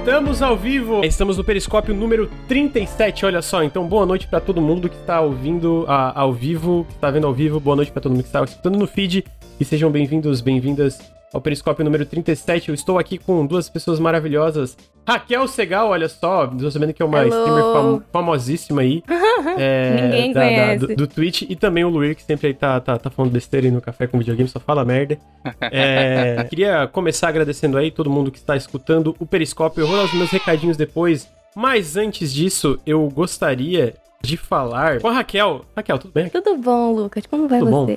Estamos ao vivo. Estamos no Periscópio número 37, olha só. Então, boa noite para todo mundo que está ouvindo a, ao vivo, que está vendo ao vivo. Boa noite para todo mundo que está escutando no feed. E sejam bem-vindos, bem-vindas ao Periscópio número 37. Eu estou aqui com duas pessoas maravilhosas. Raquel Segal, olha só, estou sabendo que é uma Hello. streamer fam famosíssima aí. é, Ninguém da- da- conhece. do, do Twitch. E também o Luir, que sempre aí tá, tá, tá falando besteira aí no café com videogame, só fala merda. É, queria começar agradecendo aí todo mundo que está escutando o Periscópio. Eu vou dar os meus recadinhos depois. Mas antes disso, eu gostaria de falar com a Raquel. Raquel, tudo bem? Tudo bom, Lucas? Como vai Tudo bom? você?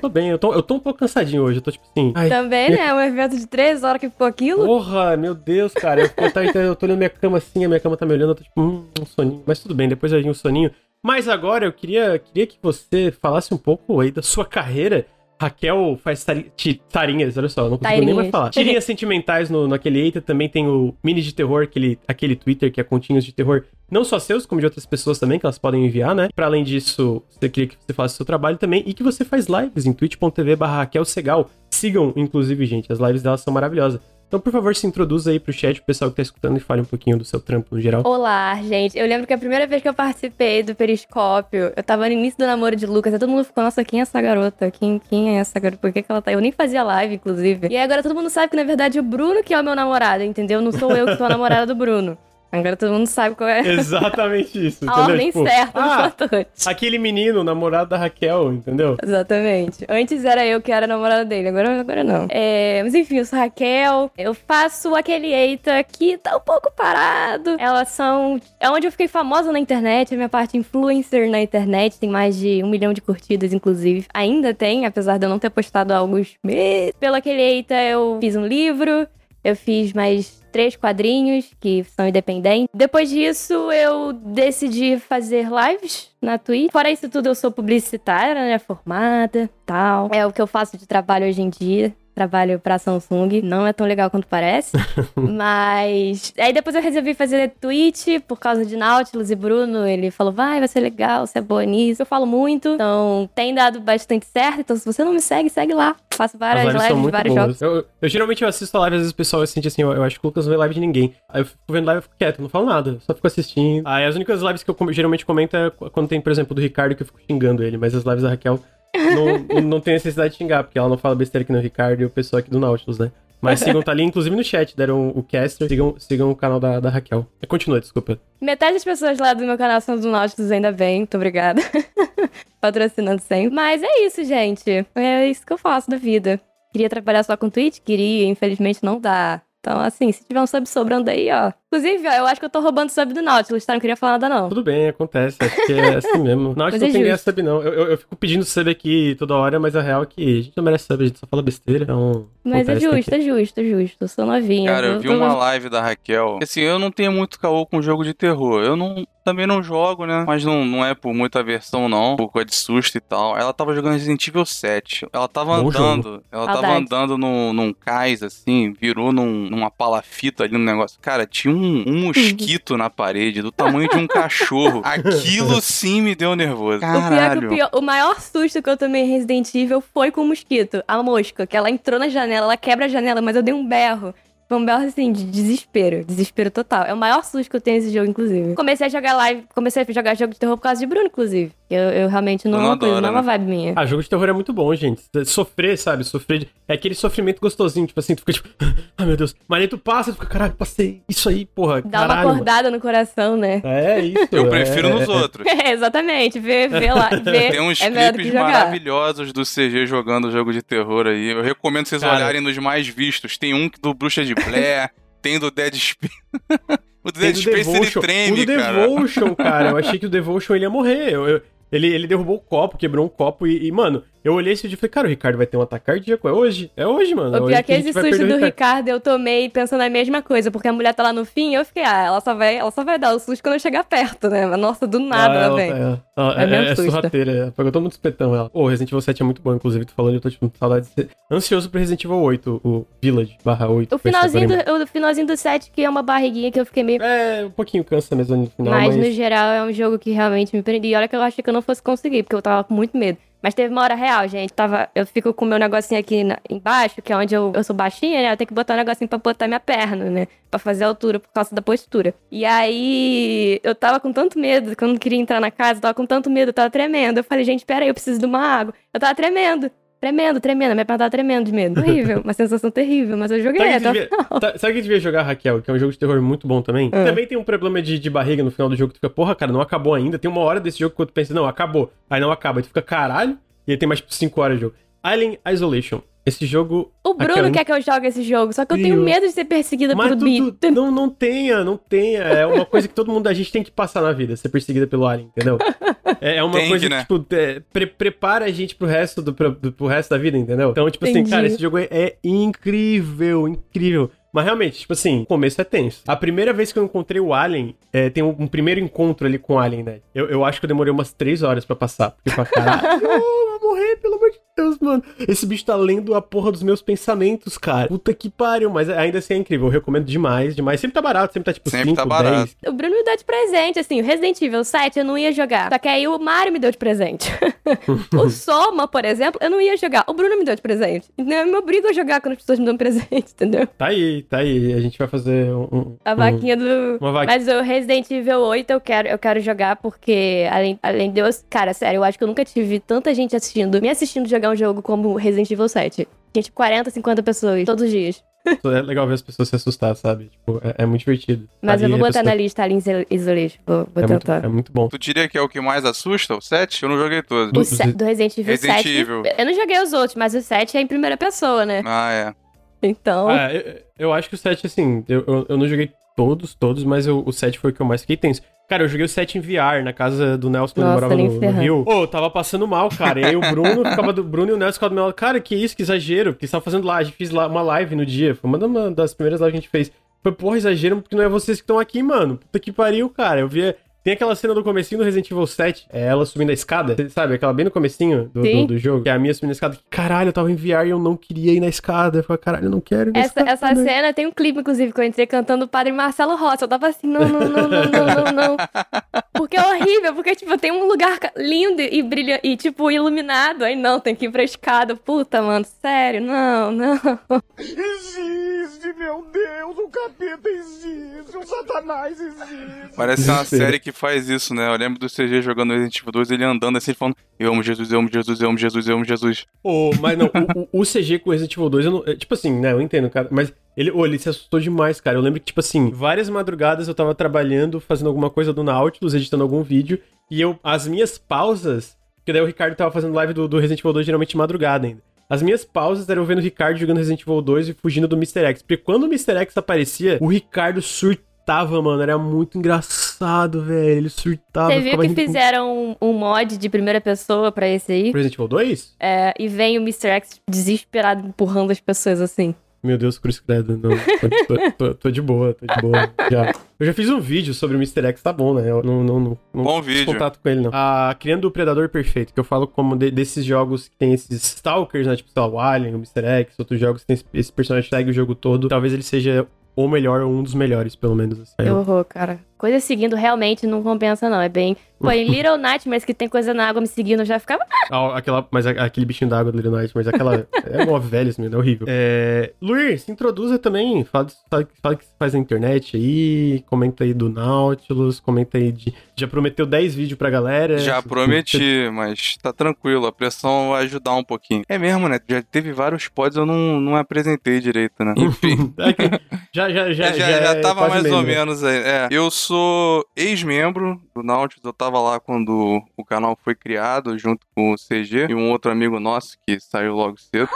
Tudo bem, eu tô, eu tô um pouco cansadinho hoje. Eu tô tipo assim. Ai, Também, né? Um evento de três horas que ficou aquilo. Porra, meu Deus, cara. Eu, eu, tá- eu tô olhando minha cama assim, a minha cama tá me olhando, eu tô tipo, hum, um soninho. Mas tudo bem, depois vai vir um soninho. Mas agora eu queria, queria que você falasse um pouco aí da sua carreira. Raquel faz tari- tarinhas, olha só, não consigo nem mais falar. Tirinhas sentimentais no, naquele Eita, também tem o Mini de Terror, aquele, aquele Twitter que é continhos de terror, não só seus, como de outras pessoas também, que elas podem enviar, né? Pra além disso, você queria que você faça o seu trabalho também e que você faz lives em twitch.tv barra Raquel Segal. Sigam, inclusive, gente, as lives delas são maravilhosas. Então, por favor, se introduza aí pro chat, pro pessoal que tá escutando e fale um pouquinho do seu trampo no geral. Olá, gente. Eu lembro que a primeira vez que eu participei do Periscópio, eu tava no início do namoro de Lucas, aí todo mundo ficou, nossa, quem é essa garota? Quem, quem é essa garota? Por que, que ela tá? Eu nem fazia live, inclusive. E aí agora todo mundo sabe que, na verdade, o Bruno que é o meu namorado, entendeu? Não sou eu que sou a namorada do Bruno. Agora todo mundo sabe qual é Exatamente isso, a ordem Tipo, certa ah, fatores. aquele menino, namorado da Raquel, entendeu? Exatamente. Antes era eu que era namorada dele, agora, agora não. É, mas enfim, eu sou Raquel. Eu faço aquele Eita que tá um pouco parado. Elas são. É onde eu fiquei famosa na internet, a minha parte influencer na internet. Tem mais de um milhão de curtidas, inclusive. Ainda tem, apesar de eu não ter postado há alguns meses. Pelo aquele Eita, eu fiz um livro. Eu fiz mais três quadrinhos que são independentes. Depois disso, eu decidi fazer lives na Twitch. Fora isso tudo, eu sou publicitária, né? Formada, tal. É o que eu faço de trabalho hoje em dia. Trabalho pra Samsung. Não é tão legal quanto parece. mas. Aí depois eu resolvi fazer Twitch por causa de Nautilus e Bruno. Ele falou: vai, vai ser legal, você é boa nisso. Eu falo muito. Então tem dado bastante certo. Então se você não me segue, segue lá. Faço várias As lives lives, vários boas. jogos. Eu, eu geralmente eu assisto a live, às vezes o pessoal sente assim, eu, eu acho que o Lucas não vê live de ninguém. Aí eu fico vendo live e fico quieto, não falo nada, só fico assistindo. Aí as únicas lives que eu com- geralmente comento é quando tem, por exemplo, do Ricardo que eu fico xingando ele, mas as lives da Raquel não, não tem necessidade de xingar, porque ela não fala besteira aqui no Ricardo e o pessoal aqui do Nautilus, né? Mas sigam, tá ali, inclusive no chat, deram o caster, sigam, sigam o canal da, da Raquel. Continua, desculpa. Metade das pessoas lá do meu canal são do Nautilus, ainda bem. Muito obrigada. Patrocinando sempre. Mas é isso, gente. É isso que eu faço da vida. Queria trabalhar só com Twitch? Queria, infelizmente não dá. Então, assim, se tiver um sub sobrando aí, ó. Inclusive, ó, eu acho que eu tô roubando sub do Nautilus, tá? Não queria falar nada, não. Tudo bem, acontece, acho que é assim mesmo. Não, acho Mas que é não tem justo. sub, não. Eu, eu, eu fico pedindo sub aqui toda hora, mas a real é que a gente não merece sub, a gente só fala besteira, então... Mas é tem justo, que- é justo, é justo. Eu sou novinha. Cara, eu vi tô- uma live da Raquel. Assim, eu não tenho muito caô com jogo de terror. Eu não, também não jogo, né? Mas não, não é por muita aversão, não. Por coisa de susto e tal. Ela tava jogando Resident Evil 7. Ela tava Bom andando. Ela tava Saudade. andando num, num cais, assim, virou num- numa palafita ali no negócio. Cara, tinha um, um mosquito na parede do tamanho de um cachorro. Aquilo sim me deu nervoso. O pior, é que Caralho. o, pior, o maior susto que eu tomei em Resident Evil foi com o mosquito, a mosca, que ela entrou na janela, ela quebra a janela, mas eu dei um berro. Foi um berro assim, de desespero, desespero total. É o maior susto que eu tenho nesse jogo, inclusive. Comecei a jogar live, comecei a jogar jogo de terror por causa de Bruno, inclusive. Eu, eu realmente não, Bruno é uma coisa, não é uma né? vibe minha. Ah, jogo de terror é muito bom, gente. Sofrer, sabe? Sofrer. de- É aquele sofrimento gostosinho, tipo assim, tu fica tipo, ah, meu Deus. Mas aí tu passa, tu fica, caralho, passei isso aí, porra. Dá uma caralho, acordada no coração, né? mano. É isso. Eu é- prefiro é- nos é- outros. É, exatamente. Ver, ver lá, ver Tem uns é clipes maravilhosos do CG jogando jogo de terror aí. Eu recomendo vocês Cara. olharem nos mais vistos. Tem um do Bruxa de Blair, tem do Dead Space. o Dead do Space ele treme, o do cara. Devotion, cara. Eu achei que o Devotion ele ia morrer. Eu- eu- ele, ele derrubou o copo, quebrou um copo e, e, mano, eu olhei esse vídeo e falei, cara, o Ricardo vai ter um ataque cardíaco. É hoje. É hoje, mano. É O pior é que esse susto do Ricardo eu tomei pensando a mesma coisa, porque a mulher tá lá no fim, eu fiquei, ah, ela só vai, ela só vai dar o susto quando eu chegar perto, né? Nossa, do nada Ah, ela ela vem. tá- ela- ela- É é, mesmo é, sorrateira. é. Pegou todo mundo espetão ela. Pô, Resident Evil 7 é muito bom, inclusive. Tu falando, eu tô tipo, saudade de ser... Ansioso pro Resident Evil 8, o Village barra 8. O finalzinho, do, o finalzinho do set, que é uma barriguinha que eu fiquei meio. É, um pouquinho cansa mesmo no final, mas, mas... no geral é um jogo que realmente me prende. E olha que eu achei que eu não fosse conseguir, porque eu tava com muito medo. Mas teve uma hora real, gente. Tava, eu fico com o meu negocinho aqui na- embaixo, que é onde eu, eu sou baixinha, né? Eu tenho que botar um negocinho pra botar minha perna, né? Pra fazer a altura por causa da postura. E aí, eu tava com tanto medo, quando eu queria entrar na casa, eu tava com tanto medo, eu tava tremendo. Eu falei, gente, pera aí, eu preciso de uma água. Eu tava tremendo. Tremendo, tremendo. Minha perna tava tremendo de medo. Horrível. Uma sensação terrível, mas eu joguei Sabe até que, o devia, tá- sabe que devia jogar Raquel, que é um jogo de terror muito bom também? Ah. Também tem um problema de, de barriga no final do jogo. Tu fica, porra, cara, não acabou ainda. Tem uma hora desse jogo que tu pensa, não, acabou. Aí não acaba. Aí tu fica, caralho. E aí tem mais tipo 5 horas de jogo. Alien Isolation. Esse jogo. O Bruno Raquel, quer que eu jogue esse jogo, só que eu tenho medo de ser perseguida Mas por tu, tu- não, não tenha, não tenha. É uma coisa que todo mundo da gente tem que passar na vida, ser perseguida pelo Alien, entendeu? É, é uma Tem coisa que, né? tipo, é, pre- prepara a gente pro resto, do, pro, pro resto da vida, entendeu? Então, tipo assim, Entendi. cara, esse jogo é, é incrível, incrível. Mas realmente, tipo assim, o começo é tenso. A primeira vez que eu encontrei o Alien, é, tem um, um primeiro encontro ali com o Alien, né? Eu, eu acho que eu demorei umas três horas pra passar. Porque eu falei, caralho, morrer, pelo amor de Deus, mano. Esse bicho tá lendo a porra dos meus pensamentos, cara. Puta que pariu, mas ainda assim é incrível. Eu recomendo demais, demais. Sempre tá barato, sempre tá tipo Sempre 5, tá barato. 10. O Bruno me deu de presente, assim, o Resident Evil 7 eu não ia jogar. Só que aí o Mario me deu de presente. o Soma, por exemplo, eu não ia jogar. O Bruno me deu de presente. Então eu me obrigo a jogar quando as pessoas me dão presente, entendeu? Tá aí, tá aí. A gente vai fazer um. um- A um- vaquinha do. Uma vaquinha. Mas o Resident Evil 8 eu quero, eu quero jogar porque, além, além de eu. Cara, sério, eu acho que eu nunca tive tanta gente assistindo, me assistindo jogar um jogo como Resident Evil 7. Gente, 40, 50 pessoas, todos os dias. É legal ver as pessoas se assustar, sabe? Tipo, é, é muito divertido. Mas Tá eu vou ali, botar pessoa- na lista ali em Isolation. Vou, vou é muito, tentar. é muito bom. Tu diria que é o que mais assusta, o 7? Eu não joguei todo. O Do- se- do Resident Evil Resident 7. Evil. Eu não joguei os outros, mas o 7 é em primeira pessoa, né? Ah, é. Então. Ah, eu, eu acho que o 7, assim, eu, eu, eu não joguei todos, todos, mas eu- o 7 foi o que eu mais fiquei tenso. Cara, eu joguei o 7 em VR na casa do Nelson quando Nossa, eu morava no, no. Rio. Ô, eu tava passando mal, cara. E aí o Bruno ficava do Bruno e o Nelson ficavam do meu lado. Cara, que isso, que exagero. Porque eles estavam fazendo lá, a gente fez lá uma live no dia. Foi uma das primeiras lives que a gente fez. Foi, porra, exagero, porque não é vocês que estão aqui, mano. Puta que pariu, cara. Eu via. Tem aquela cena do comecinho do Resident Evil 7, é ela subindo a escada, Você sabe? Aquela bem no comecinho do, do, do jogo, que é a minha subindo a escada. que, Caralho, eu tava em VR e eu não queria ir na escada. Eu falei, caralho, eu não quero ir na Essa, escada. essa cena tem um clipe, inclusive, que eu entrei cantando o Padre Marcelo Rossi. Eu tava assim, não, não, não, não, não, não, não. Porque é horrível, porque, tipo, tem um lugar lindo e brilhante, e, tipo, iluminado. Aí não, tem que ir pra escada. Puta, mano, sério, não, não. Existe, meu Deus, o capeta existe, o satanás existe. Parece uma série que faz isso, né? Eu lembro do CG jogando Resident Evil 2, ele andando assim, falando: Eu amo Jesus, eu amo Jesus, eu amo Jesus, eu amo Jesus. Ô, mas não, o, o- CG com Resident Evil 2, eu não, é, tipo assim, né, eu entendo, cara, mas ele, ô, ele se assustou demais, cara. Eu lembro que, tipo assim, várias madrugadas eu tava trabalhando, fazendo alguma coisa do Nautilus, editando algum vídeo, e eu, as minhas pausas, porque daí o Ricardo tava fazendo live do, do Resident Evil 2 geralmente de madrugada ainda. As minhas pausas eram vendo o Ricardo jogando Resident Evil 2 e fugindo do Mr. X. Porque quando o Mr. X aparecia, o Ricardo surtava, mano. Era muito engraçado, velho. Ele surtava. Você viu que fizeram um, um mod de primeira pessoa pra esse aí? Resident Evil 2? É, e vem o Mr. X desesperado empurrando as pessoas assim. Meu Deus, Cruz Credo. Não, tô, tô- tô- tô de boa, tô de boa. Já. Eu já fiz um vídeo sobre o Mr. X, tá bom, né? Eu não, não, não, não Bom fiz vídeo. contato com ele, não. Ah, criando o Predador Perfeito, que eu falo como de- desses jogos que tem esses stalkers, né? Tipo, sei lá, o Alien, o Mr. X, outros jogos que tem esse, esse personagem que segue o jogo todo. Talvez ele seja o melhor ou um dos melhores, pelo menos. Assim. Que horror, cara. Coisa seguindo realmente não compensa, não. É bem. Pô, em Little Nightmares que tem coisa na água me seguindo, eu já ficava. Ah, aquela, mas aquele bichinho d'água do Little Nightmares, aquela. é velho esse menino, é horrível. É, Luir, se introduza também. Fala, fala, que você faz na internet aí. Comenta aí do Nautilus. Comenta aí de. Já prometeu 10 vídeos pra galera. Já Você- prometi, mas tá tranquilo, a pressão vai ajudar um pouquinho. É mesmo, né? Já teve vários pods, eu não, não apresentei direito, né? Enfim. É que já, já, já, Já, já, já é tava mais ou né? menos aí. É. Eu sou ex-membro do Nautilus, eu tava lá quando o canal foi criado, junto com o CG e um outro amigo nosso que saiu logo cedo.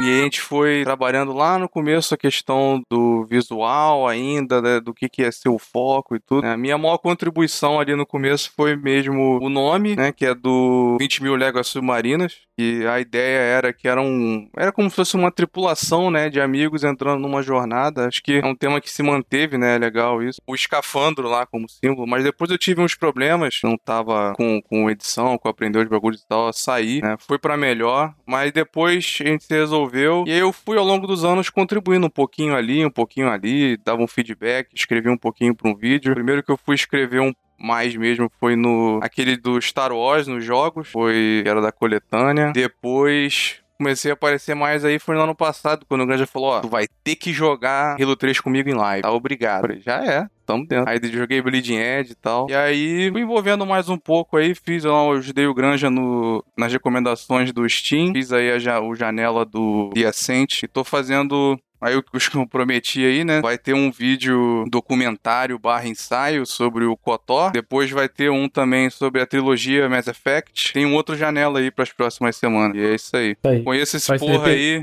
E a gente foi trabalhando lá no começo a questão do visual ainda, né, do que, que ia ser o foco e tudo. A minha maior contribuição ali no começo foi mesmo o nome, né, que é do 20 mil léguas submarinas, e a ideia era que era um... era como se fosse uma tripulação, né, de amigos entrando numa jornada. Acho que é um tema que se manteve, né, é legal isso. O escafandro lá como símbolo, mas depois eu tive uns problemas, não tava com, com edição, com aprender os bagulhos e tal, saí, né, foi pra melhor, mas depois a gente resolveu, e aí eu fui ao longo dos anos contribuindo um pouquinho ali, um pouquinho ali, dava um feedback, escrevi um pouquinho pra um vídeo. Primeiro que eu fui escrever um mais mesmo foi no aquele do Star Wars nos jogos, foi era da coletânea. Depois comecei a aparecer mais aí foi no ano passado, quando o Granja falou, ó, tu vai ter que jogar Halo 3 comigo em live. Tá, obrigado. Falei, já é, tamo dentro. Aí joguei Bleeding Edge e tal. E aí fui envolvendo mais um pouco aí, fiz, eu ajudei o Granja no, nas recomendações do Steam, fiz aí a, o janela do The Ascent e tô fazendo Aí o que eu prometi aí, né? Vai ter um vídeo documentário barra ensaio sobre o KOTOR. Depois vai ter um também sobre a trilogia Mass Effect. Tem um outro janela aí para as próximas semanas. E é isso aí. Tá aí. Conheço esse vai porra aí.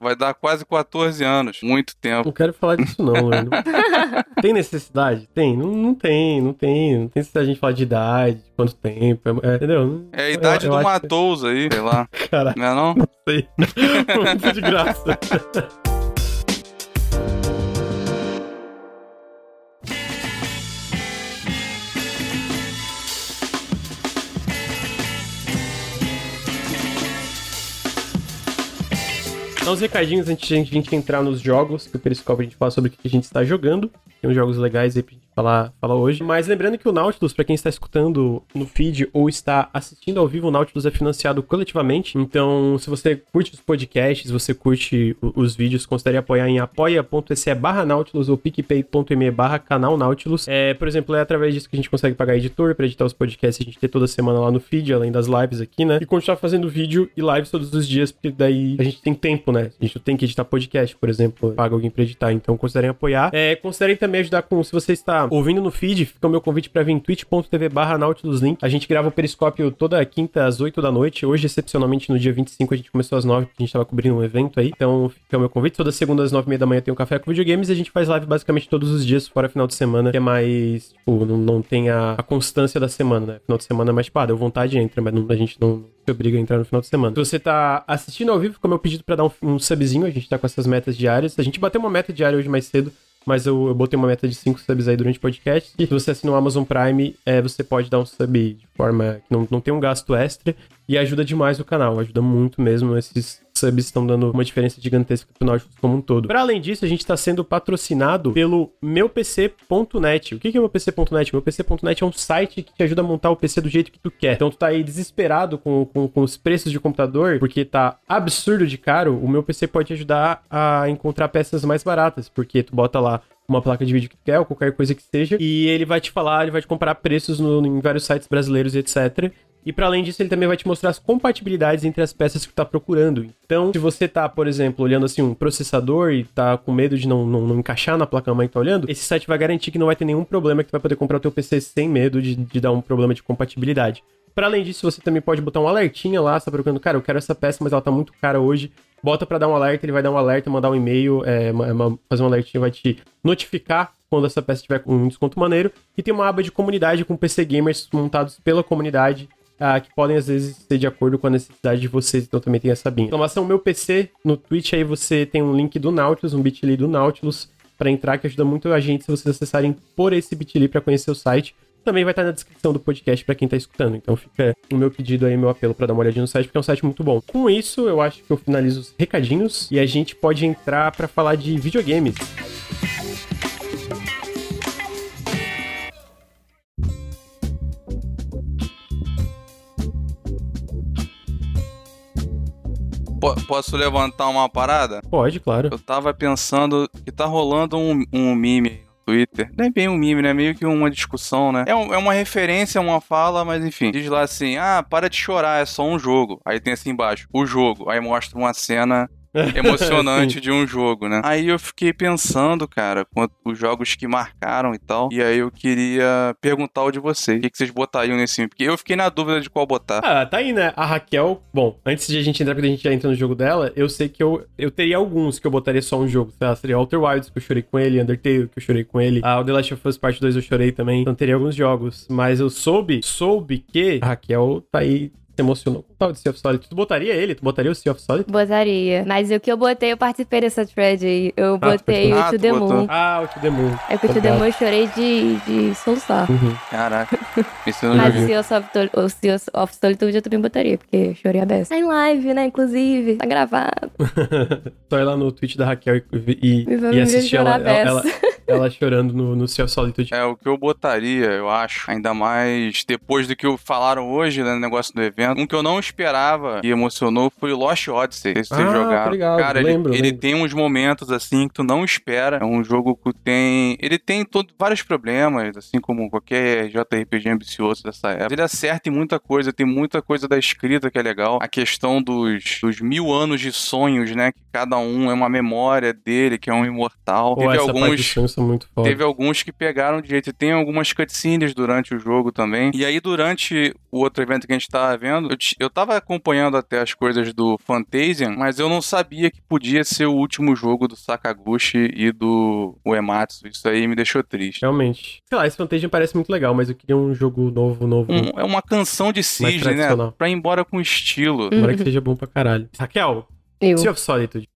vai dar quase 14 anos. Muito tempo. Não quero falar disso não, mano. tem necessidade? Tem. Não, não tem, não tem. Não tem necessidade de a gente falar de idade, de quanto tempo. É, entendeu? É a idade eu, eu do Matos que... aí, sei lá. Cara, não é não? Não sei. Muito de graça. Uns recadinhos antes de a gente entrar nos jogos, que o Periscope a gente fala sobre o que a gente está jogando. Tem uns jogos legais aí pra gente falar, falar hoje. Mas lembrando que o Nautilus, para quem está escutando no feed ou está assistindo ao vivo, o Nautilus é financiado coletivamente. Então, se você curte os podcasts, você curte os vídeos, considere apoiar em apoia.se barra Nautilus ou picpay.me barra canal Nautilus. É, por exemplo, é através disso que a gente consegue pagar editor para editar os podcasts, a gente ter toda semana lá no feed, além das lives aqui, né? E continuar fazendo vídeo e lives todos os dias, porque daí a gente tem tempo, né? A gente tem que editar podcast, por exemplo, paga alguém para editar. Então, considerem apoiar. É, considerem também ajudar com, se você está ouvindo no feed, fica o meu convite para vir em twitch.tv barra nautiluslink. A gente grava o Periscópio toda quinta às 8 da noite. Hoje, excepcionalmente, no dia 25, a gente começou às 9, porque a gente tava cobrindo um evento aí. Então, fica o meu convite. Toda segunda às 9 e meia da manhã tem um café com videogames e a gente faz live basicamente todos os dias, fora final de semana, que é mais, tipo, não, não tem a, a constância da semana, né? Final de semana é mais, tipo, ah, deu vontade entra, mas não, a gente não, se obriga a entrar no final de semana. Se você tá assistindo ao vivo, como eu pedido para dar um, um subzinho, a gente tá com essas metas diárias. A gente bateu uma meta diária hoje mais cedo mas eu, eu botei uma meta de 5 subs aí durante o podcast. E se você assina o Amazon Prime, é, você pode dar um sub de forma que não, não tem um gasto extra e ajuda demais o canal, ajuda muito mesmo. Esses subs estão dando uma diferença gigantesca pro Nautilus como um todo. Para além disso, a gente está sendo patrocinado pelo meupc.net. O que é meupc.net? Meupc.net é um site que te ajuda a montar o PC do jeito que tu quer. Então tu tá aí desesperado com, com, com os preços de computador, porque tá absurdo de caro, o meu PC pode te ajudar a encontrar peças mais baratas, porque tu bota lá uma placa de vídeo que quer, ou qualquer coisa que seja, e ele vai te falar, ele vai te comparar preços no, em vários sites brasileiros etc. E para além disso, ele também vai te mostrar as compatibilidades entre as peças que tu tá procurando. Então, se você tá, por exemplo, olhando assim um processador e tá com medo de não, não, não encaixar na placa-mãe que tá olhando, esse site vai garantir que não vai ter nenhum problema, que tu vai poder comprar o teu PC sem medo de, de dar um problema de compatibilidade. Para além disso, você também pode botar um alertinha lá, você tá procurando, cara, eu quero essa peça, mas ela tá muito cara hoje. Bota para dar um alerta, ele vai dar um alerta, mandar um e-mail, é, fazer um alertinho, vai te notificar quando essa peça tiver um desconto maneiro. E tem uma aba de comunidade com PC gamers montados pela comunidade ah, que podem às vezes ser de acordo com a necessidade de vocês, então também tem essa binha. Exclamação meu PC no Twitch, aí você tem um link do Nautilus, um bit.ly do Nautilus para entrar, que ajuda muito a gente se vocês acessarem por esse bit.ly para conhecer o site. Também vai estar na descrição do podcast para quem tá escutando. Então fica o meu pedido aí, meu apelo para dar uma olhadinha no site, porque é um site muito bom. Com isso, eu acho que eu finalizo os recadinhos e a gente pode entrar para falar de videogames. Posso levantar uma parada? Pode, claro. Eu tava pensando que tá rolando um, um meme Twitter. Nem bem um meme, né? Meio que uma discussão, né? É, um, é uma referência, uma fala, mas enfim. Diz lá assim: ah, para de chorar, é só um jogo. Aí tem assim embaixo, o jogo. Aí mostra uma cena emocionante de um jogo, né? Aí eu fiquei pensando, cara, os jogos que marcaram e tal. E aí eu queria perguntar o de vocês. O que, que vocês botariam nesse? Porque eu fiquei na dúvida de qual botar. Ah, tá aí, né? A Raquel, bom, antes de a gente entrar, quando a gente já entra no jogo dela, eu sei que eu, eu teria alguns que eu botaria só um jogo. Sei lá, seria Outer Wilds, que eu chorei com ele, Undertale, que eu chorei com ele. Ah, o The Last of Us Part 2 eu chorei também. Então teria alguns jogos. Mas eu soube, soube que a Raquel tá aí emocionou com o tal de Sea of Solitude. Tu botaria ele? Tu botaria o Sea of Solitude? Botaria. Mas o que eu botei, eu participei dessa thread aí. Eu ah, botei ah, o To The Moon. Ah, o To The Moon. É que o To The Moon eu chorei de, de soluçar. Uhum. Caraca. Isso eu não Mas o Sea of Solitude eu também botaria, porque eu chorei a beça. Tá em live, né, inclusive. Tá gravado. Só ir lá no Twitch da Raquel e, e, e assistir ela, ela, ela ela chorando no, no of Solitude. É, o que eu botaria, eu acho, ainda mais depois do que falaram hoje, né, no negócio do evento, um que eu não esperava e emocionou foi o Lost Odyssey, se vocês Ah, jogaram. tô ligado, Cara, ele- lembro, ele, lembro. tem uns momentos, assim, que tu não espera. É um jogo que tem... Ele tem todo, vários problemas, assim como qualquer JRPG ambicioso dessa época. Ele acerta em muita coisa, tem muita coisa da escrita que é legal. A questão dos, dos mil anos de sonhos, né, que cada um é uma memória dele, que é um imortal. Pô, Teve alguns... são muito foda. Teve alguns que pegaram de jeito. E tem algumas cutscenes durante o jogo também. E aí, durante o outro evento que a gente tava vendo, eu, eu tava acompanhando até as coisas do Fantasian, mas eu não sabia que podia ser o último jogo do Sakaguchi e do Uematsu. Isso aí me deixou triste. Realmente. Sei lá, esse Fantasia parece muito legal, mas eu queria um jogo novo, novo. Um- é uma canção de cisne, né? Pra ir embora com estilo. Tomara que seja bom pra caralho. Raquel, Eu. Sea of Solitude.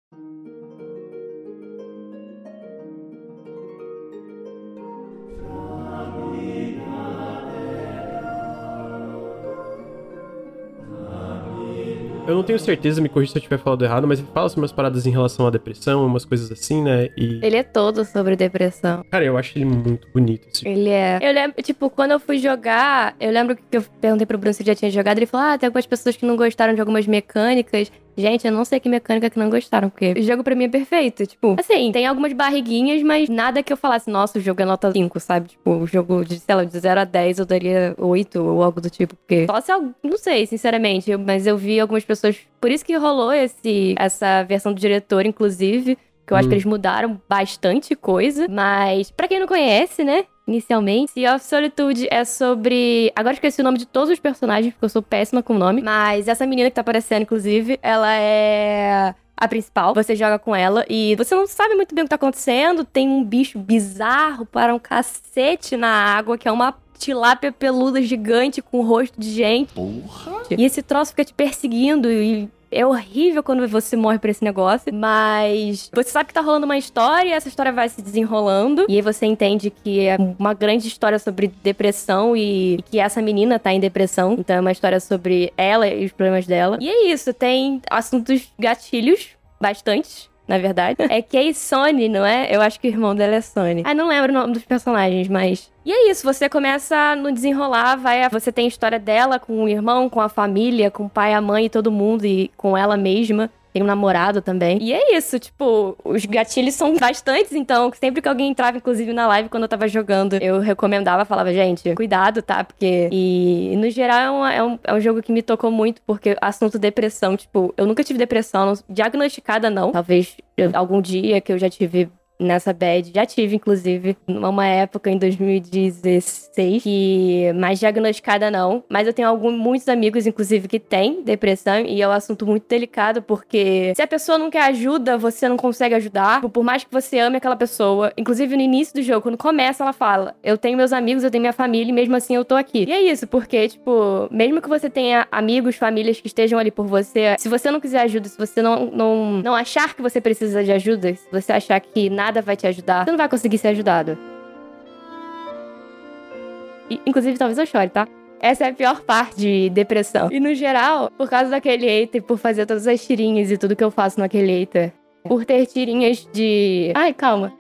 Eu não tenho certeza, me corrija se eu tiver falado errado, mas ele fala sobre umas paradas em relação à depressão, umas coisas assim, né? E. Ele é todo sobre depressão. Cara, eu acho ele muito bonito. Assim. Ele é. Eu lembro, tipo, quando eu fui jogar, eu lembro que eu perguntei pro Bruno se ele já tinha jogado. Ele falou: Ah, tem algumas pessoas que não gostaram de algumas mecânicas. Gente, eu não sei que mecânica que não gostaram, porque o jogo pra mim é perfeito. Tipo, assim, tem algumas barriguinhas, mas nada que eu falasse, nossa, o jogo é nota 5, sabe? Tipo, o jogo de, sei lá, de 0 a 10 eu daria 8 ou algo do tipo. Porque. Só se eu. Não sei, sinceramente. mas eu vi algumas pessoas. Por isso que rolou esse, essa versão do diretor, inclusive. Que eu acho Hum. que eles mudaram bastante coisa. Mas, pra quem não conhece, né? Inicialmente, Sea of Solitude é sobre. Agora esqueci o nome de todos os personagens, porque eu sou péssima com o nome. Mas essa menina que tá aparecendo, inclusive, ela é a principal. Você joga com ela e você não sabe muito bem o que tá acontecendo. Tem um bicho bizarro para um cacete na água, que é uma tilápia peluda gigante com rosto de gente. E esse troço fica te perseguindo e é horrível quando você morre pra esse negócio, mas você sabe que tá rolando uma história e essa história vai se desenrolando. E aí você entende que é uma grande história sobre depressão e, e que essa menina tá em depressão. Então é uma história sobre ela e os problemas dela. E é isso, tem assuntos gatilhos, bastantes. Na verdade. É Kay Sony, não é? Eu acho que o irmão dela é Sony. Ah, não lembro o nome dos personagens, mas. E é isso, você começa no desenrolar, vai. Você tem a história dela com o irmão, com a família, com o pai, a mãe e todo mundo, e com ela mesma. Tem um namorado também. E é isso, tipo, os gatilhos são bastantes, então sempre que alguém entrava, inclusive na live, quando eu tava jogando, eu recomendava, falava, gente, cuidado, tá? Porque. E no geral é, uma- é um, é um jogo que me tocou muito, porque assunto depressão, tipo, eu nunca tive depressão, não- diagnosticada não. Talvez algum dia que eu já tive nessa bad. Já tive, inclusive, numa época em 2016, que mais diagnosticada não. Mas eu tenho algum, muitos amigos, inclusive, que têm depressão e é um assunto muito delicado, porque se a pessoa não quer ajuda, você não consegue ajudar. Por mais que você ame aquela pessoa, inclusive no início do jogo, quando começa, ela fala: Eu tenho meus amigos, eu tenho minha família, e mesmo assim eu tô aqui. E é isso, porque, tipo, mesmo que você tenha amigos, famílias que estejam ali por você, se você não quiser ajuda, se você não, não, não achar que você precisa de ajuda, se você achar que nada vai te ajudar, você não vai conseguir ser ajudado. E, inclusive, talvez eu chore, tá? Essa é a pior parte de depressão. E no geral, por causa daquele hater, por fazer todas as tirinhas e tudo que eu faço naquele hater, por ter tirinhas de. Ai, calma.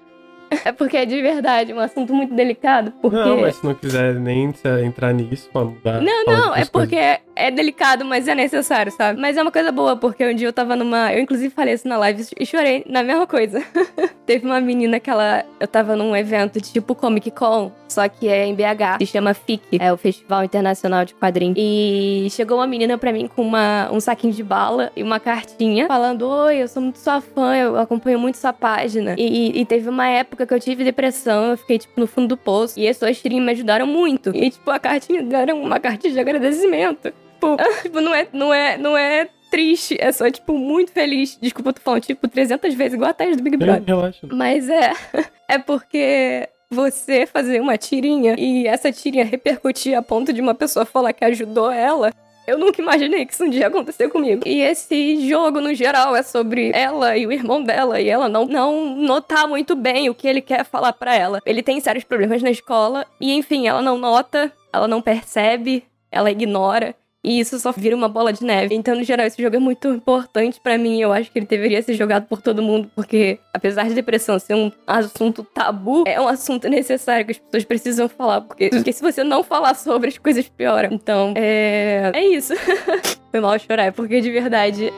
É porque é de verdade um assunto muito delicado. Porque. Não, mas se não quiser nem entrar nisso, pra mudar. Não, não, é porque coisas. É delicado, mas é necessário, sabe? Mas é uma coisa boa, porque um dia eu tava numa. Eu, inclusive, falei isso na live e chorei na mesma coisa. Teve uma menina que ela. Eu tava num evento tipo Comic Con, só que é em BH, se chama FIC, é o Festival Internacional de Quadrinhos. E chegou uma menina pra mim com uma, um saquinho de bala e uma cartinha falando: Oi, eu sou muito sua fã, eu acompanho muito sua página. E, e teve uma época que eu tive depressão, eu fiquei, tipo, no fundo do poço. E as suas tirinhas me ajudaram muito. E, tipo, a cartinha era uma cartinha de agradecimento. Tipo, tipo, não é, não é, não é triste, é só, tipo, muito feliz. Desculpa, eu tô falando, tipo, 300 vezes, igual a Thaís do Big Brother. Não, relaxa. Mas é, é porque você fazer uma tirinha e essa tirinha repercutir a ponto de uma pessoa falar que ajudou ela. Eu nunca imaginei que isso um dia ia acontecer comigo. E esse jogo, no geral, é sobre ela e o irmão dela. E ela não, não notar muito bem o que ele quer falar pra ela. Ele tem sérios problemas na escola. E, enfim, ela não nota, ela não percebe, ela ignora. E isso só vira uma bola de neve. Então, no geral, esse jogo é muito importante pra mim. Eu acho que ele deveria ser jogado por todo mundo, porque apesar de depressão ser um assunto tabu, é um assunto necessário que as pessoas precisam falar, porque, porque se você não falar sobre, as coisas pioram. Então, é. É isso. Foi mal chorar, porque de verdade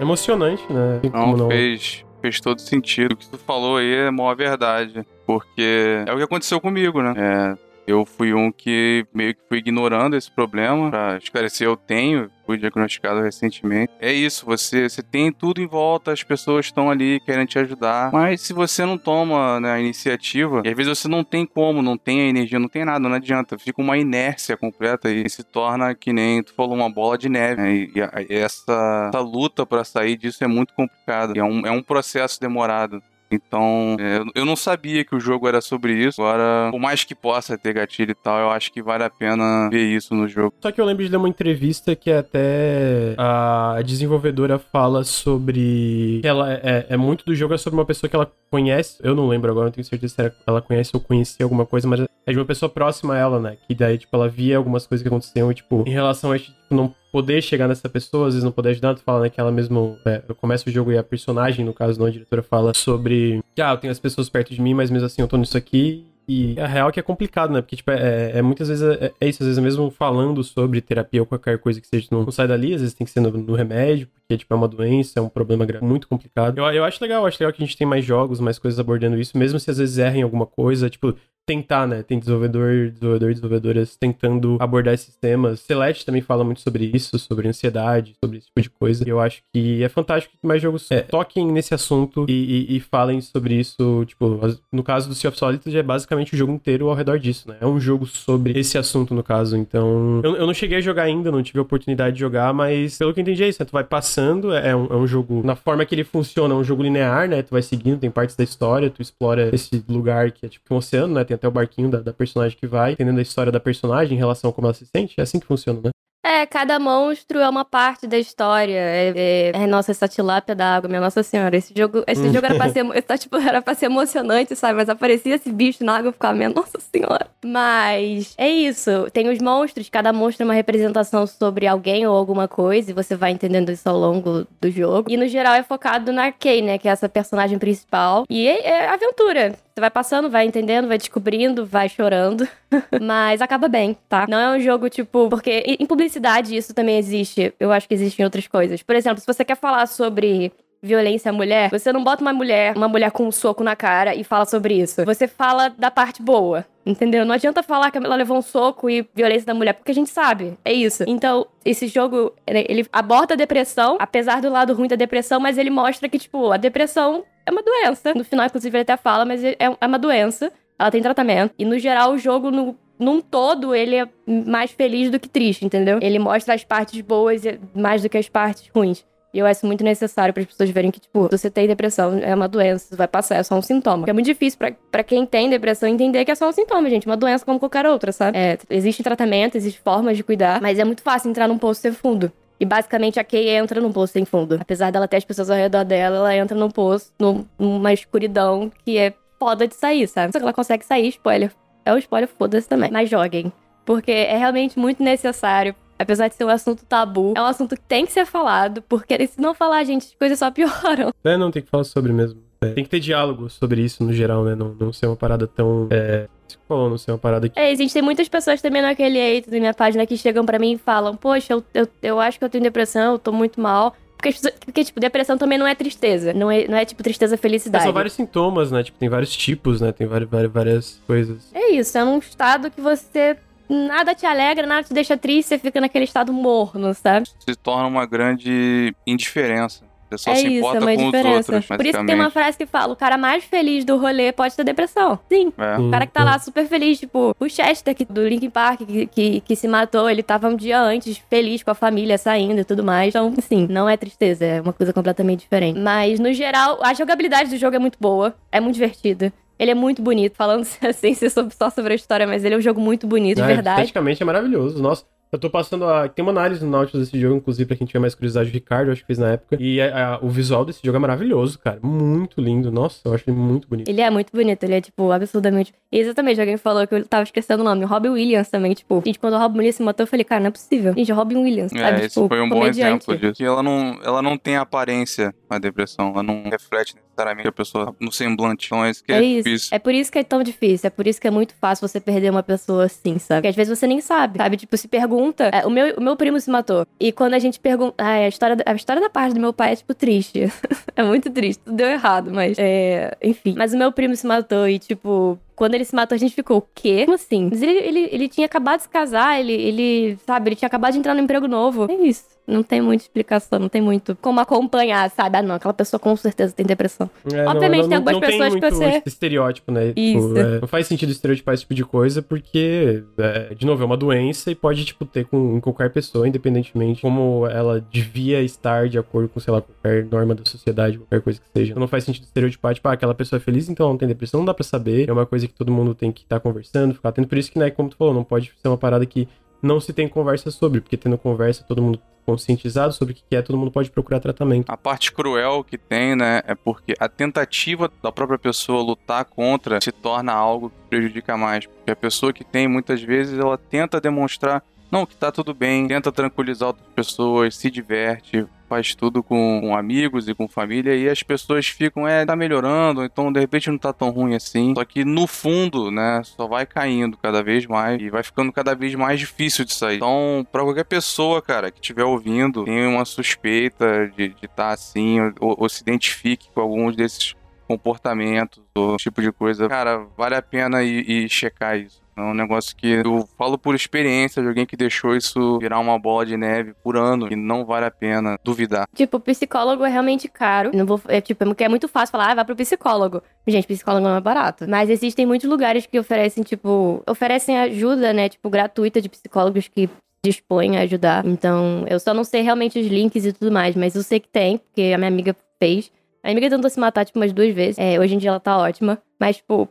Emocionante, né? Não, não, fez, fez todo sentido. O que tu falou aí é maior verdade. Porque é o que aconteceu comigo, né? É, eu fui um que meio que fui ignorando esse problema. Pra esclarecer, eu tenho, fui diagnosticado recentemente. É isso, você, você tem tudo em volta, as pessoas estão ali querendo te ajudar. Mas se você não toma né, a iniciativa, e às vezes você não tem como, não tem a energia, não tem nada, não adianta. Fica uma inércia completa e se torna que nem tu falou, uma bola de neve. Né? E, e, essa, essa luta para sair disso é muito complicada. É um, é um processo demorado. Então, é, eu não sabia que o jogo era sobre isso. Agora, por mais que possa ter gatilho e tal, eu acho que vale a pena ver isso no jogo. Só que eu lembro de ler uma entrevista que até a desenvolvedora fala sobre. Ela é, é muito do jogo é sobre uma pessoa que ela conhece. Eu não lembro agora, não tenho certeza se ela conhece ou conhecia alguma coisa, mas é de uma pessoa próxima a ela, né? Que daí, tipo, ela via algumas coisas que aconteciam, tipo, em relação a tipo, não poder chegar nessa pessoa, às vezes não poder ajudar, tu fala, né, que ela mesmo, é, começa o jogo e a personagem, no caso, não a diretora, fala sobre que, ah, eu tenho as pessoas perto de mim, mas mesmo assim eu tô nisso aqui e a real é que é complicado, né? Porque, tipo, é, é muitas vezes é, é, isso, às vezes mesmo falando sobre terapia ou qualquer coisa que seja, não, não sai dali, às vezes tem que ser no, no, remédio, porque, tipo, é uma doença, é um problema muito complicado. Eu, eu acho legal, acho legal que a gente tem mais jogos, mais coisas abordando isso, mesmo se às vezes errem alguma coisa, tipo, tentar, né? Tem desenvolvedor, desenvolvedor, desenvolvedoras tentando abordar esses temas. Celeste também fala muito sobre isso, sobre ansiedade, sobre esse tipo de coisa. E eu acho que é fantástico que mais jogos é, toquem nesse assunto e, e, e, falem sobre isso. Tipo, no caso do Sea of Solitude é basicamente o jogo inteiro ao redor disso, né? É um jogo sobre esse assunto, no caso. Então, eu, eu não cheguei a jogar ainda, não tive a oportunidade de jogar, mas pelo que eu entendi é isso, né? Tu vai passando, é um, é um jogo, na forma que ele funciona, é um jogo linear, né? Tu vai seguindo, tem partes da história, tu explora esse lugar que é tipo um oceano, né? Tem até o barquinho da, da personagem que vai, entendendo a história da personagem em relação a como ela se sente. É assim que funciona, né? É, cada monstro é uma parte da história. É, é, é nossa, essa tilápia da água, minha Nossa Senhora. Esse jogo, esse jogo era pra ser, tá, tipo, era pra ser emocionante, sabe? Mas aparecia esse bicho na água e ficava, minha Nossa Senhora. Mas é isso. Tem os monstros, cada monstro é uma representação sobre alguém ou alguma coisa, e você vai entendendo isso ao longo do jogo. E no geral é focado na Kay, né? Que é essa personagem principal. E é, é aventura. Você vai passando, vai entendendo, vai descobrindo, vai chorando. Mas acaba bem, tá? Não é um jogo tipo. Porque em publicidade isso também existe. Eu acho que existem outras coisas. Por exemplo, se você quer falar sobre violência à mulher, você não bota uma mulher, uma mulher com um soco na cara e fala sobre isso. Você fala da parte boa. Entendeu? Não adianta falar que ela levou um soco e violência da mulher, porque a gente sabe. É isso. Então, esse jogo, ele aborda a depressão, apesar do lado ruim da depressão, mas ele mostra que, tipo, a depressão é uma doença. No final, inclusive, ele até fala, mas é, é uma doença. Ela tem tratamento. E, no geral, o jogo, no, num todo, ele é mais feliz do que triste, entendeu? Ele mostra as partes boas mais do que as partes ruins. E eu acho muito necessário para as pessoas verem que, tipo, você tem depressão, é uma doença, vai passar, é só um sintoma. É muito difícil para quem tem depressão entender que é só um sintoma, gente. Uma doença como qualquer outra, sabe? É, existe tratamento, existe formas de cuidar, mas é muito fácil entrar num poço sem fundo. E basicamente a Kay entra num poço sem fundo. Apesar dela ter as pessoas ao redor dela, ela entra num poço, numa escuridão que é foda de sair, sabe? Só que ela consegue sair, spoiler. É o spoiler, foda-se também. Mas joguem. Porque é realmente muito necessário apesar de ser um assunto tabu, é um assunto que tem que ser falado, porque se não falar, gente, as coisas só pioram. É, não, tem que falar sobre mesmo. É, tem que ter diálogo sobre isso no geral, né? Não, não ser uma parada tão. É, falou, não ser uma parada que. É, existem muitas pessoas também naquele eito da minha página que chegam para mim e falam: Poxa, eu, eu, eu acho que eu tenho depressão, eu tô muito mal. Porque, porque, tipo, depressão também não é tristeza. Não é, não é tipo, tristeza felicidade. são vários sintomas, né? Tipo, tem vários tipos, né? Tem várias, várias, várias coisas. É isso, é um estado que você nada te alegra, nada te deixa triste, você fica naquele estado morno, sabe? Se torna uma grande indiferença. Você só é se isso, importa é uma com diferença. os outros, Por isso que tem uma frase que fala: o cara mais feliz do rolê pode ter depressão. Sim. É. O cara que tá lá super feliz, tipo, o Chester que, do Linkin Park, que, que, que, se matou, ele tava um dia antes feliz com a família saindo e tudo mais. Então, sim, não é tristeza, é uma coisa completamente diferente. Mas, no geral, a jogabilidade do jogo é muito boa, é muito divertida. Ele é muito bonito, falando sem ser só sobre a história, mas ele é um jogo muito bonito, de é, verdade. Esteticamente é maravilhoso. Nossa, Eu tô passando a. Tem uma análise no Nautilus desse jogo, inclusive, pra quem tiver mais curiosidade, o Ricardo, acho que fez na época. E a- a- o visual desse jogo é maravilhoso, cara. Muito lindo. Nossa, eu acho ele muito bonito. Ele é muito bonito, ele é, tipo, absurdamente. E exatamente, alguém falou que eu tava esquecendo o nome. Robin Williams também, tipo. Gente, quando o Robin Williams se matou, eu falei, cara, não é possível. Gente, Robin Williams, É, sabe? esse tipo, foi um bom exemplo disso. Que ela não, ela não tem aparência, a depressão. Ela não reflete necessariamente a pessoa no semblante. Então é isso que é, É isso. difícil. É por isso que é tão difícil. É por isso que é muito fácil você perder uma pessoa assim, sabe? Porque às vezes você nem sabe, sabe? Tipo, se pergunta. É, o, meu, o meu primo se matou. E quando a gente pergunta. Ai, a história, a história da parte do meu pai é, tipo, triste. é muito triste. Tudo deu errado, mas. É, enfim. Mas o meu primo se matou e, tipo. Quando ele se matou, a gente ficou, o quê? Como assim? Mas ele, ele, ele tinha acabado de se casar, ele, ele, sabe, ele tinha acabado de entrar no emprego novo. É isso. Não tem muita explicação, não tem muito como acompanhar, sabe? Ah, não, aquela pessoa com certeza tem depressão. É, Obviamente, não, tem algumas não pessoas que muito você- esse estereótipo, né? Tipo, Isso. é, não faz sentido estereotipar esse tipo de coisa, porque, é, de novo, é uma doença e pode, tipo, ter com em qualquer pessoa, independentemente como ela devia estar de acordo com, sei lá, qualquer norma da sociedade, qualquer coisa que seja. Então não faz sentido estereotipar, tipo, ah, aquela pessoa é feliz, então ela não tem depressão, não dá pra saber. É uma coisa que todo mundo tem que estar conversando, ficar atento. Por isso que, né, como tu falou, não pode ser uma parada que não se tem conversa sobre, porque tendo conversa, todo mundo conscientizado sobre o que é, todo mundo pode procurar tratamento. A parte cruel que tem, né, é porque a tentativa da própria pessoa lutar contra se torna algo que prejudica mais. Porque a pessoa que tem, muitas vezes, ela tenta demonstrar, não, que tá tudo bem, tenta tranquilizar outras pessoas, se diverte, faz tudo com, amigos e com família, e as pessoas ficam, é, tá melhorando, então de repente não tá tão ruim assim. Só que no fundo, né, só vai caindo cada vez mais e vai ficando cada vez mais difícil de sair. Então, pra qualquer pessoa, cara, que estiver ouvindo, tem uma suspeita de estar tá assim, ou, ou se identifique com alguns desses comportamentos ou tipo de coisa, cara, vale a pena ir, ir checar isso. É um negócio que eu falo por experiência de alguém que deixou isso virar uma bola de neve por ano e não vale a pena duvidar. Tipo, psicólogo é realmente caro. Não vou, é, tipo, porque é muito fácil falar, ah, vai pro psicólogo. Gente, psicólogo não é barato. Mas existem muitos lugares que oferecem, tipo, oferecem ajuda, né? Tipo, gratuita de psicólogos que dispõem a ajudar. Então, eu só não sei realmente os links e tudo mais, mas eu sei que tem, porque a minha amiga fez. A minha amiga tentou se matar, tipo, umas duas vezes. É, hoje em dia ela tá ótima. Mas, tipo,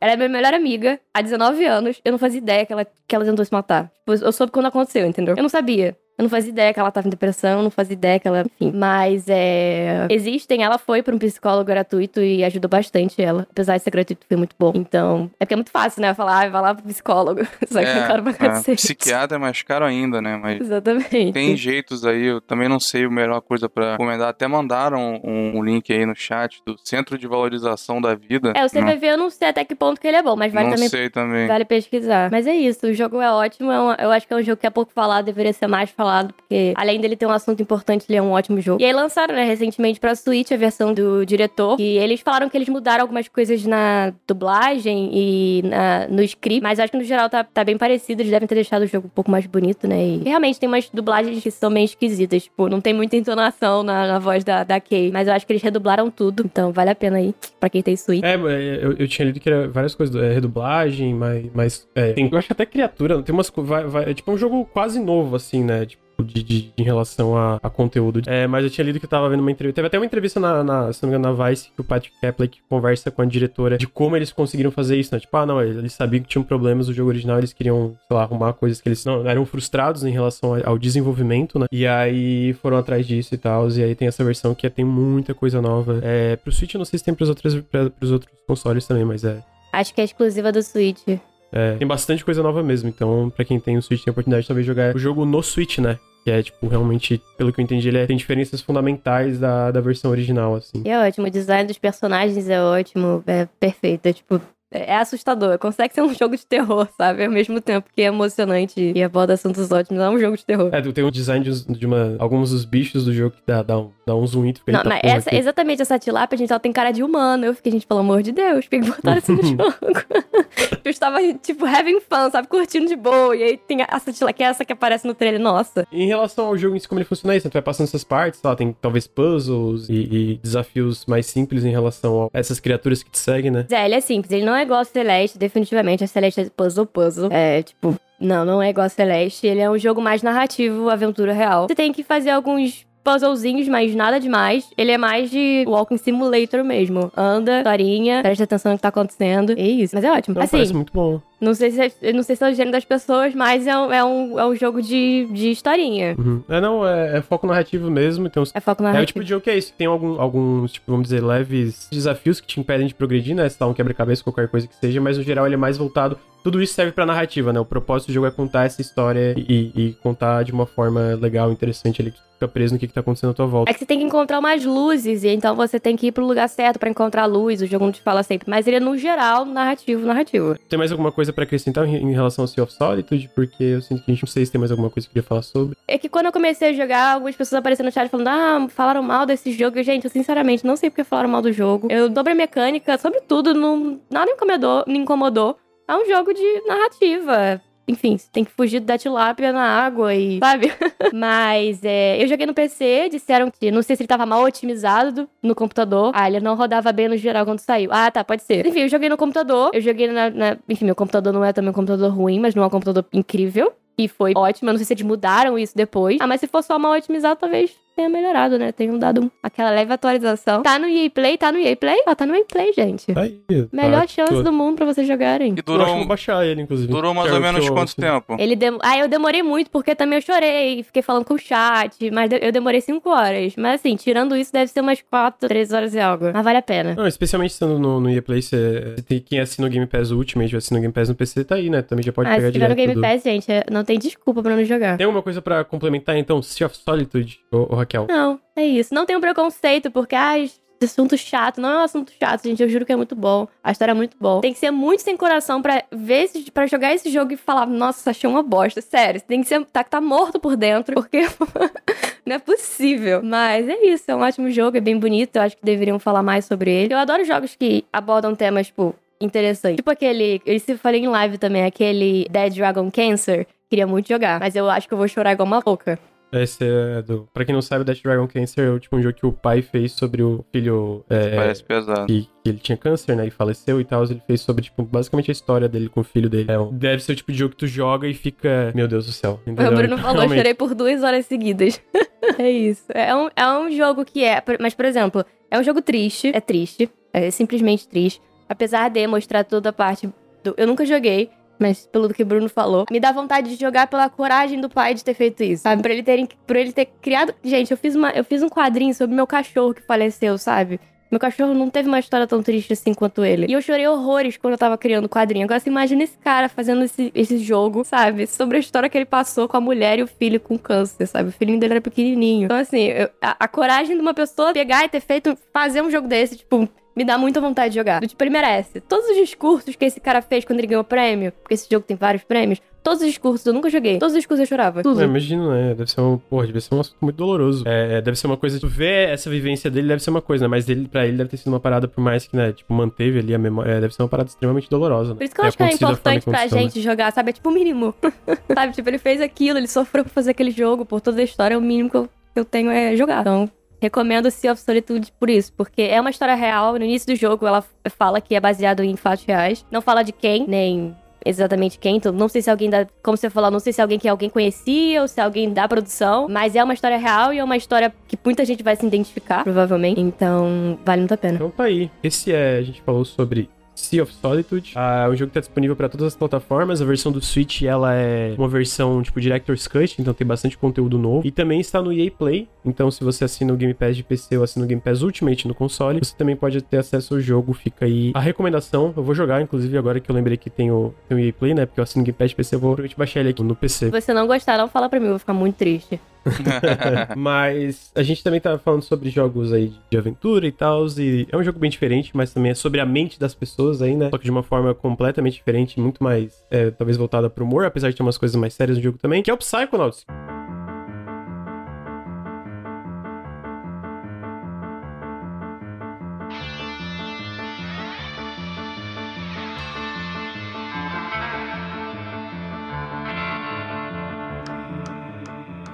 ela é minha melhor amiga há 19 anos. Eu não fazia ideia que ela, que ela tentou se matar. Tipo, eu soube quando aconteceu, entendeu? Eu não sabia. Eu não fazia ideia que ela tava em depressão, não fazia ideia que ela. Enfim. Mas é. Existem, ela foi pra um psicólogo gratuito e ajudou bastante ela. Apesar de ser gratuito, foi muito bom. Então. É porque é muito fácil, né? Falar, ah, vai lá pro psicólogo. Só que é caro pra é, psiquiatra é mais caro ainda, né? Mas Exatamente. tem jeitos aí, eu também não sei a melhor coisa pra recomendar. Até mandaram um, um link aí no chat do Centro de Valorização da Vida. É, Não- vai ver, eu não sei até que ponto que ele é bom, mas vale não também sei também. Vale pesquisar. Mas é isso, o jogo é ótimo. é um- eu acho que é um jogo que é pouco falado, deveria ser mais falado, porque além dele ter um assunto importante, ele é um ótimo jogo. E aí lançaram, né, recentemente pra Switch a versão do diretor. E eles falaram que eles mudaram algumas coisas na dublagem e na- no script, mas acho que no geral tá, tá bem parecido. Eles devem ter deixado o jogo um pouco mais bonito, né? E realmente tem umas dublagens que são meio esquisitas. Tipo, não tem muita entonação na, na voz da, da Kay. Mas eu acho que eles redublaram tudo. Então vale a pena aí, pra quem tem Switch. É, eu, eu tinha lido que era várias coisas, é, redublagem, mas, mas é, tem, eu acho até criatura, tem umas, vai, vai- é tipo um jogo quase novo, assim, né, tipo, de, de- em relação a, a conteúdo. É, mas eu tinha lido que eu tava vendo uma entrevista, teve até uma entrevista na, na, se não me engano, na Vice, que o Patrick Kepler conversa com a diretora de como eles conseguiram fazer isso, né, tipo, ah, não, eles sabiam que tinham problemas no jogo original, eles queriam, sei lá, arrumar coisas que eles não, eram frustrados em relação ao, desenvolvimento, né, e aí foram atrás disso e tal, e aí tem essa versão que é, tem muita coisa nova. É, pro Switch eu não sei se tem pros outros, pros outros consoles também, mas é, Acho que é exclusiva do Switch. É, tem bastante coisa nova mesmo, então pra quem tem o Switch tem a oportunidade de talvez jogar o jogo no Switch, né? Que é, tipo, realmente, pelo que eu entendi, ele é- tem diferenças fundamentais da, da versão original, assim. E é ótimo, o design dos personagens é ótimo, é perfeito. É tipo, é assustador. Consegue ser um jogo de terror, sabe? Ao mesmo tempo que é emocionante e aborda assuntos ótimos, é um jogo de terror. É, tem um design de, uma, alguns dos bichos do jogo que dá, dá, um, dá um zoom e fica, Não, "Eita mas essa, exatamente essa tilápia, gente, ela tem cara de humano. Eu fiquei, gente, pelo amor de Deus, por que botaram isso no jogo? eu estava, tipo, having fun, sabe? Curtindo de boa. E aí tem essa tilápia, que é essa que aparece no trailer. Nossa. Em relação ao jogo si, como ele funciona é isso, tu vai passando essas partes, lá, tem talvez puzzles e, e desafios mais simples em relação a essas criaturas que te seguem, né? Zé, ele é simples. Ele não é igual a Celeste, definitivamente. A Celeste é puzzle, puzzle. É, tipo, não, não é igual a Celeste. Ele é um jogo mais narrativo, aventura real. Você tem que fazer alguns puzzlezinhos, mas nada demais. Ele é mais de walking simulator mesmo. Anda, historinha, presta atenção no que tá acontecendo. É isso. Mas é ótimo. Então, assim, parece muito bom. não sei, se é, não sei se é o gênero das pessoas, mas é um, é um, é um jogo de, de historinha. Uhum. É, não, é, é foco narrativo mesmo. Tem uns É foco É o narrativo. tipo de jogo que é isso, tem algum- alguns, tipo, vamos dizer, leves desafios que te impedem de progredir, né? Se dá um quebra-cabeça, qualquer coisa que seja, mas no geral ele é mais voltado. Tudo isso serve pra narrativa, né? O propósito do jogo é contar essa história e, e contar de uma forma legal, interessante ali, que fica preso no que, que tá acontecendo à tua volta. É que você tem que encontrar umas luzes, e então você tem que ir pro lugar certo pra encontrar a luz. O jogo não te fala sempre. Mas ele é, no geral, narrativo, narrativo. Tem mais alguma coisa pra acrescentar em, relação ao Sea of Solitude? Porque eu sinto que a gente não sei se tem mais alguma coisa que eu queria falar sobre. É que quando eu comecei a jogar, algumas pessoas apareceram no chat falando, ah, falaram mal desse jogo. Gente, eu sinceramente não sei porque falaram mal do jogo. Eu sobre a mecânica, sobre tudo, não, nada me incomodou, me incomodou. É um jogo de narrativa. Enfim, você tem que fugir da tilápia na água e. Sabe? Mas é, eu joguei no PC, disseram que. Não sei se ele tava mal otimizado no computador. Ah, ele não rodava bem no geral quando saiu. Ah, tá, pode ser. Enfim, eu joguei no computador. Eu joguei na. na- enfim, meu computador não é também um computador ruim, mas não é um computador incrível. E foi ótimo. Eu não sei se eles mudaram isso depois. Ah, mas se for só mal otimizado, talvez tenha melhorado, né? Tenham dado um- aquela leve atualização. Tá no EA Play? Tá no EA Play? Ó, tá no EA Play, gente. Tá aí. Melhor tá, chance tô- do mundo pra vocês jogarem. E durou, vou baixar ele, inclusive. durou mais é ou o menos quanto tempo? Ele dem... Ah, eu demorei muito porque também eu chorei, fiquei falando com o chat, mas eu demorei 5 horas. Mas assim, tirando isso, deve ser umas 4, 3 horas e algo. Mas vale a pena. Não, especialmente estando no, no EA Play, você, você tem, quem assina o Game Pass Ultimate, assina o Game Pass no PC, tá aí, né? Também já pode ah, pegar se tiver no direto Game do- Pass, gente, é- não tem desculpa pra não jogar. Tem alguma coisa pra complementar, então? Sea of Solitude, ô, ô Raquel? Não, é isso. Não um preconceito, porque, ai, assunto chato. Não é um assunto chato, gente. Eu juro que é muito bom. A história é muito boa. Tem que ser muito sem coração pra ver esse, pra jogar esse jogo e falar, nossa, achei uma bosta. Sério, tem que ser, tá, tá morto por dentro, porque não é possível. Mas é isso, é um ótimo jogo, é bem bonito. Eu acho que deveriam falar mais sobre ele. Eu adoro jogos que abordam temas, tipo, interessantes. Tipo aquele, eu se falei em live também, aquele Dead Dragon Cancer. Queria muito jogar, mas eu acho que eu vou chorar igual uma louca. Esse é do... Pra quem não sabe, Death Dragon Cancer é o tipo um jogo que o pai fez sobre o filho... é, Parece pesado. que, que ele tinha câncer, né, e faleceu e tal, ele fez sobre, tipo, basicamente a história dele com o filho dele. É, um- deve ser o tipo de jogo que tu joga e fica, meu Deus do céu. O entendeu? Bruno falou, eu Realmente. chorei por duas horas seguidas. é isso. É um, é um jogo que é. Mas, por exemplo, é um jogo triste. É triste. É simplesmente triste. Apesar de mostrar toda a parte do. Eu nunca joguei. Mas pelo que o Bruno falou, me dá vontade de jogar pela coragem do pai de ter feito isso, sabe? Pra ele, terem, por ele ter criado. Gente, eu fiz, uma, eu fiz um quadrinho sobre meu cachorro que faleceu, sabe? Meu cachorro não teve uma história tão triste assim quanto ele. E eu chorei horrores quando eu tava criando o quadrinho. Agora você imagina esse cara fazendo esse, esse jogo, sabe? Sobre a história que ele passou com a mulher e o filho com câncer, sabe? O filhinho dele era pequenininho. Então, assim, eu- a, a coragem de uma pessoa pegar e ter feito, fazer um jogo desse, tipo, me dá muita vontade de jogar. Do tipo, ele merece. Todos os discursos que esse cara fez quando ele ganhou o prêmio, porque esse jogo tem vários prêmios, todos os discursos eu nunca joguei. Todos os discursos eu chorava. Tudo. É, imagino, né? Deve ser um. Porra, deve ser um assunto muito doloroso. É, deve ser uma coisa. Tu vê essa vivência dele, deve ser uma coisa, né? Mas ele, pra ele deve ter sido uma parada, por mais que, né? Tipo, manteve ali a memória. é, deve ser uma parada extremamente dolorosa. Né? Por isso que eu acho que é importante pra né? gente jogar, sabe? É tipo o mínimo. sabe? Tipo, ele fez aquilo, ele sofreu pra fazer aquele jogo, por toda a história, o mínimo que eu, que eu tenho é jogar. Então, recomendo Sea of Solitude por isso, porque é uma história real. No início do jogo, ela fala que é baseado em fatos reais. Não fala de quem, nem exatamente quem. Então, não sei se alguém da. Como você falou, não sei se alguém que alguém conhecia ou se alguém da produção. Mas é uma história real e é uma história que muita gente vai se identificar, provavelmente. Então, vale muito a pena. Então tá aí. Esse é, a gente falou sobre Sea of Solitude. Ah, é um jogo tá disponível pra todas as plataformas. A versão do Switch, ela é uma versão tipo Director's Cut, então tem bastante conteúdo novo. E também está no EA Play. Então se você assina o Game Pass de PC ou assina o Game Pass Ultimate no console, você também pode ter acesso ao jogo. Fica aí a recomendação. Eu vou jogar, inclusive, agora que eu lembrei que tem o, tem o EA Play, né? Porque eu assino o Game Pass de PC, eu vou baixar ele aqui no PC. Se você não gostar, não fala pra mim, eu vou ficar muito triste. mas a gente também tá falando sobre jogos aí de aventura e tal, e é um jogo bem diferente, mas também é sobre a mente das pessoas aí, né? Só que de uma forma completamente diferente, muito mais, é, talvez voltada pro humor, apesar de ter umas coisas mais sérias no jogo também, que é o Psychonauts.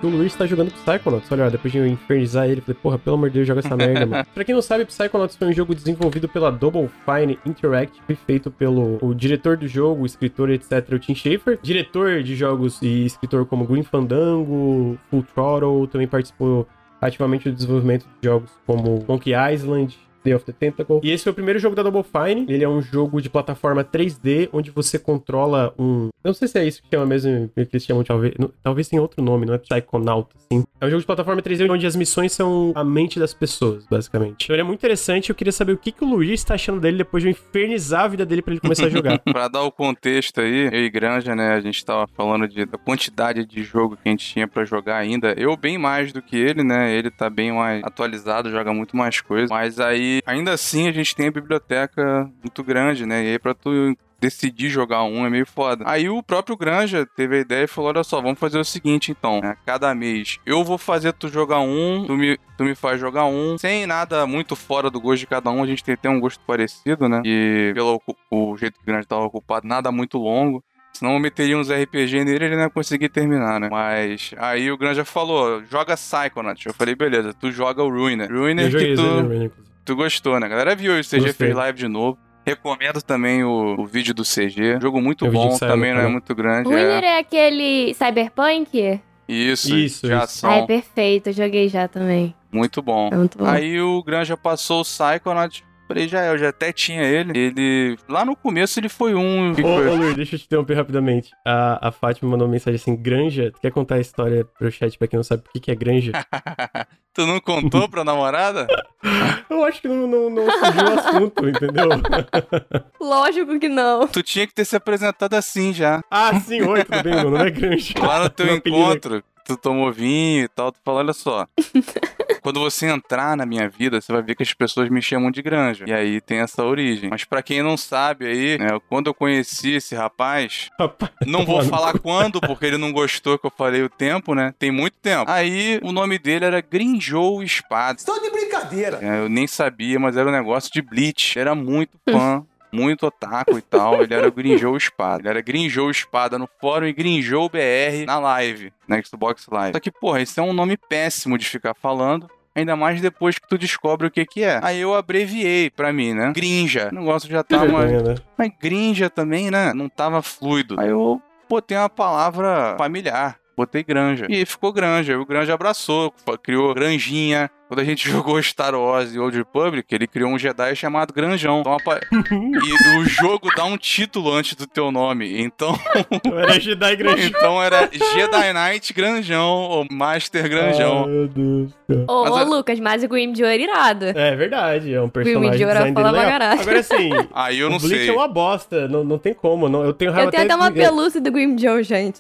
O Luiz tá jogando Psychonauts. Olha, depois de eu infernizar ele, falei, porra, pelo amor de Deus, joga essa merda, mano. pra quem não sabe, Psychonauts foi um jogo desenvolvido pela Double Fine Interactive, feito pelo o diretor do jogo, o escritor, etc., o Tim Schafer. Diretor de jogos e escritor como Green Fandango, Full Throttle, também participou ativamente o desenvolvimento de jogos como Monkey Island, Day of the Tentacle. E esse foi o primeiro jogo da Double Fine. Ele é um jogo de plataforma 3D, onde você controla um. Eu não sei se é isso que chama mesmo, que eles chamam, talvez. não- Talvez tenha outro nome, não é Psychonaut, assim. É um jogo de plataforma 3D onde as missões são a mente das pessoas, basicamente. Então ele é muito interessante. Eu queria saber o que, que o Luiz tá achando dele depois de eu infernizar a vida dele pra ele começar a jogar. Pra dar o contexto aí, eu e Granja, né, a gente tava falando de, da quantidade de jogo que a gente tinha pra jogar ainda. Eu bem mais do que ele, né, ele tá bem mais atualizado, joga muito mais coisas. Mas aí, ainda assim, a gente tem a biblioteca muito grande, né, e aí pra tu decidir jogar um é meio foda. Aí o próprio Granja teve a ideia e falou: olha só, vamos fazer o seguinte então, né? Cada mês eu vou fazer tu jogar um, tu me, tu me faz jogar um, sem nada muito fora do gosto de cada um, a gente tem até um gosto parecido, né? E pelo o jeito que o Granja tava ocupado, nada muito longo. Senão eu meteria uns RPG nele e ele não ia conseguir terminar, né? Mas aí o Granja falou: joga Psychonaut. Eu falei, beleza, tu joga o Ruiner. Ruiner eu que tu. Tu gostou, né? A galera viu, o CG Gostei. fez live de novo. Recomendo também o, o vídeo do CG. Jogo muito É o bom, saiu também não é muito grande. Winner É. é aquele Cyberpunk? Isso, Isso, de isso. Ah, é perfeito, eu joguei já também. Muito bom. É muito bom. Aí o Granja passou o Psychonaut. Falei, já é, eu já até tinha ele. Ele. Lá no começo ele foi um. Ô, ô Luiz, deixa eu te interromper rapidamente. A, a Fátima mandou uma mensagem assim: Granja, tu quer contar a história pro chat pra quem não sabe o que, que é granja? tu não contou pra namorada? Eu acho que não, não, não surgiu o assunto, entendeu? Lógico que não. tu tinha que ter se apresentado assim já. ah, sim, oi, tudo bem, meu nome é granja. Lá no teu é- encontro, tu tomou vinho e tal, tu falou, olha só. Quando você entrar na minha vida, você vai ver que as pessoas me chamam de granja. E aí tem essa origem. Mas pra quem não sabe aí, né, quando eu conheci esse rapaz, Rapaz, não vou Mano. falar quando, porque ele não gostou que eu falei o tempo, né? Tem muito tempo. Aí o nome dele era Grinjou Espada. Estou de brincadeira. É, eu nem sabia, mas era um negócio de Bleach. Era muito fã. Muito otaku e tal, ele era o Grinjou Espada. Ele era Grinjou Espada no fórum e Grinjou BR na live, na Xbox Live. Só que, porra, esse é um nome péssimo de ficar falando. Ainda mais depois que tu descobre o que que é. Aí eu abreviei pra mim, né? Grinja. O negócio já tá uma... né? Mas Grinja também, né? Não tava fluido. Aí eu botei uma palavra familiar. Botei granja. E ficou granja. E o granja abraçou, criou granjinha. Quando a gente jogou Star Wars e Old Republic, ele criou um Jedi chamado Granjão. Então, apa- e o jogo dá um título antes do teu nome. Então, era Jedi granja. então era Jedi Knight Granjão ou Master Ah, Granjão. meu Deus. do céu. Ô, Mas ô, a- Lucas, mas o Grim Joe era irado. É verdade, é um personagem Will Joe era legal. caralho. Agora assim, Aí eu não o Bleach sei. é uma bosta, não, não tem como. Não, eu tenho raiva Eu tenho até uma de- pelúcia do Grim Joe, gente.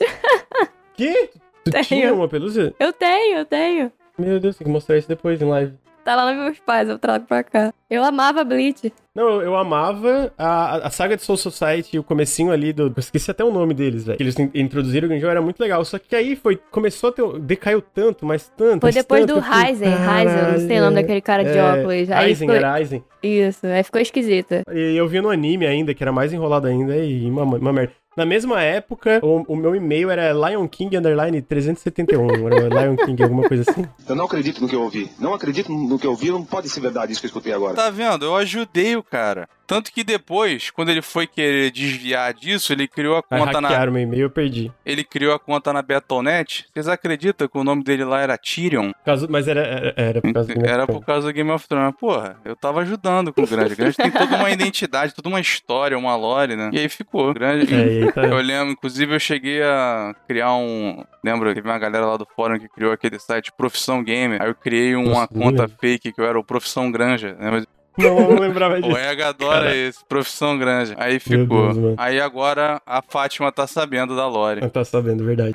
Que? Tu Tenho. tinha uma pelúcia? Eu tenho, eu tenho. Meu Deus, tem que mostrar isso depois em live. Tá lá nos meus pais, eu trago pra cá. Eu amava Bleach. Não, eu, eu amava a, a saga de Soul Society o comecinho ali do... Eu esqueci até o nome deles, velho. Que eles in- introduziram o Grunge era muito legal. Só que aí foi... Começou a ter... Decaiu tanto, mas tanto, Foi depois tanto, do Ryzen, Ryzen, não sei o nome daquele cara de É, óculos. Aí ficou... era Aizen. Isso, aí ficou esquisito. E eu vi no anime ainda, que era mais enrolado ainda, e uma, uma merda. Na mesma época, o, o meu e-mail era Lion King Underline 371. Era Lion King, alguma coisa assim. Eu não acredito no que eu ouvi. Não acredito no que eu ouvi. Não pode ser verdade isso que eu escutei agora. Tá vendo? Eu ajudei o cara. Tanto que depois, quando ele foi querer desviar disso, ele criou a conta na. hackearam meu e-mail, eu perdi. Ele criou a conta na Battle.net. Vocês acreditam que o nome dele lá era Tyrion? Causa- mas era, era, era por causa do Game Era por causa do Game of Thrones. Porra, eu tava ajudando com o Grande. O Grande tem toda uma identidade, toda uma história, uma lore, né? E aí ficou. O Grande. É, tá... Eu lembro, inclusive eu cheguei a criar um. Lembra? Teve uma galera lá do fórum que criou aquele site Profissão Gamer. Aí eu criei uma Nossa, conta lembro. fake que eu era o Profissão Granja. Né? Mas Não, lembrava o disso. EG adora Cara. esse, Profissão Granja. Aí ficou. Deus, aí agora a Fátima tá sabendo da lore. Não tá sabendo, verdade.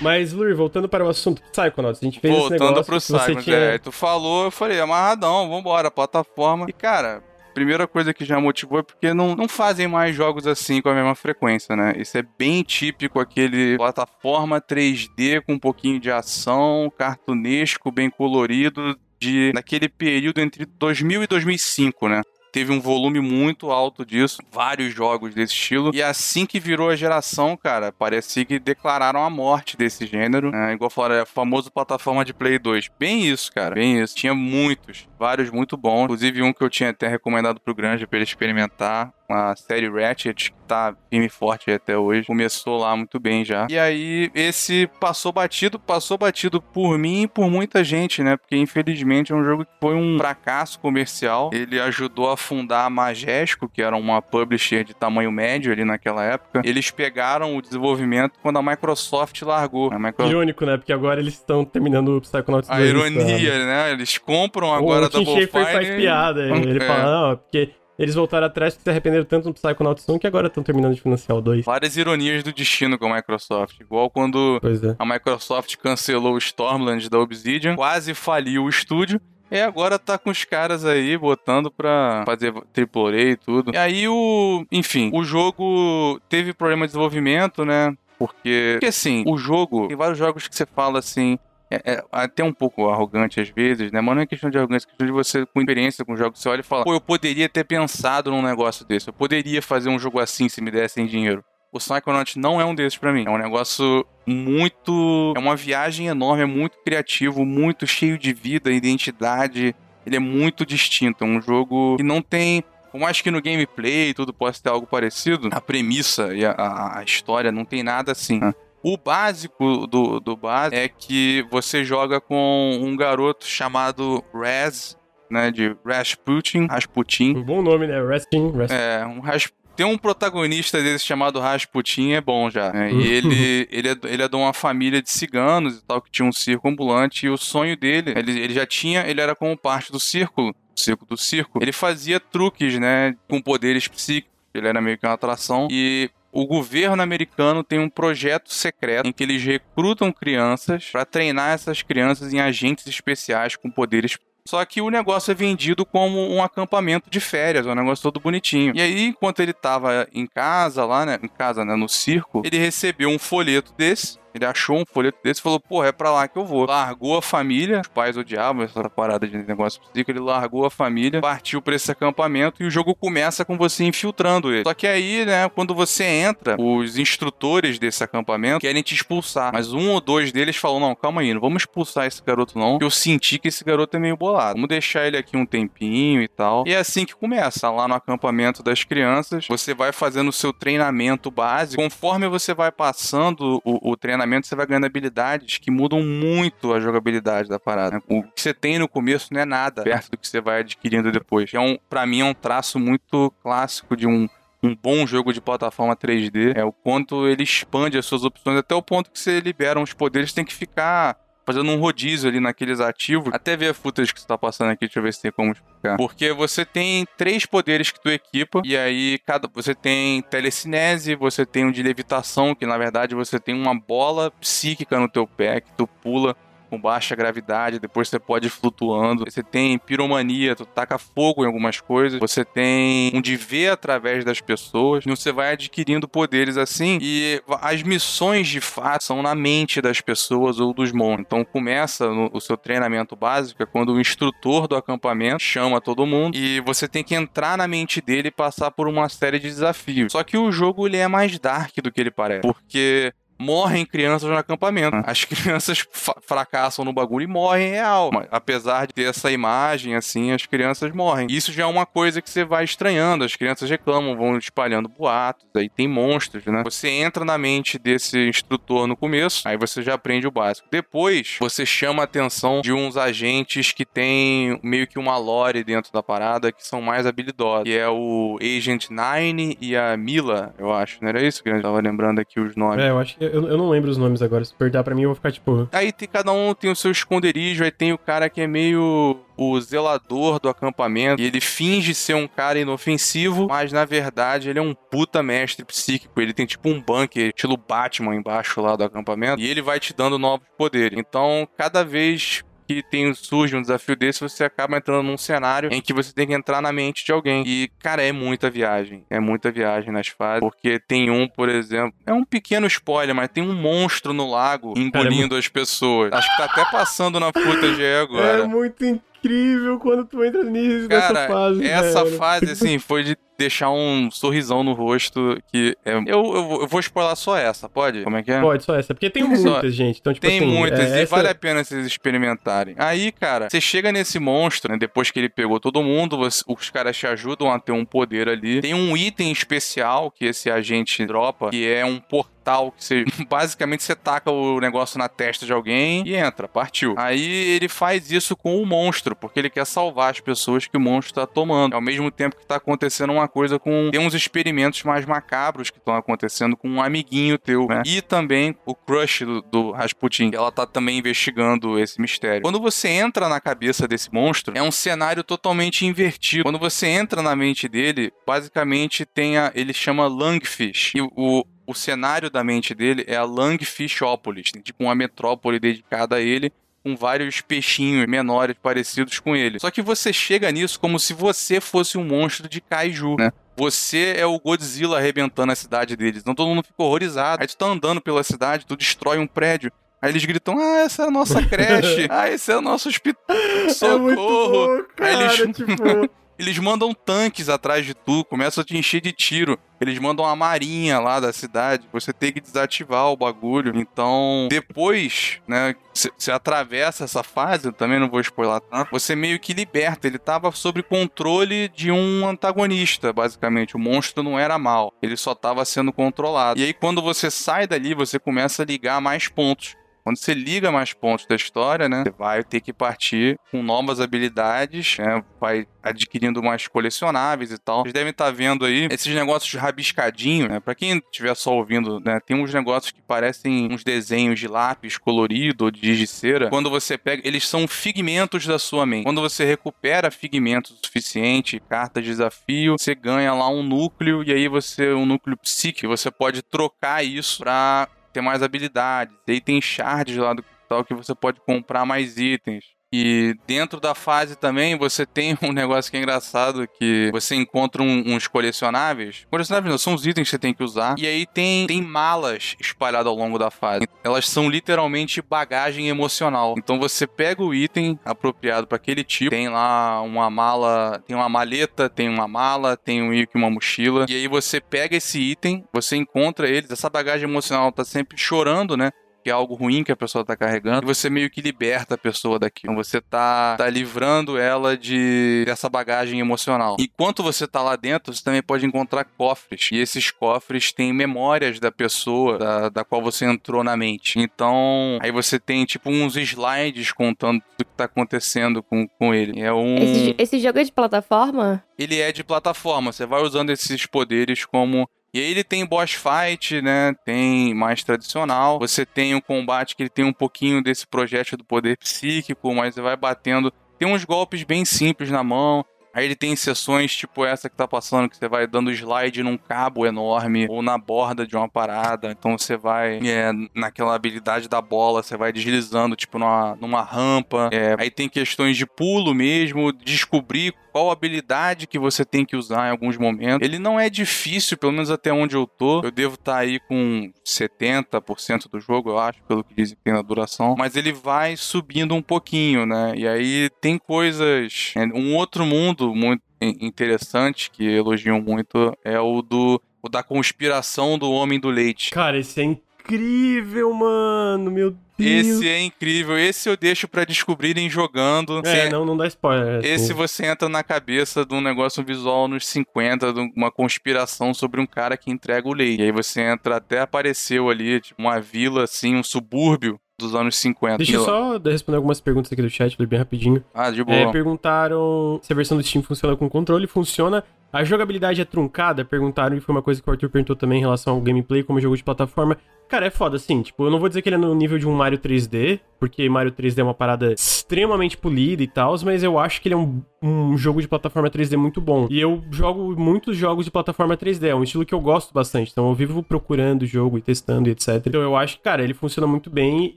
Mas, Lur, voltando para o assunto Psychonauts, a gente fez esse Voltando negócio pro que você Cyclones, tinha... é, tu falou, eu falei, amarradão, vambora, plataforma. E, cara, primeira coisa que já motivou é porque não, não fazem mais jogos assim com a mesma frequência, né? Isso é bem típico, aquele plataforma 3D com um pouquinho de ação, cartunesco, bem colorido, de naquele período entre 2000 e 2005, né? Teve um volume muito alto disso, vários jogos desse estilo. E assim que virou a geração, cara, parecia que declararam a morte desse gênero. É, igual falaram, é famoso plataforma de Play 2. Bem isso, cara. Bem isso. Tinha muitos. Vários muito bons. Inclusive um que eu tinha até recomendado pro Grande pra ele experimentar, a série Ratchet, que tá firme e forte até hoje. Começou lá muito bem já. E aí, esse passou batido, passou batido por mim e por muita gente, né? Porque infelizmente é um jogo que foi um fracasso comercial. Ele ajudou a fundar a Majesco, que era uma publisher de tamanho médio ali naquela época. Eles pegaram o desenvolvimento quando a Microsoft largou. A Microsoft... Irônico, né? Porque agora eles estão terminando o Psychonauts 2. A ironia, né? Eles compram agora o Tim Double Schafer faz piada. Ele É. fala, não, porque eles voltaram atrás porque se arrependeram tanto no Psychonauts 1 que agora estão terminando de financiar o 2. Várias ironias do destino com a Microsoft. Igual quando é. a Microsoft cancelou o Stormland da Obsidian, quase faliu o estúdio. E agora tá com os caras aí botando pra fazer AAA e tudo. E aí o. Enfim, o jogo teve problema de desenvolvimento, né? Porque. Porque assim, o jogo. Tem vários jogos que você fala assim. É, é até um pouco arrogante às vezes, né? Mas não é questão de arrogância, é questão de você, com experiência com jogos, você olha e fala: pô, eu poderia ter pensado num negócio desse. Eu poderia fazer um jogo assim se me dessem dinheiro. O Psychonaut não é um desses pra mim. É um negócio muito. É uma viagem enorme, é muito criativo, muito cheio de vida, identidade. Ele é muito distinto. É um jogo que não tem. Por mais que no gameplay tudo possa ter algo parecido, a premissa e a, a, a história não tem nada assim. né? O básico do, do básico é que você joga com um garoto chamado Raz, né? De Rasputin. Rasputin. Um bom nome, né? Resting. É, um Ras- Tem um protagonista desse chamado Rasputin, é bom já. né? E ele, ele, é, ele é de uma família de ciganos e tal, que tinha um circo ambulante, e o sonho dele, ele, ele já tinha, ele era como parte do círculo, círculo do circo. Ele fazia truques, né, com poderes psíquicos. Ele era meio que uma atração. E o governo americano tem um projeto secreto em que eles recrutam crianças para treinar essas crianças em agentes especiais com poderes só que o negócio é vendido como um acampamento de férias, é um negócio todo bonitinho. E aí, enquanto ele tava em casa lá, né? Em casa, né? No circo, ele recebeu um folheto desse. Ele achou um folheto desse e falou, porra, é pra lá que eu vou. Largou a família, os pais odiavam essa parada de negócio psíquico, ele largou a família, partiu pra esse acampamento e o jogo começa com você infiltrando ele. Só que aí, né, quando você entra, os instrutores desse acampamento querem te expulsar. Mas um ou dois deles falam, não, calma aí, não vamos expulsar esse garoto não, que eu senti que esse garoto é meio bolado. Vamos deixar ele aqui um tempinho e tal. E é assim que começa, lá no acampamento das crianças, você vai fazendo o seu treinamento básico. Conforme você vai passando o, o treinamento, você vai ganhando habilidades que mudam muito a jogabilidade da parada. O que você tem no começo não é nada perto do que você vai adquirindo depois. É um, para mim é um traço muito clássico de um um bom jogo de plataforma 3D é o quanto ele expande as suas opções até o ponto que você libera uns poderes, tem que ficar fazendo um rodízio ali naqueles ativos. Até ver a footage que você tá passando aqui, deixa eu ver se tem como explicar. Porque você tem três poderes que tu equipa, e aí cada você tem telecinese, você tem um de levitação, que na verdade você tem uma bola psíquica no teu pé, que tu pula com baixa gravidade, depois você pode ir flutuando. Você tem piromania, tu taca fogo em algumas coisas. Você tem um de ver através das pessoas. E você vai adquirindo poderes assim. E as missões de fato são na mente das pessoas ou dos monstros. Então começa no, o seu treinamento básico é quando o instrutor do acampamento chama todo mundo e você tem que entrar na mente dele e passar por uma série de desafios. Só que o jogo ele é mais dark do que ele parece. Porque morrem crianças no acampamento. As crianças fracassam no bagulho e morrem real. Mas, apesar de ter essa imagem, assim, as crianças morrem. Isso já é uma coisa que você vai estranhando. As crianças reclamam, vão espalhando boatos, aí tem monstros, né? Você entra na mente desse instrutor no começo, aí você já aprende o básico. Depois, você chama a atenção de uns agentes que têm meio que uma lore dentro da parada, que são mais habilidosos. Que é o Agent Nine e a Mila, eu acho. Não era isso que eu tava lembrando aqui os nomes. É, eu acho que. Eu, eu não lembro os nomes agora. Se perguntar pra mim, eu vou ficar tipo. Aí tem, cada um tem o seu esconderijo, aí tem o cara que é meio o zelador do acampamento, e ele finge ser um cara inofensivo, mas na verdade ele é um puta mestre psíquico. Ele tem tipo um bunker, estilo Batman embaixo lá do acampamento, e ele vai te dando novos poderes. Então, cada vez que tem, surge um desafio desse, você acaba entrando num cenário em que você tem que entrar na mente de alguém. E, cara, é muita viagem. É muita viagem nas fases. Porque tem um, por exemplo, é um pequeno spoiler, mas tem um monstro no lago engolindo as pessoas. Acho que tá até passando na footage aí agora. É muito incrível quando tu entra nisso Cara, nessa fase. essa velho. fase, assim, foi de deixar um sorrisão no rosto que é... eu, eu, eu vou spoiler só essa, pode? Como é que é? Pode, só essa. Porque tem muitas, gente. Então, tipo Tem assim, muitas, é, e essa- vale a pena vocês experimentarem. Aí, cara, você chega nesse monstro, né, depois que ele pegou todo mundo, você- os caras te ajudam a ter um poder ali. Tem um item especial que esse agente dropa, que é um portal que você. Basicamente, você taca o negócio na testa de alguém e entra, partiu. Aí ele faz isso com o monstro, porque ele quer salvar as pessoas que o monstro tá tomando. Ao mesmo tempo que tá acontecendo uma coisa com. Tem uns experimentos mais macabros que estão acontecendo com um amiguinho teu, né? E também o crush do, do Rasputin. Ela tá também investigando esse mistério. Quando você entra na cabeça desse monstro, é um cenário totalmente invertido. Quando você entra na mente dele, basicamente tem a. Ele chama Lungfish. E o, o cenário da mente dele é a Lungfishopolis, tem tipo uma metrópole dedicada a ele, com vários peixinhos menores parecidos com ele. Só que você chega nisso como se você fosse um monstro de kaiju, né? Você é o Godzilla arrebentando a cidade deles. Então todo mundo fica horrorizado. Aí tu tá andando pela cidade, tu destrói um prédio. Aí eles gritam: Ah, essa é a nossa creche. ah, esse é o nosso hospital. É muito Socorro. bom, cara, Aí eles- tipo... Eles mandam tanques atrás de tu, começam a te encher de tiro. Eles mandam a marinha lá da cidade. Você tem que desativar o bagulho. Então, depois, né, você atravessa essa fase, eu também não vou spoiler tanto. Você meio que liberta. Ele tava sob controle de um antagonista, basicamente. O monstro não era mal. Ele só tava sendo controlado. E aí, quando você sai dali, você começa a ligar mais pontos. Quando você liga mais pontos da história, né? Você vai ter que partir com novas habilidades, né? Vai adquirindo mais colecionáveis e tal. Vocês devem estar vendo aí esses negócios rabiscadinhos, né? Pra quem estiver só ouvindo, né? Tem uns negócios que parecem uns desenhos de lápis colorido ou de cera. Quando você pega, eles são figmentos da sua mente. Quando você recupera figmentos o suficiente, cartas de desafio, você ganha lá um núcleo e aí você, um núcleo psíquico, você pode trocar isso pra ter mais habilidades. E aí tem shards lá do cristal que você pode comprar mais itens. E dentro da fase também você tem um negócio que é engraçado que você encontra um- uns colecionáveis. Colecionáveis não, são os itens que você tem que usar. E aí tem, tem malas espalhadas ao longo da fase. Elas são literalmente bagagem emocional. Então você pega o item apropriado para aquele tipo. Tem lá uma mala, tem uma maleta, tem uma mala, tem um que uma mochila. E aí você pega esse item, você encontra eles. Essa bagagem emocional tá sempre chorando, né? Que é algo ruim que a pessoa tá carregando, e você meio que liberta a pessoa daquilo. Então você tá, tá livrando ela de dessa bagagem emocional. Enquanto você tá lá dentro, você também pode encontrar cofres. E esses cofres têm memórias da pessoa da, da qual você entrou na mente. Então, aí você tem tipo uns slides contando tudo que tá acontecendo com, com ele. É um. Esse, esse jogo é de plataforma? Ele é de plataforma. Você vai usando esses poderes como e aí ele tem boss fight, né? Tem mais tradicional. Você tem um combate que ele tem um pouquinho desse projétil do poder psíquico, mas você vai batendo. Tem uns golpes bem simples na mão. Aí ele tem sessões tipo essa que tá passando, que você vai dando slide num cabo enorme ou na borda de uma parada. Então você vai é, naquela habilidade da bola, você vai deslizando tipo numa, numa rampa. É, aí tem questões de pulo mesmo, descobrir qual habilidade que você tem que usar em alguns momentos. Ele não é difícil, pelo menos até onde eu tô. Eu devo estar aí com 70% do jogo, eu acho, pelo que dizem que tem na duração. Mas ele vai subindo um pouquinho, né? E aí tem coisas. é, Um outro mundo muito interessante que elogiam muito é o do o da conspiração do homem do leite. Cara, esse é incrível, mano. Meu. Esse é incrível. Esse eu deixo pra descobrirem jogando. É, não, não dá spoiler. assim. Esse você entra na cabeça de um negócio visual nos 50, de uma conspiração sobre um cara que entrega o leite. E aí você entra, até apareceu ali, tipo, uma vila, assim, um subúrbio dos anos 50. Deixa eu só responder algumas perguntas aqui do chat, bem rapidinho. Ah, de boa. É, perguntaram se a versão do Steam funciona com controle. Funciona. A jogabilidade é truncada? Perguntaram, e foi uma coisa que o Arthur perguntou também em relação ao gameplay como jogo de plataforma. Cara, é foda, assim. Tipo, eu não vou dizer que ele é no nível de um Mario 3D, porque Mario 3D é uma parada extremamente polida e tal, mas eu acho que ele é um, um jogo de plataforma 3D muito bom. E eu jogo muitos jogos de plataforma 3D, é um estilo que eu gosto bastante. Então eu vivo procurando o jogo e testando e etc. Então eu acho que, cara, ele funciona muito bem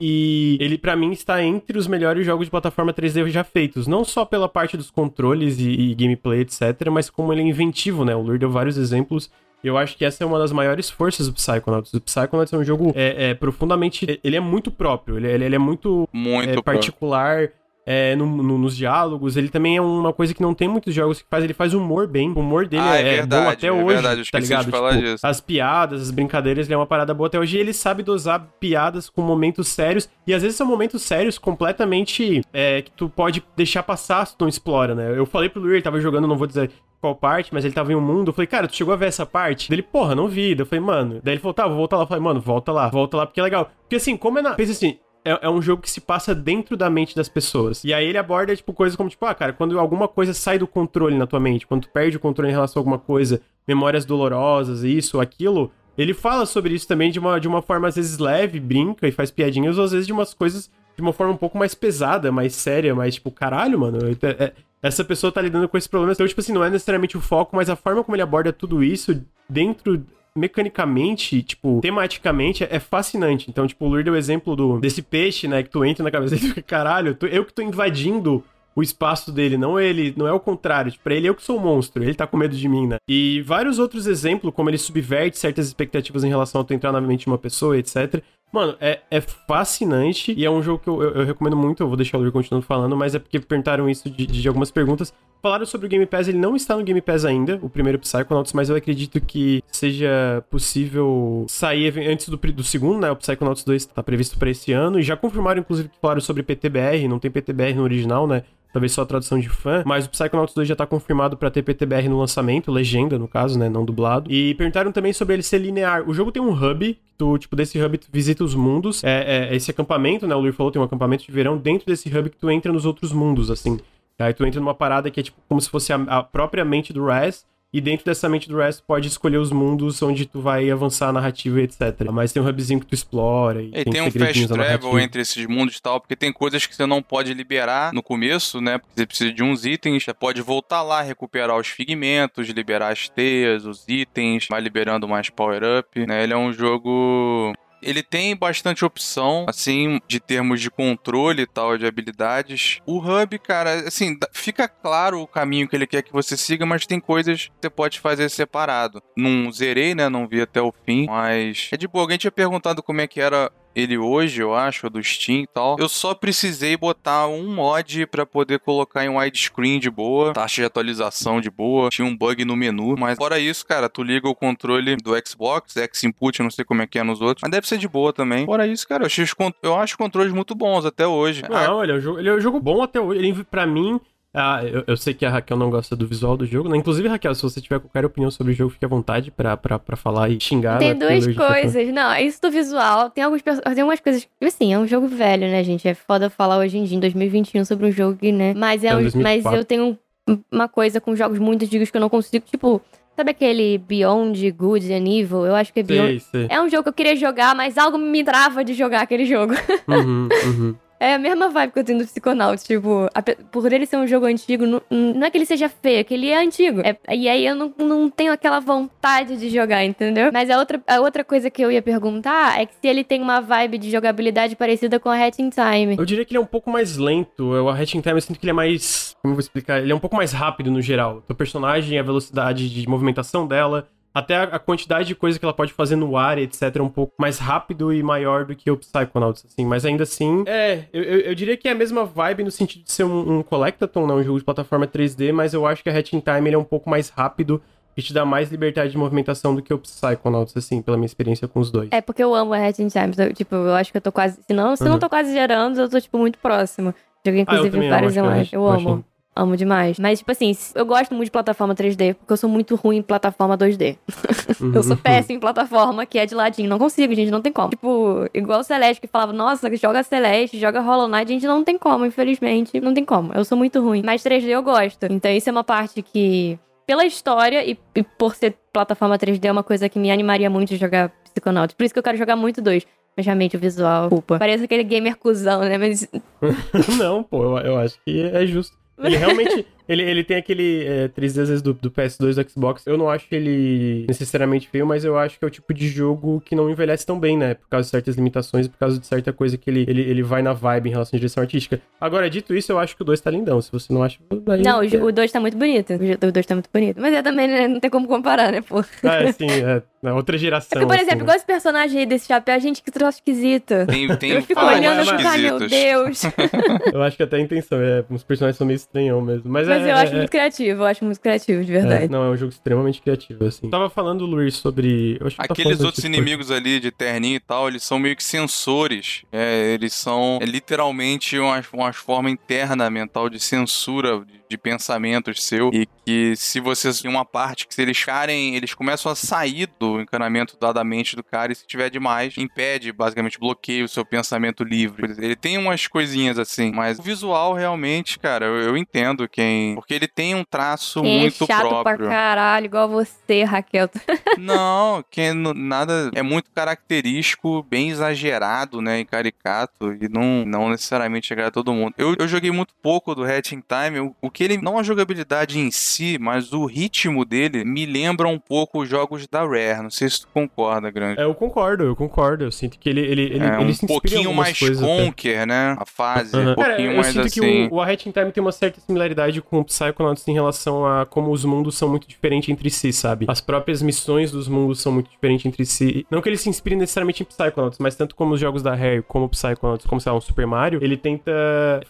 e ele, pra mim, está entre os melhores jogos de plataforma 3D já feitos. Não só pela parte dos controles e, e gameplay, etc., mas como ele é inventivo, né? O Lur deu vários exemplos. Eu acho que essa é uma das maiores forças do Psychonauts. O Psychonauts é um jogo é, é, profundamente. Ele é muito próprio, ele, ele- ele é muito Muito é, particular. É, no- no- nos diálogos. Ele também é uma coisa que não tem muitos jogos que faz. Ele faz humor bem. O humor dele Ah, é, é verdade, bom até é hoje. verdade, eu tá esqueci de ligado? falar Tipo, disso. As piadas, as brincadeiras, ele é uma parada boa até hoje. E ele sabe dosar piadas com momentos sérios. E às vezes são momentos sérios completamente é, que tu pode deixar passar se tu não explora, né? Eu falei pro Luir, ele tava jogando, não vou dizer qual parte, mas ele tava em um mundo. Eu falei, cara, tu chegou a ver essa parte? Dele, porra, não vi. Daí Eu falei, mano. Daí ele falou, tá, vou voltar lá. Eu falei, mano, volta lá, volta lá, porque é legal. Porque assim, como é na. Pensa assim. É, é um jogo que se passa dentro da mente das pessoas. E aí ele aborda, tipo, coisas como, tipo, ah, cara, quando alguma coisa sai do controle na tua mente, quando tu perde o controle em relação a alguma coisa, memórias dolorosas, isso, aquilo, ele fala sobre isso também de uma, de uma forma, às vezes, leve, brinca e faz piadinhas, ou às vezes de umas coisas de uma forma um pouco mais pesada, mais séria, mais tipo, caralho, mano, é- essa pessoa tá lidando com esses problemas. Então, tipo assim, não é necessariamente o foco, mas a forma como ele aborda tudo isso dentro mecanicamente, tipo, tematicamente, é fascinante. Então, tipo, o Luir deu o exemplo do, desse peixe, né, que tu entra na cabeça e fica, caralho, tu- eu que tô invadindo o espaço dele, não ele, não é o contrário. Tipo, pra ele eu que sou o monstro, ele tá com medo de mim, né? E vários outros exemplos, como ele subverte certas expectativas em relação a tu entrar na mente de uma pessoa, etc. Mano, é, é fascinante e é um jogo que eu, eu- eu recomendo muito. Eu vou deixar o Luir continuando falando, mas é porque perguntaram isso de, de algumas perguntas. Falaram sobre o Game Pass, ele não está no Game Pass ainda, o primeiro Psychonauts, mas eu acredito que seja possível sair antes do, do segundo, né? O Psychonauts 2 tá previsto para esse ano e já confirmaram, inclusive, que falaram sobre PTBR, não tem PTBR no original, né? Talvez só a tradução de fã, mas o Psychonauts 2 já tá confirmado pra ter PTBR no lançamento, legenda no caso, né, não dublado. E perguntaram também sobre ele ser linear. O jogo tem um hub, tu, tipo, desse hub tu visita os mundos. É, é esse acampamento, né, o Luir falou, tem um acampamento de verão dentro desse hub que tu entra nos outros mundos, assim. Aí tu entra numa parada que é tipo como se fosse a, a própria mente do Raz. E dentro dessa mente do tu pode escolher os mundos onde tu vai avançar a narrativa e etc. Mas tem um hubzinho que tu explora. E E tem um fast travel entre esses mundos e tal, porque tem coisas que você não pode liberar no começo, né? Porque você precisa de uns itens, você pode voltar lá, recuperar os figmentos, liberar as teias, os itens, vai liberando mais power-up, né? Ele é um jogo... Ele tem bastante opção, assim, de termos de controle e tal, de habilidades. O hub, cara, assim, fica claro o caminho que ele quer que você siga, mas tem coisas que você pode fazer separado. Não zerei, né? Não vi até o fim, mas é de boa. Alguém tinha perguntado como é que era ele hoje, eu acho, do Steam e tal. Eu só precisei botar um mod pra poder colocar em widescreen de boa, taxa de atualização de boa, tinha um bug no menu, mas fora isso, cara, tu liga o controle do Xbox, X-Input, não sei como é que é nos outros, mas deve ser de boa também. Fora isso, cara, eu, con- eu acho controles muito bons até hoje. Não, ele é, um jogo, ele é um jogo bom até hoje. Ele, pra mim, ah, eu, eu sei que a Raquel não gosta do visual do jogo, né? Inclusive, Raquel, se você tiver qualquer opinião sobre o jogo, fique à vontade pra, pra, pra falar e xingar. Tem né? Duas coisas. Não, isso do visual. Tem, alguns, tem algumas coisas. Assim, é um jogo velho, né, gente? É foda falar hoje em dia, em 2021, sobre um jogo que, né? Mas, é É, um- 2004. mas eu tenho um- uma coisa com jogos muito antigos que eu não consigo. Tipo, sabe aquele Beyond Good and Evil? Eu acho que é Beyond. Sei, sei. É um jogo que eu queria jogar, mas algo me trava de jogar aquele jogo. Uhum, uhum. É a mesma vibe que eu tenho do Psychonauts. Tipo, ape- por ele ser um jogo antigo, não, não é que ele seja feio, é que ele é antigo. É- e aí eu não, não tenho aquela vontade de jogar, entendeu? Mas a outra, a outra coisa que eu ia perguntar é que se ele tem uma vibe de jogabilidade parecida com a Hatching Time. Eu diria que ele é um pouco mais lento. Eu, a Hatching Time eu sinto que ele é mais. Como eu vou explicar? Ele é um pouco mais rápido no geral. Teu personagem, a velocidade de movimentação dela. Até a, a quantidade de coisa que ela pode fazer no ar, etc., é um pouco mais rápido e maior do que o Psychonauts, assim. Mas ainda assim, é, eu, eu, eu diria que é a mesma vibe no sentido de ser um, um Collectathon, né? Um jogo de plataforma 3D, mas eu acho que a Hatching Time ele é um pouco mais rápido e te dá mais liberdade de movimentação do que o Psychonauts, assim, pela minha experiência com os dois. É porque eu amo a Hatching Time. então, Tipo, eu acho que eu tô quase. Se não, se não Uhum. tô quase gerando, eu tô, tipo, muito próximo. Joguei, Ah, eu inclusive, vários amo, eu Eu eu amo. Amo demais. Mas, tipo assim, eu gosto muito de plataforma 3D, porque eu sou muito ruim em plataforma 2D. Eu sou Uhum. péssima em plataforma que é de ladinho. Não consigo, gente, não tem como. Tipo, igual o Celeste que falava, nossa, joga Celeste, joga Hollow Knight. Gente, não tem como, infelizmente. Não tem como. Eu sou muito ruim. Mas 3D eu gosto. Então isso é uma parte que, pela história e, e por ser plataforma 3D, é uma coisa que me animaria muito de jogar Psychonauts. Por isso que eu quero jogar muito dois. Mas realmente o visual, culpa. Parece aquele gamer cuzão, né? Mas não, pô, eu, eu acho que é justo. Ele realmente. Ele, ele tem aquele é, 3D às vezes do, do PS2 do Xbox. Eu não acho ele necessariamente feio, mas eu acho que é o tipo de jogo que não envelhece tão bem, né? Por causa de certas limitações e por causa de certa coisa que ele, ele, ele vai na vibe em relação à direção artística. Agora, dito isso, eu acho que o 2 tá lindão. Se você não acha, daí... Não, o 2 tá muito bonito. O 2 tá muito bonito. Mas é também, né, não tem como comparar, né, pô? Ah, é, sim, é. É outra geração. É porque, por exemplo, assim, igual esse personagem aí desse chapéu, gente, que troço esquisito. Tem, tem Eu fico olhando e fico, ai meu. Deus. Eu acho que até a intenção, é, os personagens são meio estranhão mesmo. Mas, Mas é, eu acho é, muito criativo, eu acho muito criativo, de é, verdade. não, é um jogo extremamente criativo, assim. Tava falando, Luiz, sobre. eu acho que eu tava Aqueles falando outros inimigos ali de terninho e tal, eles são meio que sensores. É, eles são é, literalmente uma, uma forma interna mental de censura de, de pensamentos seu. E que se você tem uma parte que se eles ficarem, eles começam a sair do encanamento da, da mente do cara e se tiver demais, impede, basicamente, bloqueia o seu pensamento livre. Ele tem umas coisinhas assim, mas o visual realmente, cara, eu, eu entendo quem. Porque ele tem um traço Quem é muito chato próprio. pra caralho, igual você, Raquel. Não, que é no- nada é muito característico, bem exagerado, né, e caricato e não, não necessariamente agrada a todo mundo. Eu, eu joguei muito pouco do Hatching Time, o, o que ele não a jogabilidade em si, mas o ritmo dele me lembra um pouco os jogos da Rare. Não sei se tu concorda, grande. É, eu concordo, eu concordo. Eu sinto que ele, ele, ele, É, ele um se pouquinho mais coisas até. Conquer, né? A fase, Aham. um pouquinho Cara, eu mais sinto assim. que o, o A Hat in Time tem uma certa similaridade com o Psychonauts em relação a como os mundos são muito diferentes entre si, sabe? As próprias missões dos mundos são muito diferentes entre si. Não que ele se inspire necessariamente em Psychonauts, mas tanto como os jogos da Rare, como o Psychonauts, como, sei lá, um Super Mario, ele tenta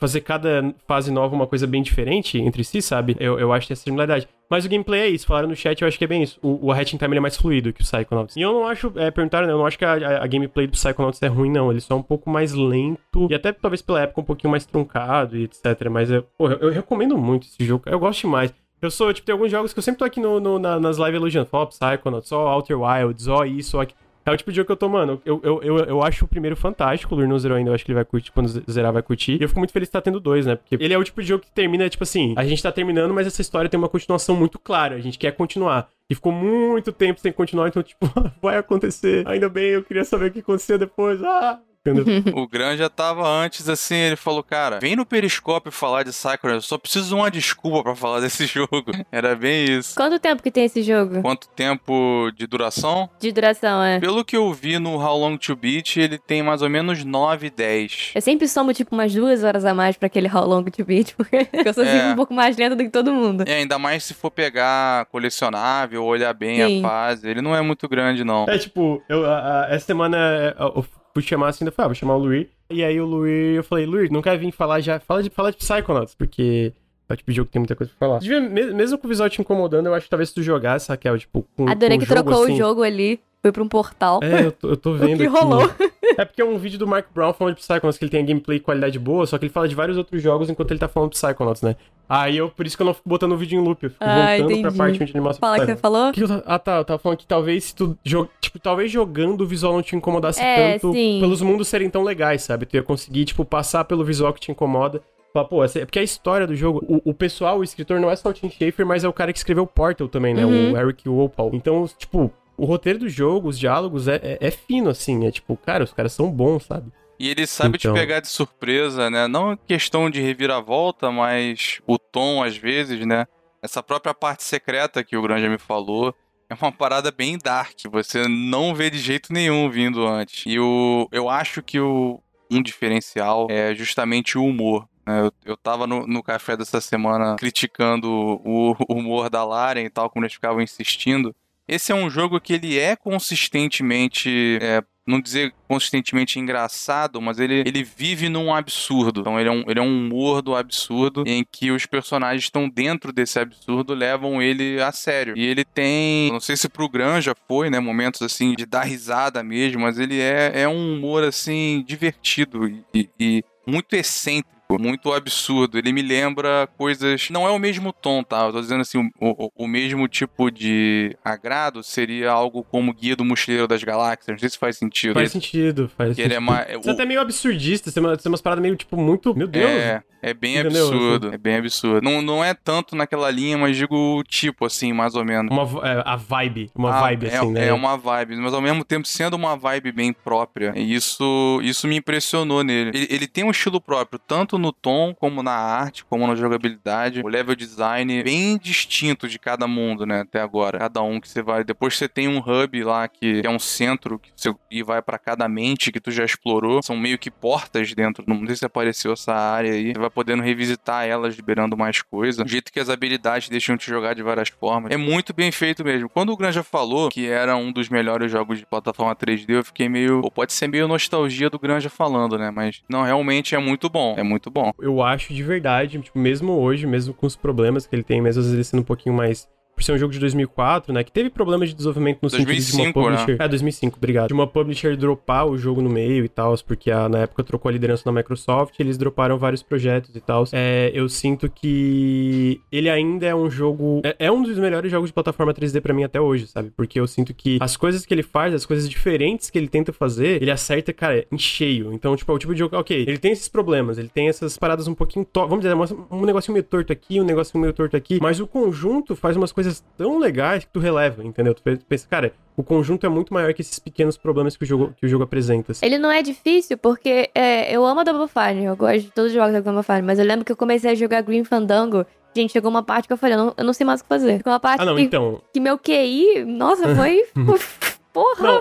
fazer cada fase nova uma coisa bem diferente entre si, sabe? Eu, eu acho que essa similaridade. Mas o gameplay é isso, falaram no chat, eu acho que é bem isso. O, o A Hat in Time é mais fluido que o Psychonauts. E eu não acho, é, perguntaram, né? Eu não acho que a, a- a gameplay do Psychonauts é ruim, não. Ele só é um pouco mais lento e até talvez pela época um pouquinho mais truncado e etc. Mas eu, porra, eu, eu recomendo muito esse jogo, eu gosto demais. Eu sou, tipo, tem alguns jogos que eu sempre tô aqui no, no- na- nas lives elogiando. Ó, Psychonauts, ó, Outer Wilds, ó, isso, ó. É o tipo de jogo que eu tô, mano. Eu, eu, eu, eu acho o primeiro fantástico. O Lur não zerou ainda. Eu acho que ele vai curtir. Quando zerar, vai curtir. E eu fico muito feliz que tá tendo dois, né? Porque ele é o tipo de jogo que termina, tipo assim. A gente tá terminando, mas essa história tem uma continuação muito clara. A gente quer continuar. E ficou muito tempo sem continuar. Então, tipo, vai acontecer. Ainda bem, eu queria saber o que acontecia depois. Ah! Entendeu? O Gran já tava antes, assim, ele falou, cara, vem no Periscópio falar de Sakura, eu só preciso de uma desculpa pra falar desse jogo. Era bem isso. Quanto tempo que tem esse jogo? Quanto tempo de duração? De duração, é. Pelo que eu vi no How Long to Beat, ele tem mais ou menos 9, 10. Eu sempre somo, tipo, umas duas horas a mais pra aquele How Long to Beat, porque eu sou sempre É. um pouco mais lenta do que todo mundo. É, ainda mais se for pegar colecionável, olhar bem Sim. a fase. Ele não é muito grande, não. É tipo, eu, a- a- essa semana é, eu fui chamar assim, eu falei, ah, vou chamar o Luir. E aí o Luir, eu falei, Luir, não quer vir falar já? Fala de, fala de Psychonauts, porque é o tipo de jogo que tem muita coisa pra falar. Mesmo com o visual te incomodando, eu acho que talvez se tu jogasse, Raquel, tipo, com, Adorei com que jogo, trocou assim, o jogo ali, foi pra um portal. É, eu tô, eu tô vendo que aqui. rolou? É porque é um vídeo do Mark Brown falando de Psychonauts, que ele tem a gameplay qualidade boa, só que ele fala de vários outros jogos enquanto ele tá falando de Psychonauts, né? Aí eu, por isso que eu não fico botando o vídeo em loop, eu fico Ah, voltando pra entendi. parte onde ele mostra Fala que você falou? O que eu Ah, tá. Eu tava falando que talvez se tu. jo- Tipo, talvez jogando o visual não te incomodasse É, tanto sim. pelos mundos serem tão legais, sabe? Tu ia conseguir, tipo, passar pelo visual que te incomoda. Falar, pô, é porque a história do jogo, o, o pessoal, o escritor não é só o Tim Schafer, mas é o cara que escreveu Portal também, né? Uhum. O Eric Wolpaw. Então, tipo, o roteiro do jogo, os diálogos, é, é, é fino, assim. É tipo, cara, os caras são bons, sabe? E ele sabe Então. te pegar de surpresa, né? Não questão de reviravolta, mas o tom, às vezes, né? Essa própria parte secreta que o Granja me falou é uma parada bem dark. Você não vê de jeito nenhum vindo antes. E o, eu acho que o, um diferencial é justamente o humor. né? Eu, eu tava no, no café dessa semana criticando o, o humor da Laren e tal, como eles ficavam insistindo. Esse é um jogo que ele é consistentemente é, não dizer consistentemente engraçado, mas ele, ele vive num absurdo. Então ele é, um, ele é um humor do absurdo em que os personagens estão dentro desse absurdo, levam ele a sério. E ele tem, não sei se pro Gran já foi, né, momentos assim de dar risada mesmo, mas ele é, é um humor assim divertido e, e muito excêntrico. Muito absurdo. Ele me lembra coisas. Não é o mesmo tom, tá? Eu tô dizendo assim, o, o, o mesmo tipo de agrado seria algo como Guia do Mochileiro das Galáxias. Não sei se faz sentido. Faz sentido, faz Que ele é sentido. mais. Isso é até meio absurdista, tem uma- tem umas paradas meio, tipo, muito. Meu Deus! É, É bem Entendeu? absurdo, é bem absurdo. Não, não é tanto naquela linha, mas digo tipo, assim, mais ou menos. Uma, é, a vibe, uma Ah, vibe é, assim, né? É uma vibe, mas ao mesmo tempo sendo uma vibe bem própria. E isso, isso me impressionou nele. Ele, ele tem um estilo próprio, tanto no tom, como na arte, como na jogabilidade. O level design bem distinto de cada mundo, né? Até agora. Cada um que você vai. Depois você tem um hub lá que é um centro que você e vai pra cada mente que tu já explorou. São meio que portas dentro. Não sei se apareceu essa área aí. Você vai podendo revisitar elas, liberando mais coisa. O jeito que as habilidades deixam te jogar de várias formas. É muito bem feito mesmo. Quando o Granja falou que era um dos melhores jogos de plataforma 3D, eu fiquei meio. Ou pode ser meio nostalgia do Granja falando, né? Mas não, realmente é muito bom. É muito bom. Eu acho de verdade, tipo, mesmo hoje, mesmo com os problemas que ele tem, mesmo às vezes ele sendo um pouquinho mais. Por ser um jogo de 2004, né? Que teve problemas de desenvolvimento no sentido de 2005, uma né? publisher. É, 2005, obrigado. De uma publisher dropar o jogo no meio e tal, porque a- na época trocou a liderança na Microsoft, eles droparam vários projetos e tal. É, eu sinto que ele ainda é um jogo. É, é um dos melhores jogos de plataforma 3D pra mim até hoje, sabe? Porque eu sinto que as coisas que ele faz, as coisas diferentes que ele tenta fazer, ele acerta, cara, em cheio. Então, tipo, é o tipo de jogo, ok, ele tem esses problemas, ele tem essas paradas um pouquinho. To... Vamos dizer, um negocinho meio torto aqui, um negocinho meio torto aqui, mas o conjunto faz umas coisas tão legais que tu releva, entendeu? Tu pensa, cara, o conjunto é muito maior que esses pequenos problemas que o jogo, que o jogo apresenta. assim. Ele não é difícil porque é, eu amo a Double Fine, eu gosto de todos os jogos da Double Fine, mas eu lembro que eu comecei a jogar Green Fandango. Gente, chegou uma parte que eu falei, eu não, eu não sei mais o que fazer. Chegou uma parte Ah, não, que, então. que meu QI, nossa, foi. Porra.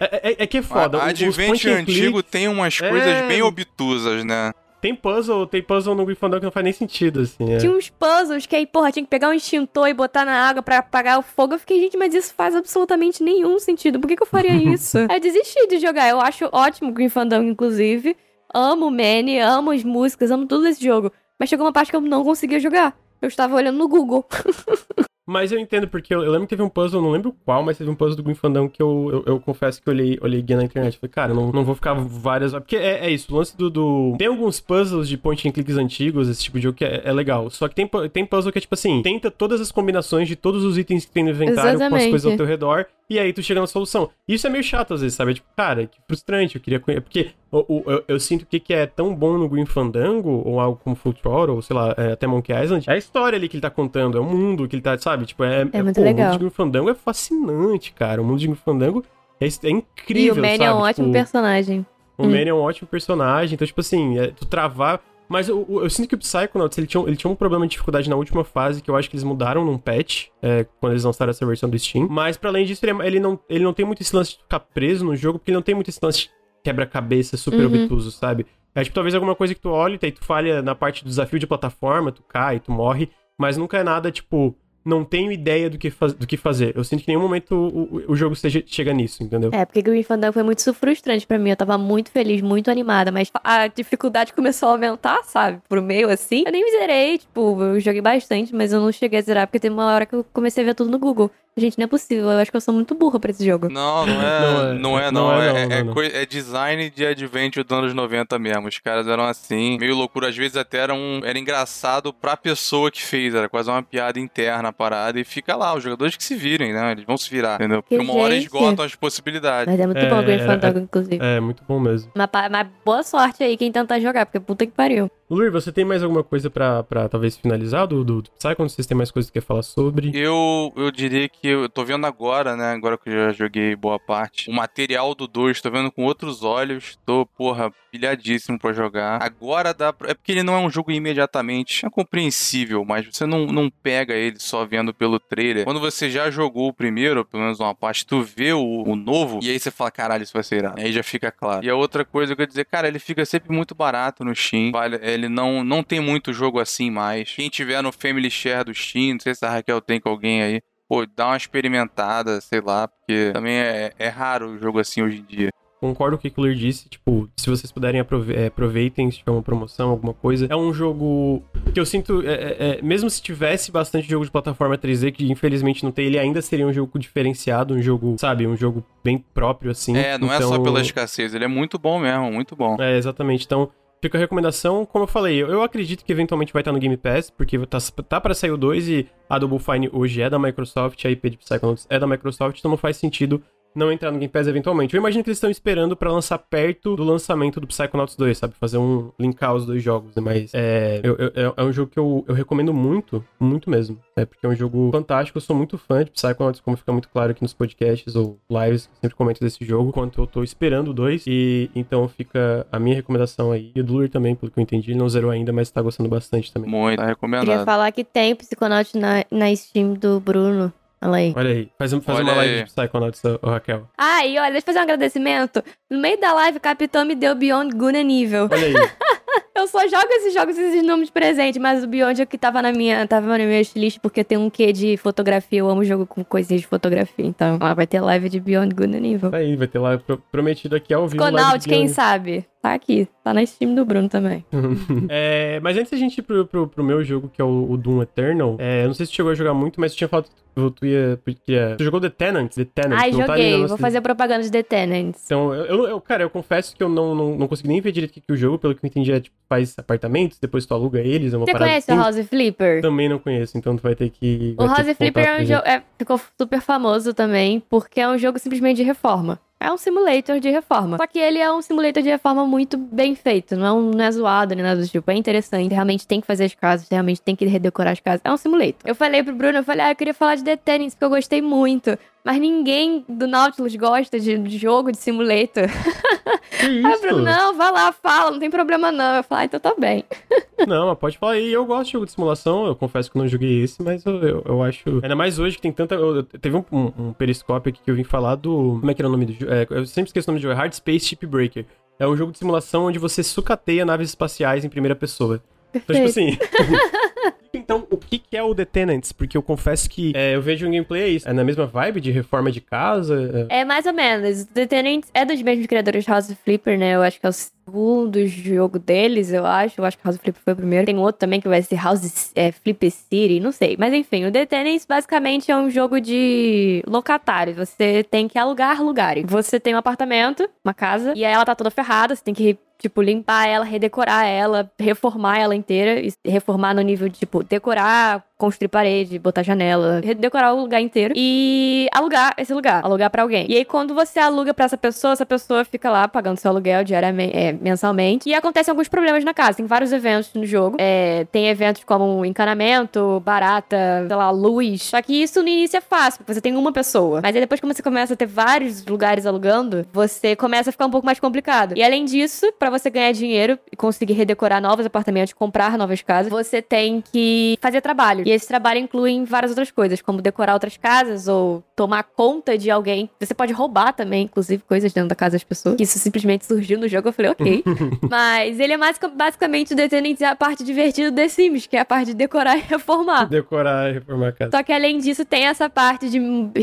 É, é- é que é foda. A os Advent point and click- antigo tem umas É. coisas bem obtusas, né? Tem puzzle, tem puzzle no Fandango que não faz nem sentido, assim. é. Tinha uns puzzles que aí, porra, tinha que pegar um extintor e botar na água pra apagar o fogo. Eu fiquei, gente, mas isso faz absolutamente nenhum sentido. Por que, que eu faria isso? eu desisti de jogar. Eu acho ótimo o Fandango, inclusive. Amo o Manny, amo as músicas, amo tudo desse jogo. Mas chegou uma parte que eu não conseguia jogar. Eu estava olhando no Google. Mas eu entendo, porque eu, eu lembro que teve um puzzle, não lembro qual, mas teve um puzzle do Grim Fandango que eu, eu, eu confesso que eu olhei, olhei guia na internet. Falei, cara, não, não vou ficar várias. Porque é, é isso, o lance do, do- Tem alguns puzzles de point and clicks antigos, esse tipo de jogo que é, é legal. Só que tem, tem puzzle que é tipo assim: tenta todas as combinações de todos os itens que tem no inventário com as Exatamente. coisas ao teu redor, e aí tu chega na solução. Isso é meio chato às vezes, sabe? É tipo, cara, que frustrante. Eu queria conhecer. Porque o- o- eu, eu sinto que, que é tão bom no Green Fandango, ou algo como Full Throttle, ou sei lá, é, até Monkey Island, é a história ali que ele tá contando, é o mundo que ele tá, sabe? Tipo, é. É muito pô, O legal. mundo de Green Fandango é fascinante, cara. O mundo de Green Fandango é, é incrível. e o Manny sabe? é um ótimo Tipo, personagem. o Hum. Manny é um ótimo personagem, então, tipo assim, é, tu travar. Mas eu, eu- eu sinto que o Psychonauts, ele tinha, um- ele tinha um problema de dificuldade na última fase, que eu acho que eles mudaram num patch, é, quando eles lançaram essa versão do Steam. Mas, pra além disso, ele, é- ele não, ele não tem muito esse lance de ficar preso no jogo, porque ele não tem muito esse lance de quebra-cabeça super Uhum. obtuso, sabe? É tipo, talvez alguma coisa que tu olha e tu falha na parte do desafio de plataforma, tu cai, tu morre, mas nunca é nada, tipo, não tenho ideia do que, faz, do que fazer. Eu sinto que em nenhum momento o, o, jogo seja, chega nisso, entendeu? É, porque Green Fandango foi muito frustrante pra mim. Eu tava muito feliz, muito animada, mas a dificuldade começou a aumentar, sabe? Por meio assim. Eu nem zerei, tipo, eu joguei bastante, mas eu não cheguei a zerar, porque teve uma hora que eu comecei a ver tudo no Google. Gente, não é possível. Eu acho que eu sou muito burra pra esse jogo. Não, não é, não é, não. é, É, é, é design de adventure dos anos 90 mesmo. Os caras eram assim, meio loucura. Às vezes até era, um, era engraçado pra pessoa que fez. Era quase uma piada interna a parada. E fica lá, os jogadores que se virem, né? Eles vão se virar, entendeu? Porque Que uma hora gente. esgotam as possibilidades. Mas é muito É, bom o Green é, Fandango, inclusive. É, muito bom mesmo. Mas, mas boa sorte aí quem tentar jogar, porque puta que pariu. Luir, você tem mais alguma coisa pra talvez finalizar do, do, do? Vocês têm mais coisas que quer falar sobre? Eu, eu diria que eu tô vendo agora, né? Agora que eu já joguei boa parte. O material do 2, tô vendo com outros olhos. Tô, porra, pilhadíssimo pra jogar. Agora dá pra... É porque ele não é um jogo imediatamente. É compreensível, mas você não, não pega ele só vendo pelo trailer. Quando você já jogou o primeiro, pelo menos uma parte, tu vê o, o novo, e aí você fala, caralho, isso vai ser irado. Aí já fica claro. E a outra coisa que eu ia dizer, cara, ele fica sempre muito barato no Steam. Vale, não, não tem muito jogo assim mais. Quem tiver no Family Share do Steam, não sei se a Raquel tem com alguém aí. Pô, dá uma experimentada, sei lá, porque também é, é raro o jogo assim hoje em dia. Concordo com o que o Luir disse, tipo, se vocês puderem é, aproveitem se tiver uma promoção, alguma coisa. É um jogo que eu sinto, é, é, é, mesmo se tivesse bastante jogo de plataforma 3D, que infelizmente não tem, ele ainda seria um jogo diferenciado, um jogo, sabe, um jogo bem próprio, assim. É, não é só Então, pela escassez, ele é muito bom mesmo, muito bom. É, exatamente. Então, fica a recomendação. Como eu falei, eu, acredito que eventualmente vai estar no Game Pass, porque tá, tá para sair o 2 e a Double Fine hoje é da Microsoft, a IP de Psychonauts é da Microsoft, então não faz sentido não entrar no Game Pass eventualmente. Eu imagino que eles estão esperando pra lançar perto do lançamento do Psychonauts 2, sabe? Fazer um. linkar os dois jogos, né? Mas é, eu- eu- é, é um jogo que eu, eu recomendo muito, muito mesmo. É porque é um jogo fantástico. Eu sou muito fã de Psychonauts, como fica muito claro aqui nos podcasts ou lives. Sempre comento desse jogo, enquanto eu tô esperando o 2. E então fica a minha recomendação aí. E o Dulur também, pelo que eu entendi. Ele não zerou ainda, mas tá gostando bastante também. Muito, tá Queria recomendado. falar que tem o Psychonaut na, na Steam do Bruno. Olha aí. Olha aí, faz, faz Olha uma live aí. de Psychonauts, Raquel. Ah, e olha, deixa eu fazer um agradecimento. No meio da live, o Capitão me deu Beyond Good and Evil. Olha aí. Eu só jogo esses jogos, esses nomes de presente, mas o Beyond é o que tava na minha, tava na minha list porque tem um quê de fotografia. Eu amo jogo com coisinhas de fotografia. Então, lá vai ter live de Beyond Good and Evil. Tá aí, vai ter lá pro- prometido aqui ao vivo. live Conaut, de quem sabe? Tá aqui. Tá na Steam do Bruno também. É, mas antes da gente ir pro, pro, pro meu jogo, que é o, o Doom Eternal, é, eu não sei se chegou a jogar muito, mas tinha falado que tu, ia. Porque, é, tu jogou The Tenant? The Tenant. Ai, tá joguei. nossa Vou lista. fazer propaganda de The Tenants. Então, eu, eu- cara, eu confesso que eu não, não, não consegui nem ver direito o que, o jogo, pelo que eu entendi, é tipo, faz apartamentos, depois tu aluga eles, é uma Você conhece assim. o House Flipper? Também não conheço, então tu vai ter que. O vai House Flipper é um jogo. é, ficou super famoso também, porque é um jogo simplesmente de reforma. É um simulator de reforma. Só que ele é um simulator de reforma muito bem feito. Não é, um, não é zoado nem nada do tipo. É interessante. Realmente tem que fazer as casas. Realmente tem que redecorar as casas. É um simulator. Eu falei pro Bruno, eu falei, ah, eu queria falar de The porque eu gostei muito. Mas ninguém do Nautilus gosta de, de jogo de simulator. Que Aí isso? Bruno, não, vai lá, fala, não tem problema não. Eu falei, ah, então tá bem. Não, mas pode falar aí. Eu gosto de jogo de simulação. Eu confesso que não joguei esse, mas eu, eu, eu acho. Ainda mais hoje que tem tanta. eu- eu- teve um, um, um periscópio aqui que eu vim falar do. Como é que era o nome do jogo? É, eu sempre esqueço o nome do jogo. É Hard Space Shipbreaker. É um jogo de simulação onde você sucateia naves espaciais em primeira pessoa. Então, tipo assim. Então, o que que é o The Tenants? Porque eu confesso que é, eu vejo um gameplay é isso. É na mesma vibe de reforma de casa? É- É mais ou menos. The Tenants é dos mesmos criadores de House of Flipper, né? Eu acho que é o segundo jogo deles, eu acho. Eu acho que House Flipper foi o primeiro. Tem outro também que vai ser House é, Flipper City, não sei. Mas enfim, o The Tenants basicamente é um jogo de locatário. Você tem que alugar lugares. Você tem um apartamento, uma casa, e ela tá toda ferrada, você tem que Tipo, limpar ela, redecorar ela, reformar ela inteira. Reformar no nível de, tipo, decorar, construir parede, botar janela, redecorar o lugar inteiro. E alugar esse lugar, alugar pra alguém. E aí, quando você aluga pra essa pessoa, essa pessoa fica lá pagando seu aluguel diariamente, é, mensalmente. E acontecem alguns problemas na casa. Tem vários eventos no jogo. É, tem eventos como encanamento, barata, sei lá, luz. Só que isso no início é fácil, porque você tem uma pessoa. Mas aí depois que você começa a ter vários lugares alugando, você começa a ficar um pouco mais complicado. E além disso, pra você ganhar dinheiro e conseguir redecorar novos apartamentos, comprar novas casas, você tem que fazer trabalho. E esse trabalho inclui várias outras coisas, como decorar outras casas ou tomar conta de alguém. Você pode roubar também, inclusive, coisas dentro da casa das pessoas. Isso simplesmente surgiu no jogo, eu falei, ok. Mas ele é mais, basicamente é a parte divertida do The Sims, que é a parte de decorar e reformar. Decorar e reformar a casa. Só que além disso, tem essa parte de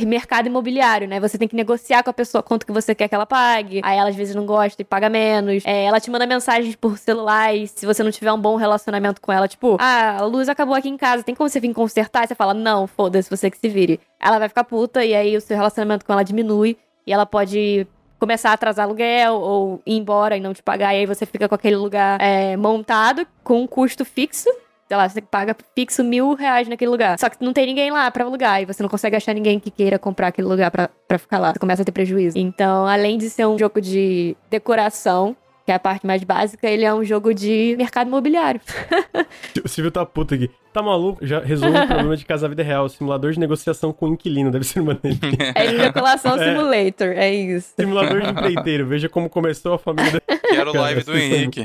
mercado imobiliário, né? Você tem que negociar com a pessoa quanto que você quer que ela pague. Aí ela às vezes não gosta e paga menos. É, ela te manda mensagens por celular e se você não tiver um bom relacionamento com ela, tipo, ah, a luz acabou aqui em casa, tem como você vir consertar? Você fala, não, foda-se, você que se vire. Ela vai ficar puta e aí o seu relacionamento com ela diminui e ela pode começar a atrasar aluguel ou ir embora e não te pagar. E aí você fica com aquele lugar é, montado com um custo fixo. Sei lá, você paga fixo mil reais naquele lugar. Só que não tem ninguém lá pra alugar. E você não consegue achar ninguém que queira comprar aquele lugar pra, pra ficar lá. Você começa a ter prejuízo. Então, além de ser um jogo de decoração, que é a parte mais básica, ele é um jogo de mercado imobiliário. O Silvio tá puto aqui. Tá maluco? Já resolve o problema de casa vida real. Simulador de negociação com inquilino. Deve ser uma dele. É de decoração É. simulator, é isso. Simulador de empreiteiro. Veja como começou a família. Quero Cara, live do são- Henrique.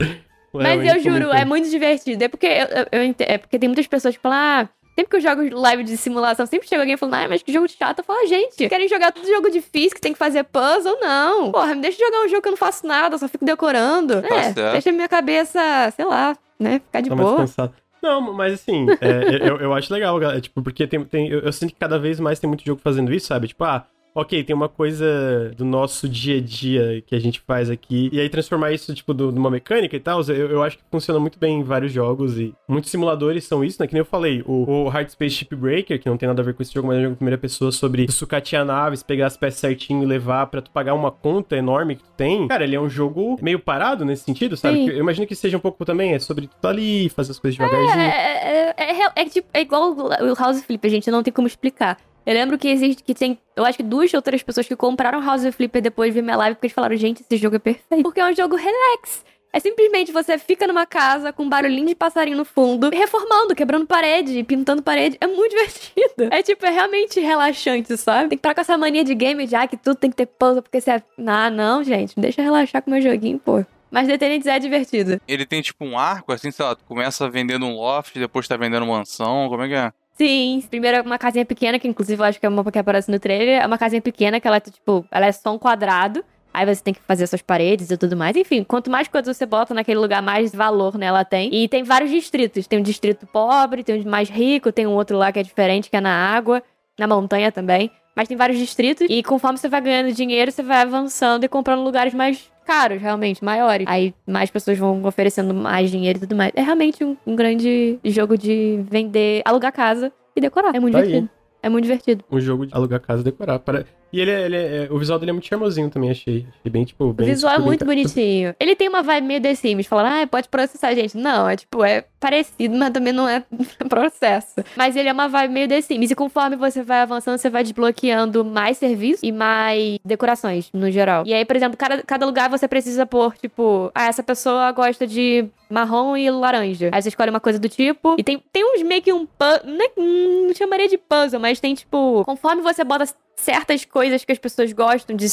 Mas eu juro, é muito divertido. É porque, eu, eu- é porque tem muitas pessoas que falam, ah, sempre que eu jogo live de simulação, sempre chega alguém falando, ah, mas que jogo chato. Eu falo, ah, gente, querem jogar tudo jogo difícil, que tem que fazer puzzle? Não. Porra, me deixa jogar um jogo que eu não faço nada, só fico decorando. Tá é, certo. deixa minha cabeça, sei lá, né, ficar de Tá mais boa. Não, mas assim, é, eu, eu acho legal, galera, tipo, porque tem, tem, eu, eu sinto que cada vez mais tem muito jogo fazendo isso, sabe? Tipo, ah, ok, tem uma coisa do nosso dia a dia que a gente faz aqui, e aí transformar isso, tipo, do- numa mecânica e tal, eu, eu acho que funciona muito bem em vários jogos, e muitos simuladores são isso, né? Que nem eu falei, o, o Hard Space Shipbreaker, que não tem nada a ver com esse jogo, mas é um jogo em primeira pessoa, sobre sucatear naves, pegar as peças certinho e levar pra tu pagar uma conta enorme que tu tem. Cara, ele é um jogo meio parado nesse sentido, sabe? Sim. Eu imagino que seja um pouco também, é sobre tu tá ali, fazer as coisas devagarzinho. É, é, é, é, é tipo, é igual o House Flip, a gente não tem como explicar. Eu lembro que existe, que tem, eu acho que duas ou três pessoas que compraram House of Flipper depois de ver minha live, porque eles falaram, gente, esse jogo é perfeito. Porque é um jogo relax. É simplesmente você fica numa casa com um barulhinho de passarinho no fundo, reformando, quebrando parede, pintando parede. É muito divertido. É tipo, é realmente relaxante, sabe? Tem que parar com essa mania de game já que tudo tem que ter puzzle, porque você é. Ah, não, gente. Deixa eu relaxar com o meu joguinho, pô. Mas The Tenants é divertido. Ele tem tipo um arco, assim, sei lá, tu começa vendendo um loft, depois tá vendendo mansão, como é que é? Sim, primeiro é uma casinha pequena, que inclusive eu acho que é uma que aparece no trailer. É uma casinha pequena que ela, tipo, ela é só um quadrado. Aí você tem que fazer suas paredes e tudo mais. Enfim, quanto mais coisas você bota naquele lugar, mais valor nela tem. E tem vários distritos. Tem um distrito pobre, tem um mais rico, tem um outro lá que é diferente, que é na água, na montanha também. Mas tem vários distritos. E conforme você vai ganhando dinheiro, você vai avançando e comprando lugares mais caros, realmente, maiores. Aí mais pessoas vão oferecendo mais dinheiro e tudo mais. É realmente um, um grande jogo de vender, alugar casa e decorar. É muito Tá aí. divertido. É muito divertido. Um jogo de alugar casa e decorar. Para... E ele, é- ele é- o visual dele é muito charmosinho também, achei. Achei bem, tipo, O bem... visual é super muito bem- bonitinho. Ele tem uma vibe meio The Sims, falando, ah, pode processar, gente. Não, é tipo, é parecido, mas também não é processo. Mas ele é uma vibe meio The Sims. E conforme você vai avançando, você vai desbloqueando mais serviços e mais decorações, no geral. E aí, por exemplo, cada, cada lugar você precisa pôr, tipo, ah, essa pessoa gosta de marrom e laranja. Aí você escolhe uma coisa do tipo. E tem, tem uns meio que um puzzle. Não, não chamaria de puzzle, mas tem, tipo, conforme você bota certas coisas que as pessoas gostam de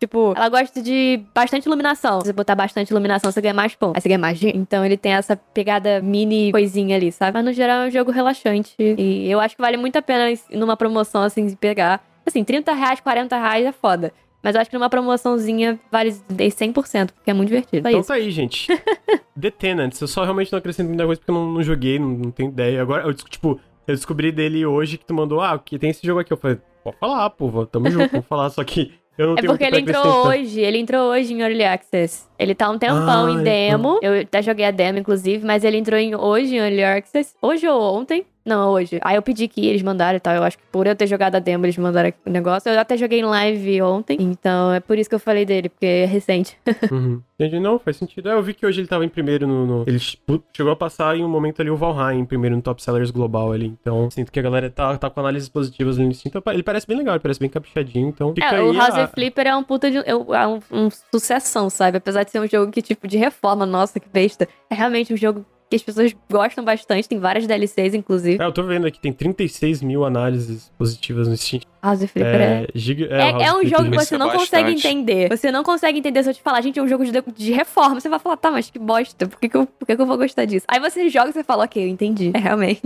Tipo, ela gosta de bastante iluminação. Se você botar bastante iluminação, você ganha mais pontos. Aí você ganha mais dinheiro. Então ele tem essa pegada mini coisinha ali, sabe? Mas no geral é um jogo relaxante. E eu acho que vale muito a pena ir numa promoção assim pegar. Assim, 30 reais, 40 reais é foda. Mas eu acho que numa promoçãozinha vale 100%, porque é muito divertido. Só Então isso. tá aí, gente. The Tenants. Eu só realmente não acrescento muita coisa porque eu não, não joguei, não, não tenho ideia. Agora, eu, tipo, eu descobri dele hoje que tu mandou, ah, que tem esse jogo aqui. Eu falei, pode falar, pô, tamo junto, vamos falar. Só que eu não É tenho porque ele entrou hoje, ele entrou hoje em Early Access. Ele tá um tempão Ah, em demo. Eu até joguei a demo, inclusive, mas ele entrou em, hoje em Early Access. Hoje ou ontem? Não, hoje. Aí eu pedi que eles mandaram e tal. Eu acho que por eu ter jogado a demo, eles mandaram o negócio. Eu até joguei em live ontem. Então é por isso que eu falei dele, porque é recente. Uhum. Entendi, não, faz sentido. É, eu vi que hoje ele tava em primeiro no, no- Ele ch- chegou a passar em um momento ali o Valheim em primeiro no Top Sellers Global ali. Então, sinto que a galera tá, tá com análises positivas ali nisso. Então, ele parece bem legal, ele parece bem caprichadinho. Então, fica É, aí o House a- Flipper é um puta de. É um, é um, um sucessão, sabe? Apesar de ser um jogo que, tipo, de reforma, nossa, que besta. É realmente um jogo que as pessoas gostam bastante. Tem várias DLCs, inclusive. É, eu tô vendo aqui, tem 36 mil análises positivas no Steam. House of Flipper é. É, giga, É, é of um jogo que você é não bastante. consegue entender. Você não consegue entender se eu te falar, gente, é um jogo de, de reforma. Você vai falar, tá, mas que bosta. Por que, que, eu, por que, que eu vou gostar disso? Aí você joga e você fala, ok, eu entendi. É realmente.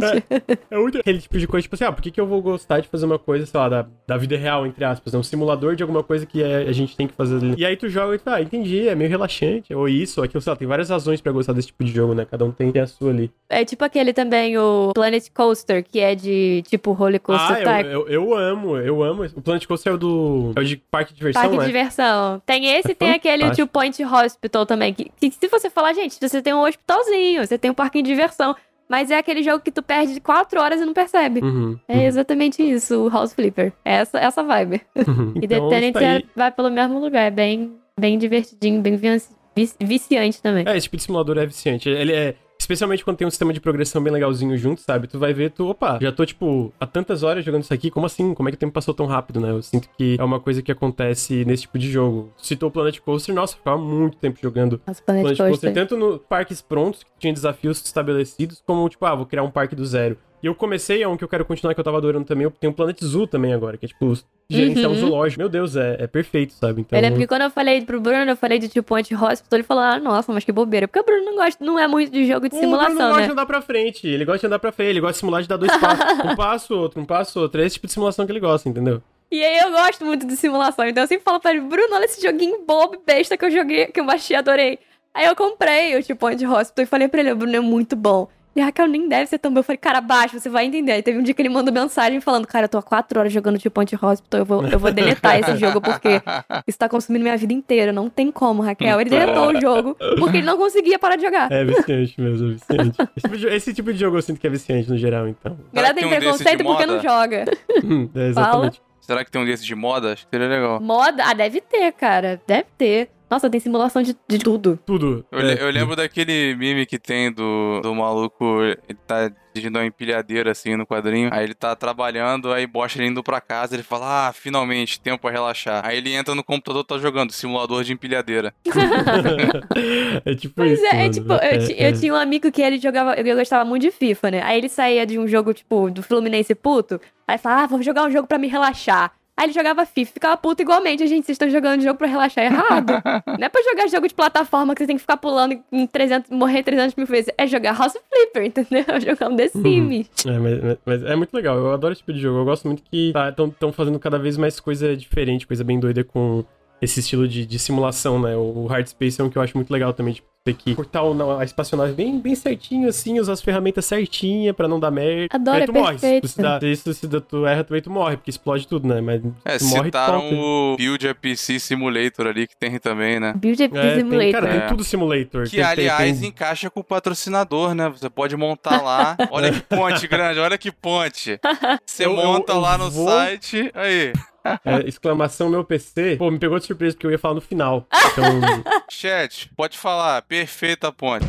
É muito aquele tipo de coisa, tipo assim, ah, por que, que eu vou gostar de fazer uma coisa, sei lá, da, da vida real, entre aspas, né? Um simulador de alguma coisa que é- a gente tem que fazer ali. E aí tu joga e tu, ah, entendi, é meio relaxante, ou isso, ou aquilo, sei lá, tem várias razões pra gostar desse tipo de jogo, né? Cada um tem a sua ali. É tipo aquele também, o Planet Coaster, que é de tipo roller coaster ah, type. eu, eu, eu amo, eu amo. O Planet Coaster é o do... É o de parque de diversão, Parque né? de diversão. Tem esse É e tem aquele fantástico. Two Point Hospital também. Que, que se você falar, gente, você tem um hospitalzinho, você tem um parquinho de diversão. Mas é aquele jogo que tu perde quatro horas e não percebe. Uhum. É exatamente isso, o House Flipper. É essa, essa vibe. uhum. E The Então, Tenants tá aí. é- vai pelo mesmo lugar. É bem, bem divertidinho, bem vici- vici- viciante também. É, esse tipo de simulador é viciante. Ele é. Especialmente quando tem um sistema de progressão bem legalzinho junto, sabe? Tu vai ver, tu, opa, já tô, tipo, há tantas horas jogando isso aqui, como assim? Como é que o tempo passou tão rápido, né? Eu sinto que é uma coisa que acontece nesse tipo de jogo. Citou o Planet Coaster, nossa, ficava muito tempo jogando Nossa, Planet, Planet Coaster. Coaster, tanto no parques prontos, que tinha desafios estabelecidos, como, tipo, ah, vou criar um parque do zero. E eu comecei a um que eu quero continuar, que eu tava adorando também, eu tenho o Planet Zoo também agora, que é, tipo, gerenciar um Uhum. zoológico. Meu Deus, é, é perfeito, sabe? Então, Eu lembro que quando eu falei pro Bruno, eu falei de Two Point Hospital, ele falou, ah, nossa, mas que bobeira. Porque o Bruno não gosta, não é muito de jogo de O Bruno simulação, gosta de né? andar pra frente, ele gosta de andar pra frente, ele gosta de simular de dar dois passos. Um passo, outro, um passo, outro. É esse tipo de simulação que ele gosta, entendeu? E aí eu gosto muito de simulação, então eu sempre falo pra ele, Bruno, olha esse joguinho bobo besta que eu joguei, que eu baixei adorei. Aí eu comprei o Two Point Hospital e falei pra ele, o Bruno é muito bom. E a Raquel nem deve ser tão bom. Eu falei, cara, baixa, você vai entender. Aí teve um dia que ele mandou mensagem falando, cara, eu tô há quatro horas jogando Two Point Hospital, eu vou, eu vou deletar esse jogo porque isso tá consumindo minha vida inteira. Não tem como, Raquel. Ele deletou o jogo porque ele não conseguia parar de jogar. É viciante mesmo, é viciante. Esse tipo, de, esse tipo de jogo eu sinto que é viciante no geral, então. A galera tem um desses de preconceito porque não joga. Hum, é, exatamente. Será que tem um desses de moda? Acho que seria legal. Moda? Ah, deve ter, cara. Deve ter. Nossa, tem simulação de, de tudo. Tudo. Eu, É, eu lembro daquele meme que tem do, do maluco, ele tá dirigindo uma empilhadeira assim no quadrinho. Aí ele tá trabalhando, aí bosta ele indo pra casa, ele fala: Ah, finalmente, tempo pra relaxar. Aí ele entra no computador tá jogando simulador de empilhadeira. é tipo Pois isso. é, é tipo, eu, ti- eu tinha um amigo que ele jogava, eu gostava muito de FIFA, né? Aí ele saía de um jogo, tipo, do Fluminense puto, aí falava, ah, vou jogar um jogo pra me relaxar. Aí ele jogava FIFA, ficava puto igualmente. Gente, vocês estão jogando jogo pra relaxar errado. Não é pra jogar jogo de plataforma que você tem que ficar pulando em 300, morrer 300 mil vezes. É jogar House Flipper, entendeu? É jogar um The Sims. É, mas, mas- é muito legal. Eu adoro esse tipo de jogo. Eu gosto muito que estão fazendo cada vez mais coisa diferente, coisa bem doida com esse estilo de, de simulação, né? O Hard Space é um que eu acho muito legal também, tipo, ter que cortar o- a espaçonave bem, bem certinho, assim, usar as ferramentas certinhas pra não dar merda. Adoro, Aí é tu morre. Se perfeito. tu, se dá- se, se tu erra, também tu morre, porque explode tudo, né? Mas É, tu morre citaram top. o Build a PC Simulator ali que tem também, né? Build a É, tem, Simulator. cara, É. tem tudo simulator. Que, Tem- tem- aliás, tem- encaixa com o patrocinador, né? Você pode montar lá. Olha que ponte grande, olha que ponte. Você Eu- eu- monta eu lá no vou- site. Aí, é, exclamação meu PC. Pô, me pegou de surpresa porque eu ia falar no final. Então, chat, pode falar. Perfeita ponte.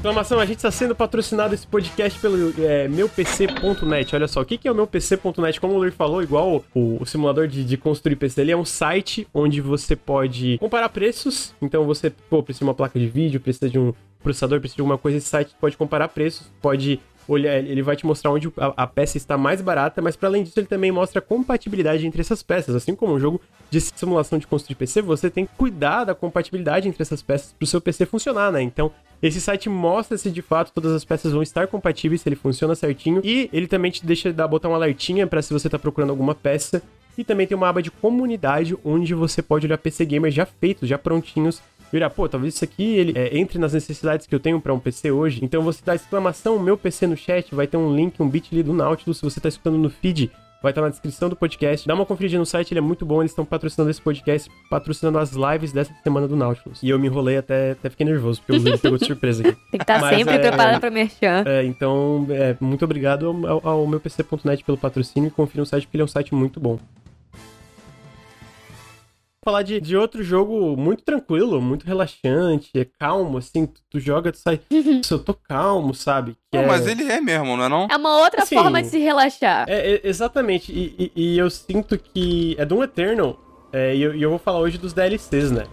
Exclamação, a gente está sendo patrocinado esse podcast pelo é, meupc.net. Olha só, o que, que é o meupc.net? Como o Luir falou, igual o, o simulador de, de construir PC, ele é um site onde você pode comparar preços. Então você, pô, precisa de uma placa de vídeo, precisa de um processador, precisa de alguma coisa. Esse site pode comparar preços, pode olhar, ele vai te mostrar onde a, a peça está mais barata, mas para além disso ele também mostra a compatibilidade entre essas peças. Assim como um jogo de simulação de construir PC, você tem que cuidar da compatibilidade entre essas peças para o seu PC funcionar, né? Então, esse site mostra se de fato todas as peças vão estar compatíveis, se ele funciona certinho, e ele também te deixa dar, botar um alertinha para se você tá procurando alguma peça. E também tem uma aba de comunidade onde você pode olhar PC gamers já feitos, já prontinhos, olhar, pô, talvez isso aqui ele é, entre nas necessidades que eu tenho para um PC hoje. Então você dá exclamação meu PC no chat, vai ter um link, um bit do Nautilus, se você tá escutando no feed, vai estar na descrição do podcast. Dá uma conferida no site, ele é muito bom. Eles estão patrocinando esse podcast, patrocinando as lives dessa semana do Nautilus. E eu me enrolei até, até fiquei nervoso, porque o Luiz pegou de surpresa aqui. Tem que estar Mas sempre é- preparado pra merchan. É, então, é, muito obrigado ao, ao, ao meu PC.net pelo patrocínio e confira no site, porque ele é um site muito bom. Falar de, de outro jogo muito tranquilo, muito relaxante, é calmo, assim, tu, tu joga, tu sai, "Nossa, eu tô calmo, sabe? Que Não, é- mas ele é mesmo, não é não? É uma outra Assim, forma de se relaxar. É, é, exatamente, e, e- e eu sinto que é Doom Eternal, é, e eu, e eu vou falar hoje dos DLCs, né?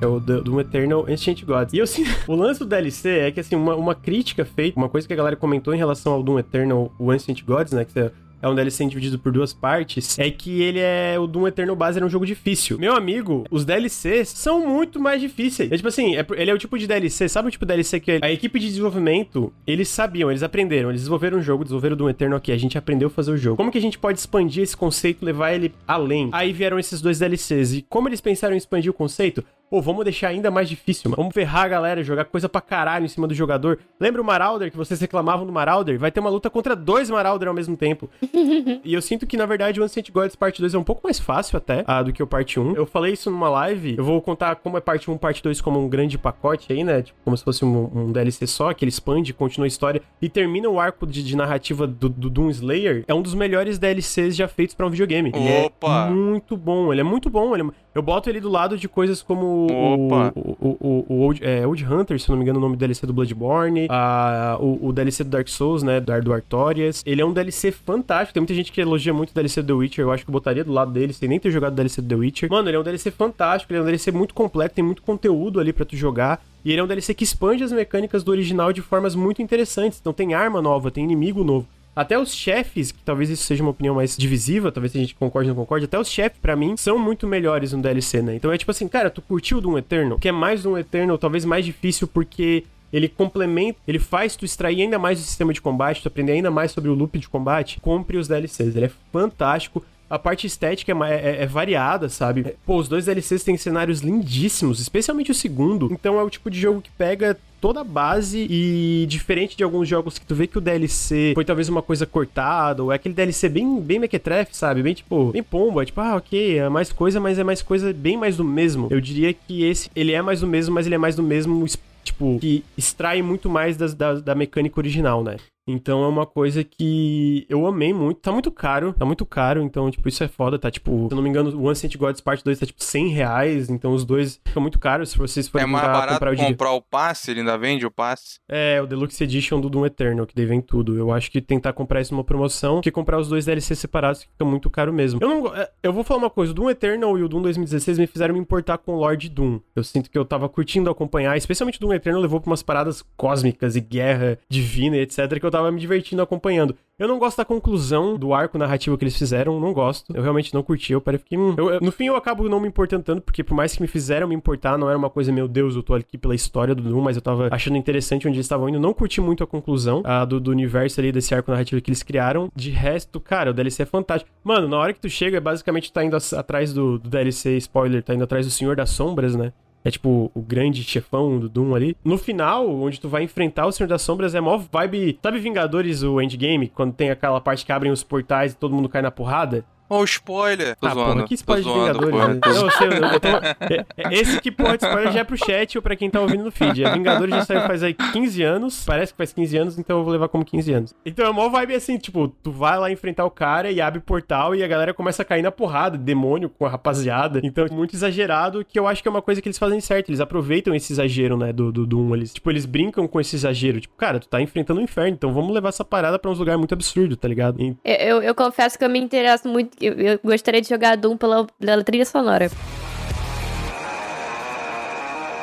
É o Do- Eternal Ancient Gods. E eu o lance do DLC é que, assim, uma, uma crítica feita, uma coisa que a galera comentou em relação ao Doom Eternal, o Ancient Gods, né, que é é um DLC dividido por duas partes, é que ele é. O Doom Eternal Base era um jogo difícil. Meu amigo, os DLCs são muito mais difíceis. É tipo assim, é, ele é o tipo de DLC, sabe o tipo de DLC que a equipe de desenvolvimento, eles sabiam, eles aprenderam, eles desenvolveram um jogo, desenvolveram o Doom Eternal aqui, a gente aprendeu a fazer o jogo. Como que a gente pode expandir esse conceito, levar ele além? Aí vieram esses dois DLCs. E como eles pensaram em expandir o conceito? Pô, vamos deixar ainda mais difícil, mano. Vamos ferrar a galera, jogar coisa pra caralho em cima do jogador. Lembra o Marauder, que vocês reclamavam do Marauder? Vai ter uma luta contra dois Marauder ao mesmo tempo. e eu sinto que, na verdade, o Ancient Gods Parte 2 é um pouco mais fácil até ah, do que o Parte 1. Eu falei isso numa live. Eu vou contar como é Parte 1 Parte 2 como um grande pacote aí, né? Tipo, como se fosse um, um DLC só, que ele expande, continua a história e termina o arco de, de narrativa do, do Doom Slayer. É um dos melhores DLCs já feitos pra um videogame. Ele Opa! é muito bom. Ele é muito bom. Ele é- Eu boto ele do lado de coisas como Opa! o, o, o, o Old, é, Old Hunter, se não me engano, o nome do DLC do Bloodborne, a, o, o DLC do Dark Souls, né, do do Artorias. Ele é um DLC fantástico. Tem muita gente que elogia muito o DLC do The Witcher. Eu acho que eu botaria do lado dele, sem nem ter jogado o DLC do The Witcher. Mano, ele é um DLC fantástico. Ele é um DLC muito completo, tem muito conteúdo ali pra tu jogar. E ele é um DLC que expande as mecânicas do original de formas muito interessantes. Então tem arma nova, tem inimigo novo. Até os chefes, que talvez isso seja uma opinião mais divisiva, talvez a gente concorde ou não concorde, até os chefes, pra mim, são muito melhores no DLC, né? Então é tipo assim, cara, tu curtiu o Doom Eternal? Que é mais Doom Eternal, talvez mais difícil, porque ele complementa, ele faz tu extrair ainda mais do sistema de combate, tu aprender ainda mais sobre o loop de combate, compre os DLCs. Ele é fantástico. A parte estética é, é- é variada, sabe? Pô, os dois DLCs têm cenários lindíssimos, especialmente o segundo. Então é o tipo de jogo que pega toda a base e diferente de alguns jogos que tu vê que o DLC foi talvez uma coisa cortada, ou é aquele DLC bem, bem mequetrefe, sabe? Bem tipo, bem pomba, tipo, ah, ok, é mais coisa, mas é mais coisa, bem mais do mesmo. Eu diria que esse, ele é mais do mesmo, mas ele é mais do mesmo tipo, que extrai muito mais das, da, da mecânica original, né? Então é uma coisa que eu amei muito. Tá muito caro, tá muito caro, então, tipo, isso é foda, tá, tipo, se eu não me engano, o Ancient Gods Part 2 tá, tipo, 100 reais, então os dois ficam muito caros se vocês forem É mais comprar, barato comprar comprar, o de... o passe, ele ainda vende o passe. É, o Deluxe Edition do Doom Eternal, que daí vem tudo. Eu acho que tentar comprar isso numa promoção, que comprar os dois DLC separados, que fica muito caro mesmo. Eu não... é, Eu vou falar uma coisa, o Doom Eternal e o Doom 2016 me fizeram me importar com o Lord Doom. Eu sinto que eu tava curtindo acompanhar, especialmente o Doom Eternal levou pra umas paradas cósmicas e guerra divina e etc, que eu tava me divertindo acompanhando. Eu não gosto da conclusão do arco narrativo que eles fizeram, não gosto. Eu realmente não curti, eu parei fiquei... hum. Eu- eu- no fim eu acabo não me importando tanto, porque por mais que me fizeram me importar, não era uma coisa, meu Deus, eu tô aqui pela história do Doom, mas eu tava achando interessante onde eles estavam indo. Não curti muito a conclusão ah, do, do universo ali, desse arco narrativo que eles criaram. De resto, cara, o DLC é fantástico. Mano, na hora que tu chega, é basicamente tá indo atrás do, do DLC, spoiler, tá indo atrás do Senhor das Sombras, né? É tipo o grande chefão do Doom ali. No final, onde tu vai enfrentar o Senhor das Sombras, é mó vibe. Sabe Vingadores, o Endgame? Quando tem aquela parte que abrem os portais e todo mundo cai na porrada? Ô, spoiler! Tô ah, zoando. porra, que spoiler de Vingadores. né? Não, sei, eu, eu tô... é- é- Esse que porra de spoiler já é pro chat ou pra quem tá ouvindo no feed. A Vingadores já saiu faz aí 15 anos. Parece que faz 15 anos, então eu vou levar como 15 anos. Então é mó vibe assim, tipo, tu vai lá enfrentar o cara e abre o portal e a galera começa a cair na porrada, demônio com a rapaziada. Então, muito exagerado, que eu acho que é uma coisa que eles fazem certo. Eles aproveitam esse exagero, né, do, do Doom. Eles, tipo, eles brincam com esse exagero. Tipo, cara, tu tá enfrentando o inferno, então vamos levar essa parada pra uns lugares muito absurdos, tá ligado? E- Eu, eu, eu confesso que eu me interesso muito. Eu, eu gostaria de jogar Doom pela, pela trilha sonora.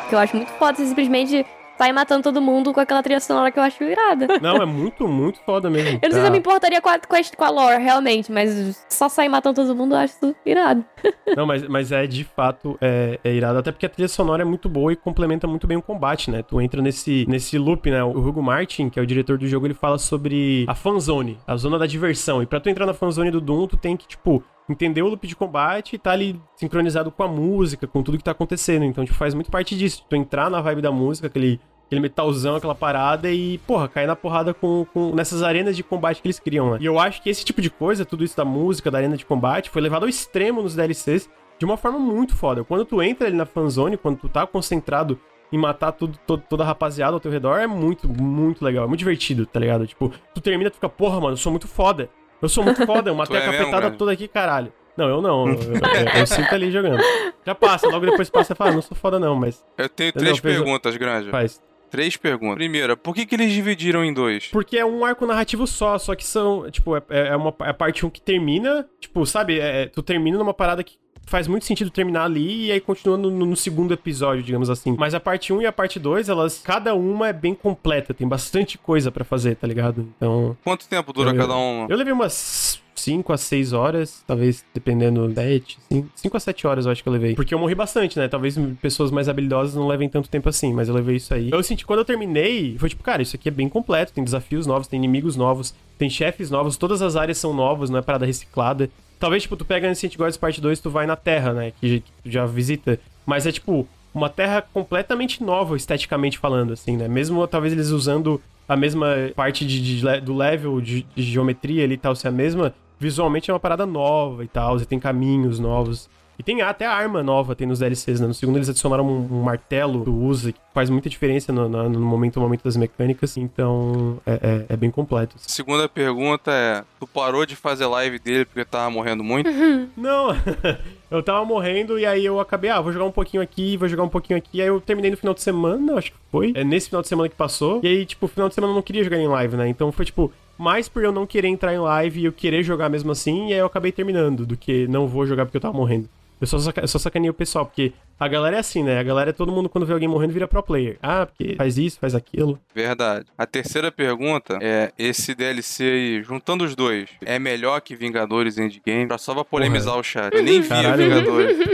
Que eu acho muito foda, você simplesmente sai matando todo mundo com aquela trilha sonora que eu acho irada. Não, é muito, muito foda mesmo. Eu não sei se eu me importaria com a, com, a, com a lore, realmente, mas só sair matando todo mundo eu acho isso irado. Não, mas, mas é de fato é, é irado. Até porque a trilha sonora é muito boa e complementa muito bem o combate, né? Tu entra nesse, nesse loop, né? O Hugo Martin, que é o diretor do jogo, ele fala sobre a fanzone, a zona da diversão. E pra tu entrar na fanzone do Doom, tu tem que, tipo, entender o loop de combate e tá ali sincronizado com a música, com tudo que tá acontecendo. Então, tipo, faz muito parte disso. Tu entrar na vibe da música, aquele aquele metalzão, aquela parada e, porra, cair na porrada com, com nessas arenas de combate que eles criam, né? E eu acho que esse tipo de coisa, tudo isso da música, da arena de combate, foi levado ao extremo nos DLCs de uma forma muito foda. Quando tu entra ali na fanzone, quando tu tá concentrado em matar tudo, todo, toda a rapaziada ao teu redor, é muito, muito legal, é muito divertido, tá ligado? Tipo, tu termina, tu fica, porra, mano, eu sou muito foda. Eu sou muito foda, eu matei é capetada toda aqui, caralho. Não, eu não. Eu, eu- eu sinto ali jogando. Já passa, logo depois passa e fala, ah, não sou foda não, mas Eu tenho três Fez o- perguntas, Granja. faz. Três perguntas. Primeira, por que, que eles dividiram em dois? Porque é um arco narrativo só, só que são, tipo, é, é uma é a parte 1 que termina, tipo, sabe, é, é- tu termina numa parada que faz muito sentido terminar ali e aí continua no, no segundo episódio, digamos assim. Mas a parte 1 e a parte 2, elas, cada uma é bem completa, tem bastante coisa pra fazer, tá ligado? Então, Quanto tempo dura Eu- cada uma? eu levei umas 5 a 6 horas, talvez dependendo, 7, 5 a 7 horas eu acho que eu levei. Porque eu morri bastante, né? Talvez pessoas mais habilidosas não levem tanto tempo assim, mas eu levei isso aí. Eu senti, quando eu terminei, foi tipo, cara, isso aqui é bem completo, tem desafios novos, tem inimigos novos, tem chefes novos, todas as áreas são novas, não é parada reciclada. Talvez, tipo, tu pega Ancient Gods Parte 2, tu vai na Terra, né? Que, que tu já visita. Mas é, tipo, uma terra completamente nova, esteticamente falando, assim, né? Mesmo, talvez, eles usando a mesma parte de, de do level de, de geometria ali e tal, ser a mesma, visualmente é uma parada nova e tal, e tem caminhos novos. E tem até a arma nova, tem nos DLCs, né? No segundo eles adicionaram um, um martelo que tu usa, que faz muita diferença no, no- no momento, no momento das mecânicas. Então, é, é- é bem completo. assim. Segunda pergunta é: tu parou de fazer live dele porque tava morrendo muito? Não, eu tava morrendo e aí eu acabei, ah, vou jogar um pouquinho aqui, vou jogar um pouquinho aqui. Aí eu terminei no final de semana, acho que foi. É nesse final de semana que passou. E aí, tipo, final de semana eu não queria jogar em live, né? Então foi tipo, mais por eu não querer entrar em live e eu querer jogar mesmo assim, e aí eu acabei terminando, do que não vou jogar porque eu tava morrendo. Eu só, saca, eu só sacaneio o pessoal, porque a galera é assim, né? A galera é todo mundo quando vê alguém morrendo vira pro player. Ah, porque faz isso, faz aquilo. Verdade. A terceira pergunta é: esse DLC aí, juntando os dois, é melhor que Vingadores Endgame? Pra só pra polemizar o chat. Eu nem vi. Vingadores.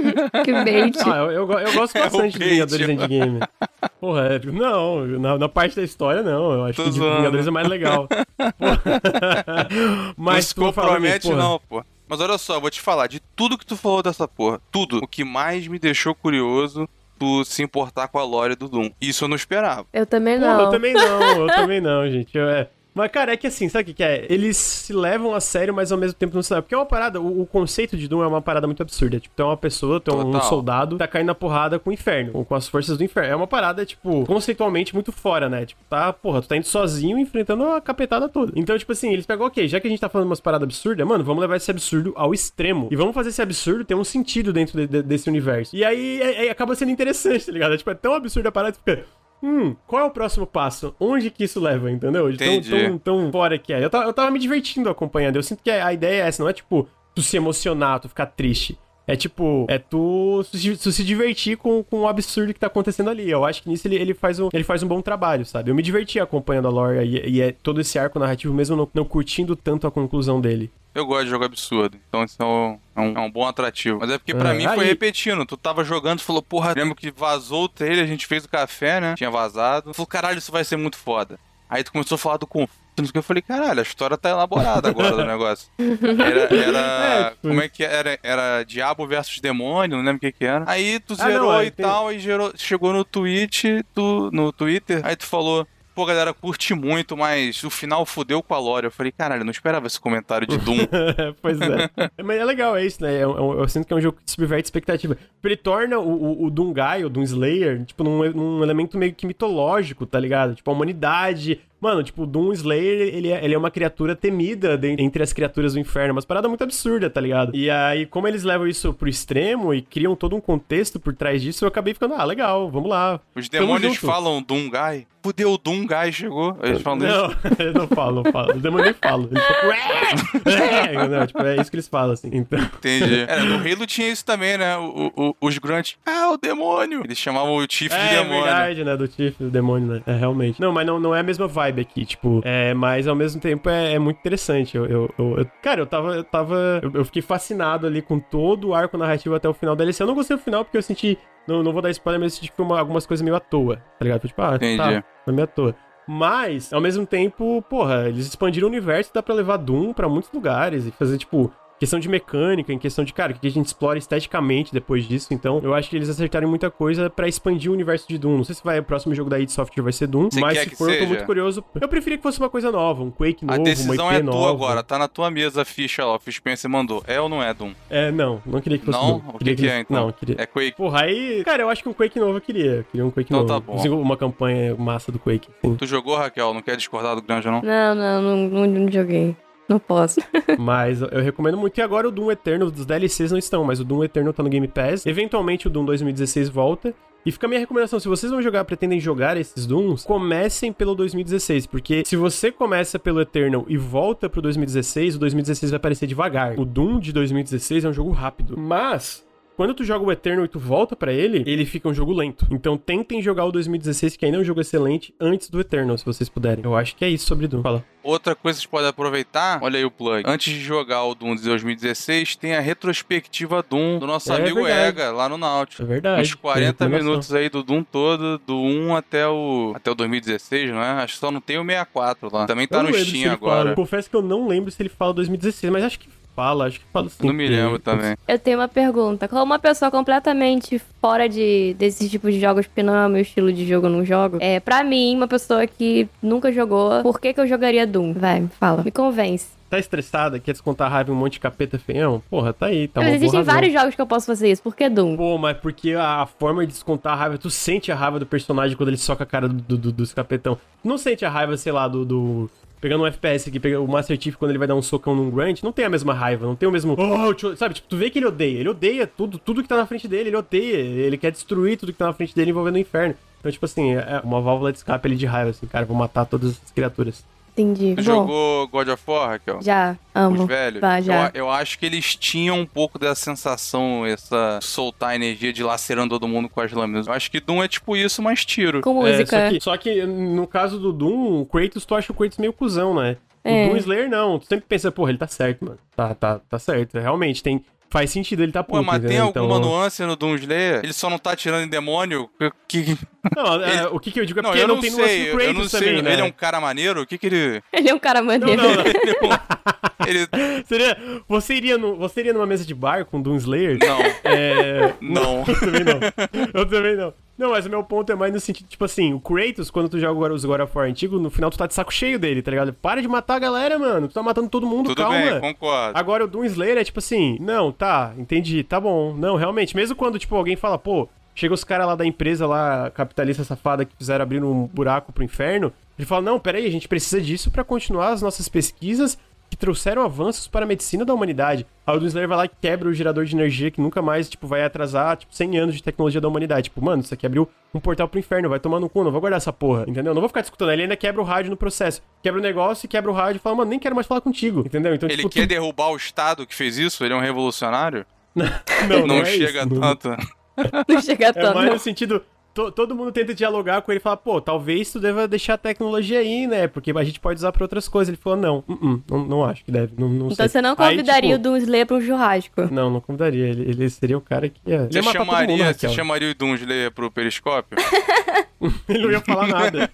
Que bait. Ah, eu, eu, eu gosto É bastante de bait, Vingadores. Endgame. Porra, é, não, na, na parte da história, não. Eu acho Tô que de zoando. Vingadores é mais legal. Porra. Não Mas se mim, compromete, porra, não, pô. Mas olha só, vou te falar, de tudo que tu falou dessa porra, tudo, o que mais me deixou curioso tu se importar com a lore do Doom. Isso eu não esperava. Eu também não. eu também não, eu também não, gente. Eu, é. Mas, cara, é que assim, sabe o que, que é? Eles se levam a sério, mas ao mesmo tempo não se levam. Porque é uma parada, o, o conceito de Doom é uma parada muito absurda. Tipo, tem uma pessoa, tem um Total. soldado, tá caindo na porrada com o inferno, com, com as forças do inferno. É uma parada, tipo, conceitualmente muito fora, né? Tipo, tá, porra, tu tá indo sozinho enfrentando a capetada toda. Então, tipo assim, eles pegam, ok, já que a gente tá falando umas paradas absurdas, mano, vamos levar esse absurdo ao extremo. E vamos fazer esse absurdo ter um sentido dentro de- de- desse universo. E aí, é- é- acaba sendo interessante, tá ligado? Tipo, é tão absurdo a parada que fica. Hum, qual é o próximo passo? Onde que isso leva, entendeu? De tão, tão, tão fora que é. Eu tava, eu tava me divertindo acompanhando. Eu sinto que a, ideia é essa, não é tipo tu se emocionar, tu ficar triste. É tipo, é tu, se- tu se divertir com, com o absurdo que tá acontecendo ali. Eu acho que nisso ele, ele, faz um, ele faz um bom trabalho, sabe? Eu me diverti acompanhando a lore e, e é todo esse arco narrativo, mesmo não, não curtindo tanto a conclusão dele. Eu gosto de jogo absurdo, então isso é um, é um, é um bom atrativo. Mas é porque pra É, mim foi aí- repetindo. Tu tava jogando, tu falou, porra, lembro que vazou o trailer, a gente fez o café, né? Tinha vazado. Tu falou, caralho, isso vai ser muito foda. Aí tu começou a falar do não que. Eu falei, caralho, a história tá elaborada agora do negócio. Era. era É, tipo- como é que era? Era diabo versus demônio, não lembro o que que era. Aí tu Ah, não, zerou aí e tem- tal, e gerou, chegou no Twitch, tu, no Twitter, aí tu falou. Pô, galera, curti muito, mas o final fudeu com a lore. Eu falei, caralho, eu não esperava esse comentário de Doom. pois é. Mas é legal, é isso, né? É um- é eu sinto que é um jogo que subverte expectativa. Ele torna o, o, o Doomguy, o Doom Slayer, tipo, num, num elemento meio que mitológico, tá ligado? Tipo, a humanidade. Mano, tipo, o Doom Slayer, ele é, ele é uma criatura temida de- entre as criaturas do inferno. Umas parada muito absurda, tá ligado? E aí, como eles levam isso pro extremo e criam todo um contexto por trás disso, eu acabei ficando, ah, legal, vamos lá. Os demônios falam Doom Guy. Fudeu, o Doom Guy chegou. Eles falam isso. Não, eles não falam, não falam. Os demônios nem falam. Eles "Ué!" É, não, tipo, é isso que eles falam, assim. Então. Entendi. É, no Halo tinha isso também, né? O, o- os grunts. Ah, o demônio. Eles chamavam o Chief de É, demônio. verdade, né? Do Tiff, do demônio, né? É, realmente. Não, mas não, não é a mesma vibe aqui, tipo... É, mas ao mesmo tempo é, é muito interessante. Eu, eu, eu- cara, eu tava... Eu, tava eu, eu fiquei fascinado ali com todo o arco narrativo até o final da DLC. Eu não gostei do final porque eu senti... Não, não vou dar spoiler, mas eu senti uma- algumas coisas meio à toa, tá ligado? Tipo, ah, Entendi. tá, foi meio à toa. Mas, ao mesmo tempo, porra, eles expandiram o universo e dá pra levar Doom pra muitos lugares e fazer, tipo, questão de mecânica, em questão de, cara, o que a gente explora esteticamente depois disso. Então, eu acho que eles acertaram muita coisa pra expandir o universo de Doom. Não sei se vai o próximo jogo da id Software vai ser Doom, Você mas se que for, eu tô muito curioso. Eu preferia que fosse uma coisa nova, um Quake A novo, uma decisão IP é tua nova. agora. Tá na tua mesa a ficha lá. O Spencer mandou. É ou não é Doom? É, não, não queria que fosse Não? Doom. O Queria que, que é, então? Não, queria. É Quake. Porra, aí, cara, eu acho que um Quake novo eu queria. Eu queria um Quake Então novo. tá bom. Consigo Uma campanha massa do Quake. Sim. Tu jogou, Raquel? Não quer discordar do Granja, não? Não, não, não, não, não joguei. Não posso. Mas eu recomendo muito. E agora o Doom Eternal, dos DLCs não estão, mas o Doom Eternal tá no Game Pass. Eventualmente o Doom 2016 volta. E fica a minha recomendação, se vocês vão jogar, pretendem jogar esses Dooms, comecem pelo 2016, porque se você começa pelo Eternal e volta pro 2016, o 2016 vai parecer devagar. O Doom de 2016 é um jogo rápido, mas quando tu joga o Eternal e tu volta pra ele, ele fica um jogo lento. Então tentem jogar o 2016, que ainda é um jogo excelente, antes do Eternal, se vocês puderem. Eu acho que é isso sobre Doom. Fala. Outra coisa que vocês podem aproveitar, olha aí o plug. Antes de jogar o Doom de 2016, tem a retrospectiva Doom do nosso É amigo verdade. Ega, lá no Nautilus. É verdade. Uns 40 Recomendação. minutos aí do Doom todo, do 1 até o até o 2016, não é? Acho que só não tem o 64 lá. Também tá no Steam ele fala. agora. Confesso que eu não lembro se ele fala 2016, mas acho que fala, acho que fala sim. Não me lembro também. Eu tenho uma pergunta. Como uma pessoa completamente fora de desse tipo de jogos, porque não é o meu estilo de jogo, eu não jogo. É, pra mim, uma pessoa que nunca jogou, por que, que eu jogaria Doom? Vai, me fala. Me convence. Tá estressada, quer descontar a raiva em um monte de capeta feião? Porra, tá aí, tá Mas existem vários jogos que eu posso fazer isso. Por que Doom? Pô, mas porque a forma de descontar a raiva, tu sente a raiva do personagem quando ele soca a cara do, do- dos capetão. Tu não sente a raiva, sei lá, do. do- Pegando um FPS aqui, pegando o Master Chief quando ele vai dar um socão num Grunt, não tem a mesma raiva, não tem o mesmo. Oh, tio", sabe, tipo, tu vê que ele odeia. Ele odeia tudo, tudo que tá na frente dele, ele odeia. Ele quer destruir tudo que tá na frente dele envolvendo o inferno. Então, tipo assim, é uma válvula de escape ali de raiva, assim, cara, vou matar todas as criaturas. Entendi. Tu Bom, jogou God of War, Raquel? já, amo. Os velhos? Tá, já. Eu, eu acho que eles tinham um pouco dessa sensação, essa soltar a energia de lacerando todo mundo com as lâminas. Eu acho que Doom é tipo isso, mas tiro. Com É, música. só, que, só que no caso do Doom, o Kratos, tu acha o Kratos meio cuzão, né? O É. Doom Slayer não, tu sempre pensa, porra, ele tá certo, mano. Tá, tá, tá certo. Realmente, tem. faz sentido ele tá puto, Ué, mas tem entendeu? alguma Então- nuance no Doom Slayer? Ele só não tá tirando em demônio? Que... Não, é, Ele- o que, que eu digo é Não, porque eu não, não tem sei, no Kratos não também, né? Ele é um cara maneiro? O que que ele... Ele é um cara Não, maneiro. não, não. ele, é um- ele- Seria, você, iria no, você iria numa mesa de bar com Doom Slayer? Não, É... não. Eu também não. Eu também não. Não, mas o meu ponto é mais no sentido, tipo assim, o Kratos, quando tu joga os God of War antigo, no final tu tá de saco cheio dele, tá ligado? Para de matar a galera, mano. Tu tá matando todo mundo, Tudo calma. bem, concordo. Agora o Doom Slayer é tipo assim, não, tá, entendi, tá bom. Não, realmente, mesmo quando, tipo, alguém fala, pô, chega os caras lá da empresa lá, capitalista safada, que fizeram abrir um buraco pro inferno, ele fala, não, peraí, a gente precisa disso pra continuar as nossas pesquisas que trouxeram avanços para a medicina da humanidade. Aí o Doom Slayer vai lá e quebra o gerador de energia que nunca mais, tipo, vai atrasar, tipo, 100 anos de tecnologia da humanidade. Tipo, mano, isso aqui abriu um portal pro inferno, vai tomar no cu, não vou guardar essa porra, entendeu? Não vou ficar discutindo, ele ainda quebra o rádio no processo. Quebra o negócio, quebra o rádio e fala, mano, nem quero mais falar contigo, entendeu? Então, Ele tipo, quer tu- derrubar o Estado que fez isso? Ele é um revolucionário? Não, Não, não é chega isso, não- tanto. Não chega É tanto. mais no sentido. to- todo mundo tenta dialogar com ele e fala, pô, talvez tu deva deixar a tecnologia aí, né? Porque a gente pode usar pra outras coisas. Ele falou, não, uh-uh, não, não acho que deve. Não, não Então sei. você não Aí, convidaria tipo, o Slayer pra um churrasco. Não, não convidaria. Ele, ele seria o cara que ia. Você ia matar todo mundo, chamaria, você chamaria o Doom Slayer pro periscópio? Ele não ia falar nada.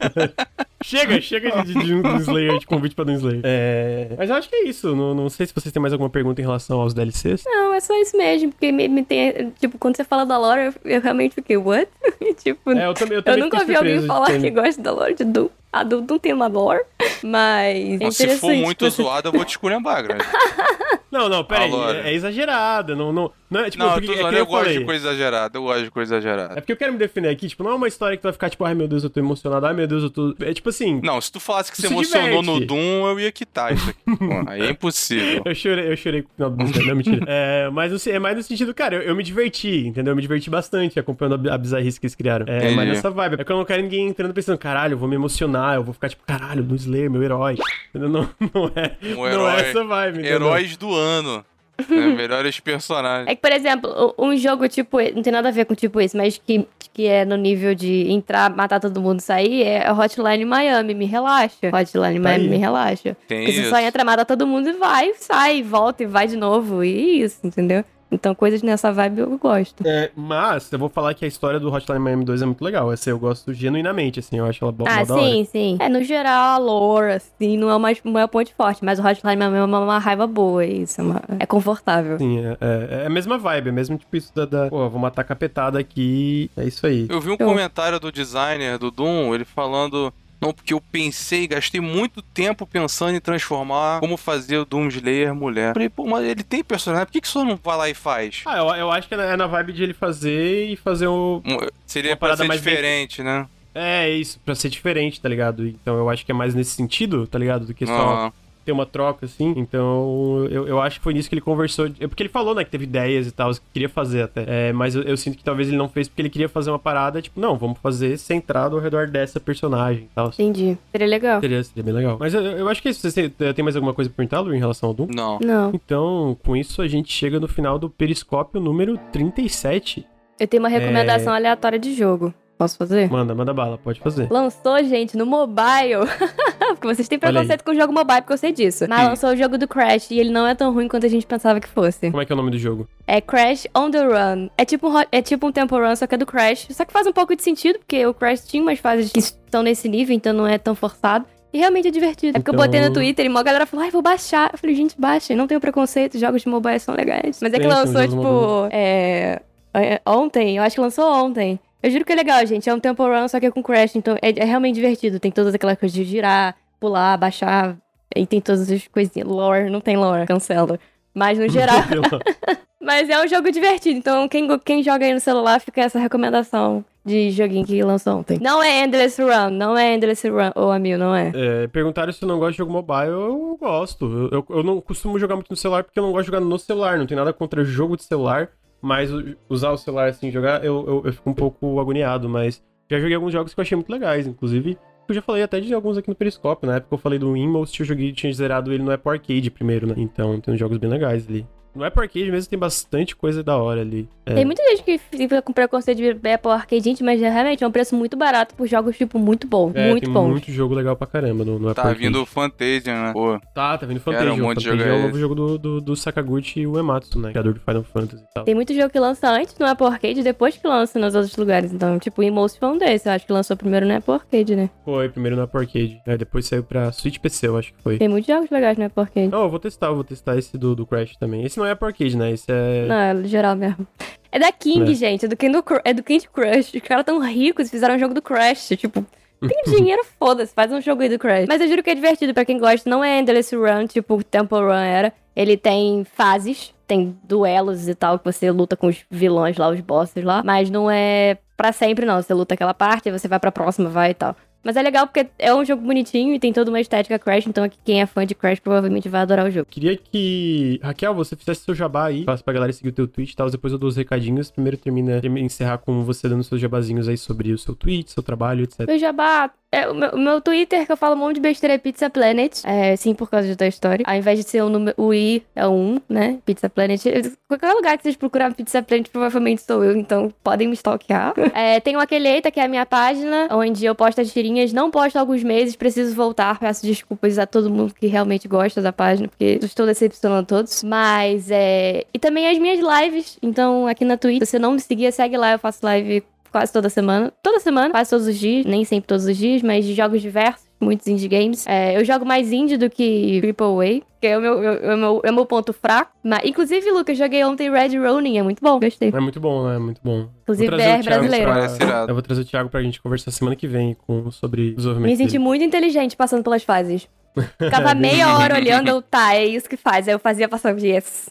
Chega, chega de, de, de um Slayer, de convite pra Doom Slayer. É... Mas eu acho que é isso. Não, não sei se vocês têm mais alguma pergunta em relação aos DLCs. Não, é só isso mesmo. Porque me, me tem. Tipo, quando você fala da lore, eu, eu realmente fiquei, what? Tipo, É, eu também, eu eu também nunca fiquei vi alguém falar que gosta da lore de Doom. A Doom não tem uma lore. Mas. É se for muito zoado, eu vou te esculhambar, grande. Não, não, pera aí. A lore. É, é exagerada. Não, não, não é tipo. Não, eu, porque, tô é que zoando, nem eu gosto falei. de coisa exagerada, eu gosto de coisa É exagerada. porque eu quero me defender aqui, tipo, não é uma história que tu vai ficar, tipo, ai meu Deus, eu tô emocionado, ai meu Deus, eu tô. É tipo assim. Não, se tu falasse que Tu você se emocionou no diverte. Doom, eu ia quitar isso aqui. pô. Aí é impossível. Eu chorei, eu chorei com o final do Doom, não, mentira. É, mas no- é mais no sentido, cara, eu, eu me diverti, entendeu? Eu me diverti bastante acompanhando a, a bizarrice que eles criaram. É, Entendi. mas nessa vibe. É que eu não quero ninguém entrando pensando, caralho, eu vou me emocionar, eu vou ficar tipo, caralho, do Slayer, meu herói. Não, não é. Um não herói- é essa vibe? Heróis do ano. né? Melhores personagens. É que, por exemplo, um jogo tipo. Não tem nada a ver com tipo esse, mas que, que é no nível de entrar, matar todo mundo e sair, é Hotline Miami, me relaxa. Hotline Miami, aí. me relaxa. Tem Porque você isso. só entra, mata todo mundo e vai, sai, volta e vai de novo. E isso, entendeu? Então, coisas nessa vibe eu gosto. É, mas eu vou falar que a história do Hotline Miami 2 é muito legal. Essa eu gosto genuinamente, assim, eu acho ela bo- Ah, mó da hora. sim, sim. É, no geral, a lore, assim, não é o mais, não é ponto forte, mas o Hotline Miami é uma, uma raiva boa, isso, é, uma- é confortável. Sim, é, é, é a mesma vibe, é mesmo tipo isso da, da pô, vou matar capetada aqui, é isso aí. Eu vi um Eu- comentário do designer do Doom, ele falando. Não, porque eu pensei, gastei muito tempo pensando em transformar como fazer o Doom Slayer mulher. Falei, pô, mas ele tem personagem, por que, que só não vai lá e faz? Ah, eu, eu acho que é na, vibe de ele fazer e fazer o. Seria Uma pra parada ser mais bem- diferente, né? É isso, pra ser diferente, tá ligado? Então eu acho que é mais nesse sentido, tá ligado? Do que só Ah, ter uma troca, assim. Então eu, eu acho que foi nisso que ele conversou. É porque ele falou, né, que teve ideias e tal, que queria fazer até. É, mas eu, eu sinto que talvez ele não fez porque ele queria fazer uma parada, tipo, não, vamos fazer centrado ao redor dessa personagem e tal. Entendi. Seria legal. Seria, seria bem legal. Mas eu, eu acho que é isso. Vocês têm, tem mais alguma coisa pra perguntar, Lu, em relação ao Doom? não. Não. Então, com isso, a gente chega no final do periscópio número 37. Eu tenho uma recomendação aleatória de jogo. Posso fazer? Manda, manda bala, pode fazer. Lançou, gente, no mobile. porque vocês têm preconceito com o jogo mobile, porque eu sei disso. Mas Sim. lançou o jogo do Crash e ele não é tão ruim quanto a gente pensava que fosse. Como é que é o nome do jogo? É Crash on the Run. É tipo, um, é tipo um Temple Run, só que é do Crash. Só que faz um pouco de sentido, porque o Crash tinha umas fases que estão nesse nível, então não é tão forçado. E realmente é divertido. É porque eu Então- botei no Twitter e uma galera falou, ai, vou baixar. Eu falei, gente, baixa, não tenho preconceito, jogos de mobile são legais. Mas é que lançou, tipo, é, é, ontem, eu acho que lançou ontem. Eu juro que é legal, gente. É um Temple Run, só que é com Crash, então é, é realmente divertido. Tem todas aquelas coisas de girar, pular, baixar. E tem todas as coisinhas. Lore, não tem lore, cancela. Mas no geral. Mas é um jogo divertido, então quem, quem joga aí no celular fica essa recomendação de joguinho que lançou ontem. Não é Endless Run, não é Endless Run, ô Amil, não é. É, perguntaram se eu não gosto de jogo mobile, eu gosto. Eu, eu, eu não costumo jogar muito no celular porque eu não gosto de jogar no celular. Não tem nada contra jogo de celular, mas usar o celular assim, jogar, eu, eu, eu fico um pouco agoniado. Mas já joguei alguns jogos que eu achei muito legais, inclusive. Eu já falei até de alguns aqui no Periscópio. Na época eu falei do Inmost, eu joguei, tinha zerado ele no Apple Arcade primeiro, né? Então tem uns jogos bem legais ali. No Apple Arcade mesmo tem bastante coisa da hora ali. É. Tem muita gente que fica com preconceito de Apple Arcade, gente, mas é realmente é um preço muito barato por jogos, tipo, muito bom. É, muito tem bom. muito jogo legal pra caramba no, no Apple Tá Arcade. vindo o Fantasia, né? Pô, Tá, tá vindo Era Fantasia. um o monte de Fantasia jogo é o é novo jogo do, do, do Sakaguchi e o Ematsu, né? Criador do Final Fantasy e tal. Tem muito jogo que lança antes no Apple Arcade e depois que lança nos outros lugares. Então, tipo, o Inmost foi um desses. Eu acho que lançou primeiro no Apple Arcade, né? Foi primeiro no Apple Arcade. Aí depois saiu pra Switch PC, eu acho que foi. Tem muitos jogos legais no Apple Arcade. Não, eu vou testar, eu vou testar esse do, do Crash também. Esse não é Apple Arcade, né? Esse é. Não, é geral mesmo. É da King, É. gente. É do, Candy Cru- é do Candy Crush. Os caras tão ricos e fizeram um jogo do Crash. Tipo, tem dinheiro, foda-se. Faz um jogo aí do Crash. Mas eu juro que é divertido pra quem gosta. Não é Endless Run, tipo Temple Run era. Ele tem fases, tem duelos e tal, que você luta com os vilões lá, os bosses lá. Mas não é pra sempre, não. Você luta aquela parte, aí você vai pra próxima, vai e tal. Mas é legal porque é um jogo bonitinho e tem toda uma estética Crash, então aqui quem é fã de Crash provavelmente vai adorar o jogo. Queria que. Raquel, você fizesse seu jabá aí. Faça pra galera seguir o teu tweet e tal. Depois eu dou os recadinhos. Primeiro termina, termina encerrar com você dando seus jabazinhos aí sobre o seu tweet, seu trabalho, etc. Meu jabá, é, o, meu, o meu Twitter que eu falo um monte de besteira é Pizza Planet. É, sim, por causa de Toy Story. Ao invés de ser o, número, o I, é o 1, né? Pizza Planet. Qualquer lugar que vocês procurarem Pizza Planet, provavelmente sou eu, então podem me stalkear. é, tem o Aqueleita, que é a minha página, onde eu posto as tirinhas. Não posto há alguns meses, preciso voltar. Peço desculpas a todo mundo que realmente gosta da página, porque estou decepcionando todos. Mas, é... E também as minhas lives. Então, aqui na Twitch, se você não me seguir, segue lá, eu faço live quase toda semana. Toda semana, quase todos os dias. Nem sempre todos os dias, mas de jogos diversos. Muitos indie games. É, eu jogo mais indie do que Triple A, que é o meu, é o meu, é o meu ponto fraco. Mas, inclusive, Lucas, joguei ontem Red Ronin, é muito bom, gostei. É muito bom, né? É muito bom. Inclusive, Thiago brasileiro. pra-. Eu vou trazer o Thiago pra gente conversar semana que vem com, sobre desenvolvimento. Me senti dele. muito inteligente passando pelas fases. Ficava meia hora olhando, eu, tá, é isso que faz. Aí eu fazia passando yes.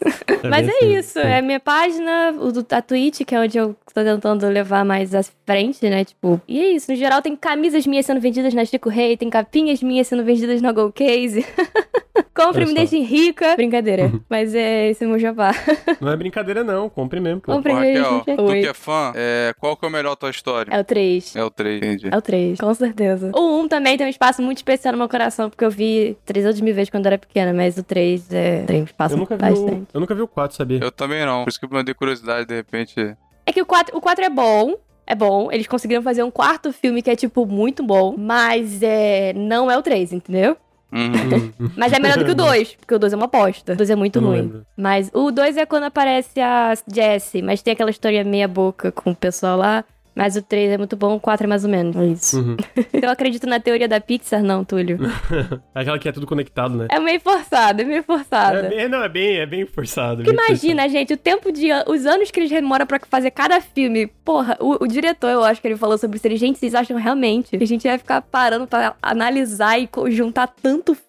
Mas bem é isso, é a minha página, o do, a Twitch, que é onde eu tô tentando levar mais à frente, né? Tipo, e é isso. No geral, tem camisas minhas sendo vendidas na Chico Rei, tem capinhas minhas sendo vendidas na Go Case. Compre, me só. deixem rica. Brincadeira. Mas é esse é meu jabá. Não é brincadeira, não. Compre mesmo. pô. Compre, Raquel, gente. tu que é fã, é, qual que é o melhor Toy Story? É o 3. É o 3, entendi. É o 3, com certeza. O 1 também tem um espaço muito especial no meu coração, porque eu vi 3 outros mil vezes quando eu era pequena, mas o 3 é, tem um espaço Eu nunca, vi bastante. o, eu nunca vi o 4, sabia? Eu também não, por isso que eu me dei curiosidade, de repente. É que o 4, o 4 é bom. É bom, eles conseguiram fazer um quarto filme que é, tipo, muito bom, mas é, não é o 3, entendeu? Uhum. Mas é melhor do que o 2, porque o 2 é uma aposta. O 2 é muito ruim. lembro. Mas o 2 é quando aparece a Jessie, mas tem aquela história meia boca com o pessoal lá. Mas o 3 é muito bom, o 4 é mais ou menos. É isso. Uhum. Eu acredito na teoria da Pixar, não, Túlio. Aquela que é tudo conectado, né? É meio forçado, é meio forçado. É bem, não, é bem, é bem forçado. Bem imagina, gente, o tempo de. os anos que eles demoram pra fazer cada filme. Porra, o, o diretor, eu acho que ele falou sobre isso. Ele, gente, vocês acham realmente que a gente vai ficar parando pra analisar e juntar tanto filme?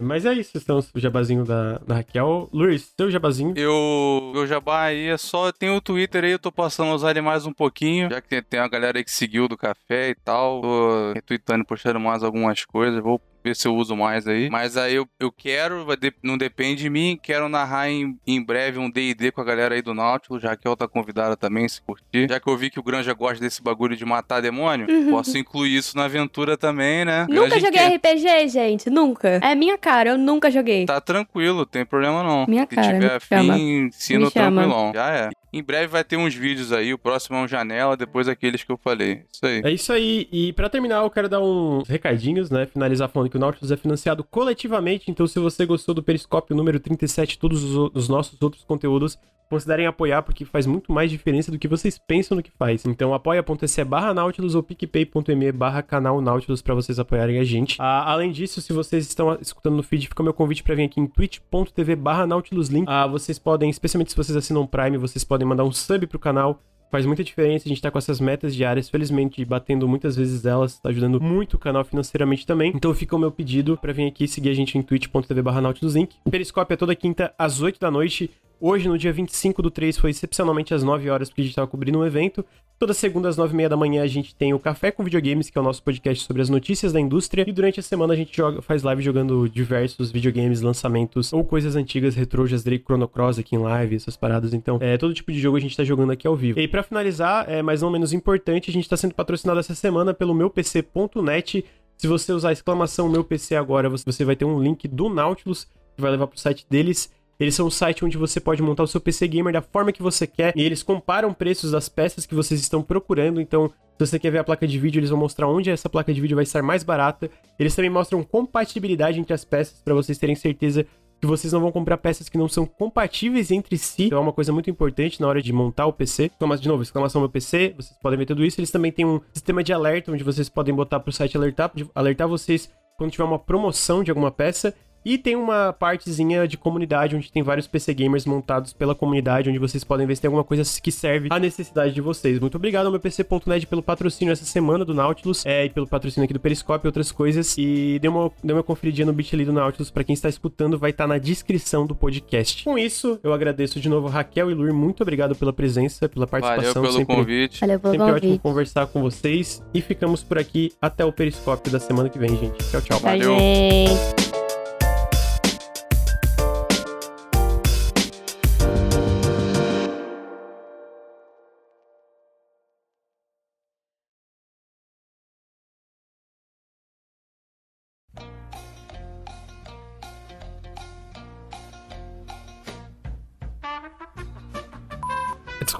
Mas é isso, então, o jabazinho da, da Raquel. Luiz, seu jabazinho. Eu, meu jabá aí é só, tem o Twitter aí, eu tô passando a usar ele mais um pouquinho, já que tem, tem uma galera aí que seguiu do café e tal, tô retweetando, postando mais algumas coisas, vou ver se eu uso mais aí. Mas aí eu, eu quero, vai de- não depende de mim, quero narrar em, em breve um D&D com a galera aí do Nautilus, já que ela tá convidada também, se curtir. Já que eu vi que o Granja gosta desse bagulho de matar demônio, posso incluir isso na aventura também, né? Nunca Granja joguei quer. RPG, gente. Nunca. É minha cara, eu nunca joguei. Tá tranquilo, tem problema não. Minha Se cara, tiver me chama. afim, ensino Me chama. tranquilão. Já é. Em breve vai ter uns vídeos aí, o próximo é um janela, depois aqueles que eu falei. Isso aí. É isso aí. E pra terminar, eu quero dar uns recadinhos, né? Finalizar falando o Nautilus é financiado coletivamente. Então, se você gostou do Periscópio número 37 todos os, os nossos outros conteúdos, considerem apoiar, porque faz muito mais diferença do que vocês pensam no que faz. Então, apoia.se barra Nautilus ou picpay.me barra canal Nautilus pra vocês apoiarem a gente. Ah, além disso, se vocês estão escutando no feed, fica o meu convite pra vir aqui em twitch.tv barra Nautilus Link. Ah, vocês podem, especialmente se vocês assinam Prime, vocês podem mandar um sub pro canal. Faz muita diferença, a gente tá com essas metas diárias, felizmente batendo muitas vezes elas, tá ajudando muito o canal financeiramente também. Então fica o meu pedido pra vir aqui seguir a gente em twitch.tv barra nautiluslink. O Periscópio é toda quinta às 8 da noite. Hoje, no dia 25 do 3, foi excepcionalmente às 9 horas, porque a gente tava cobrindo um evento. Toda segunda às 9 e meia da manhã a gente tem o Café com Videogames, que é o nosso podcast sobre as notícias da indústria. E durante a semana a gente joga, faz live jogando diversos videogames, lançamentos ou coisas antigas, retrô, Drake Chrono Cross aqui em live, essas paradas. Então, é, todo tipo de jogo a gente tá jogando aqui ao vivo. E pra finalizar, é, mas não menos importante, a gente tá sendo patrocinado essa semana pelo meupc.net. Se você usar exclamação meu PC agora, você você vai ter um link do Nautilus que vai levar pro site deles. Eles são um site onde você pode montar o seu PC gamer da forma que você quer e eles comparam preços das peças que vocês estão procurando. Então, se você quer ver a placa de vídeo, eles vão mostrar onde essa placa de vídeo vai estar mais barata. Eles também mostram compatibilidade entre as peças para vocês terem certeza que vocês não vão comprar peças que não são compatíveis entre si. Então é uma coisa muito importante na hora de montar o PC. Exclamação, de novo, exclamação meu PC, vocês podem ver tudo isso. Eles também têm um sistema de alerta onde vocês podem botar pro site alertar, alertar vocês quando tiver uma promoção de alguma peça. E tem uma partezinha de comunidade onde tem vários PC gamers montados pela comunidade, onde vocês podem ver se tem alguma coisa que serve à necessidade de vocês. Muito obrigado ao meu PC.net pelo patrocínio essa semana do Nautilus, é, e pelo patrocínio aqui do Periscope e outras coisas. E dê uma, dê uma conferidinha no Bitly do Nautilus para quem está escutando, vai estar tá na descrição do podcast. Com isso, eu agradeço de novo Raquel e Lur, muito obrigado pela presença, pela participação. Valeu pelo sempre, convite. Valeu pelo Sempre convite. ótimo conversar com vocês. E ficamos por aqui até o Periscope da semana que vem, gente. Tchau, tchau. Tchau, Valeu.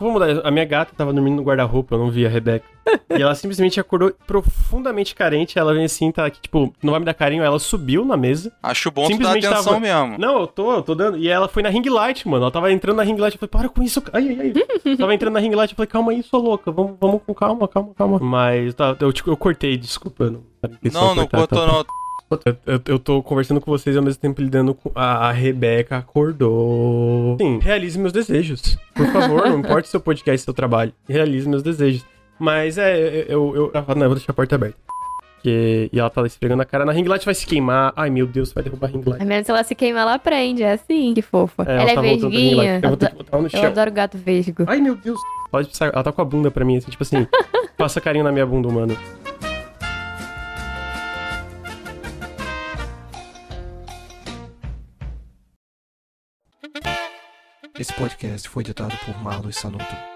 Desculpa mudar, a minha gata tava dormindo no guarda-roupa, eu não vi a Rebeca. e ela simplesmente acordou profundamente carente. Ela vem assim, tá aqui, tipo, não vai me dar carinho. Ela subiu na mesa. Acho bom tu dar Simplesmente atenção tava- mesmo. Não, eu tô, eu tô dando. E ela foi na ring light, mano. Ela tava entrando na ring light. Eu falei, para com isso. Ai, ai, ai. tava entrando na ring light. Eu falei, calma aí, sua louca. Vamos, vamos com calma, calma, calma. Mas tá, eu, tipo, eu cortei, desculpa. eu Não, Não, não cortou cortou não. Eu, eu, tô conversando com vocês e ao mesmo tempo lidando com. A, a Rebeca acordou. Sim, realize meus desejos. Por favor, não importa seu podcast, seu trabalho. Realize meus desejos. Mas é, eu. eu, eu não, eu vou deixar a porta aberta. Porque, e ela tá lá esfregando a cara. Na ring light vai se queimar. Ai, meu Deus, vai derrubar a ring light. A menos se ela se queimar, ela aprende. É assim, que fofa. É, ela é tá vesguinha. Eu vou ter que Ado- botar ela no Eu adoro gato vesgo. Ai, meu Deus. Pode pisar. Ela tá com a bunda pra mim, assim, tipo assim. passa carinho na minha bunda, mano. Esse podcast foi editado por Marlos Sanuto.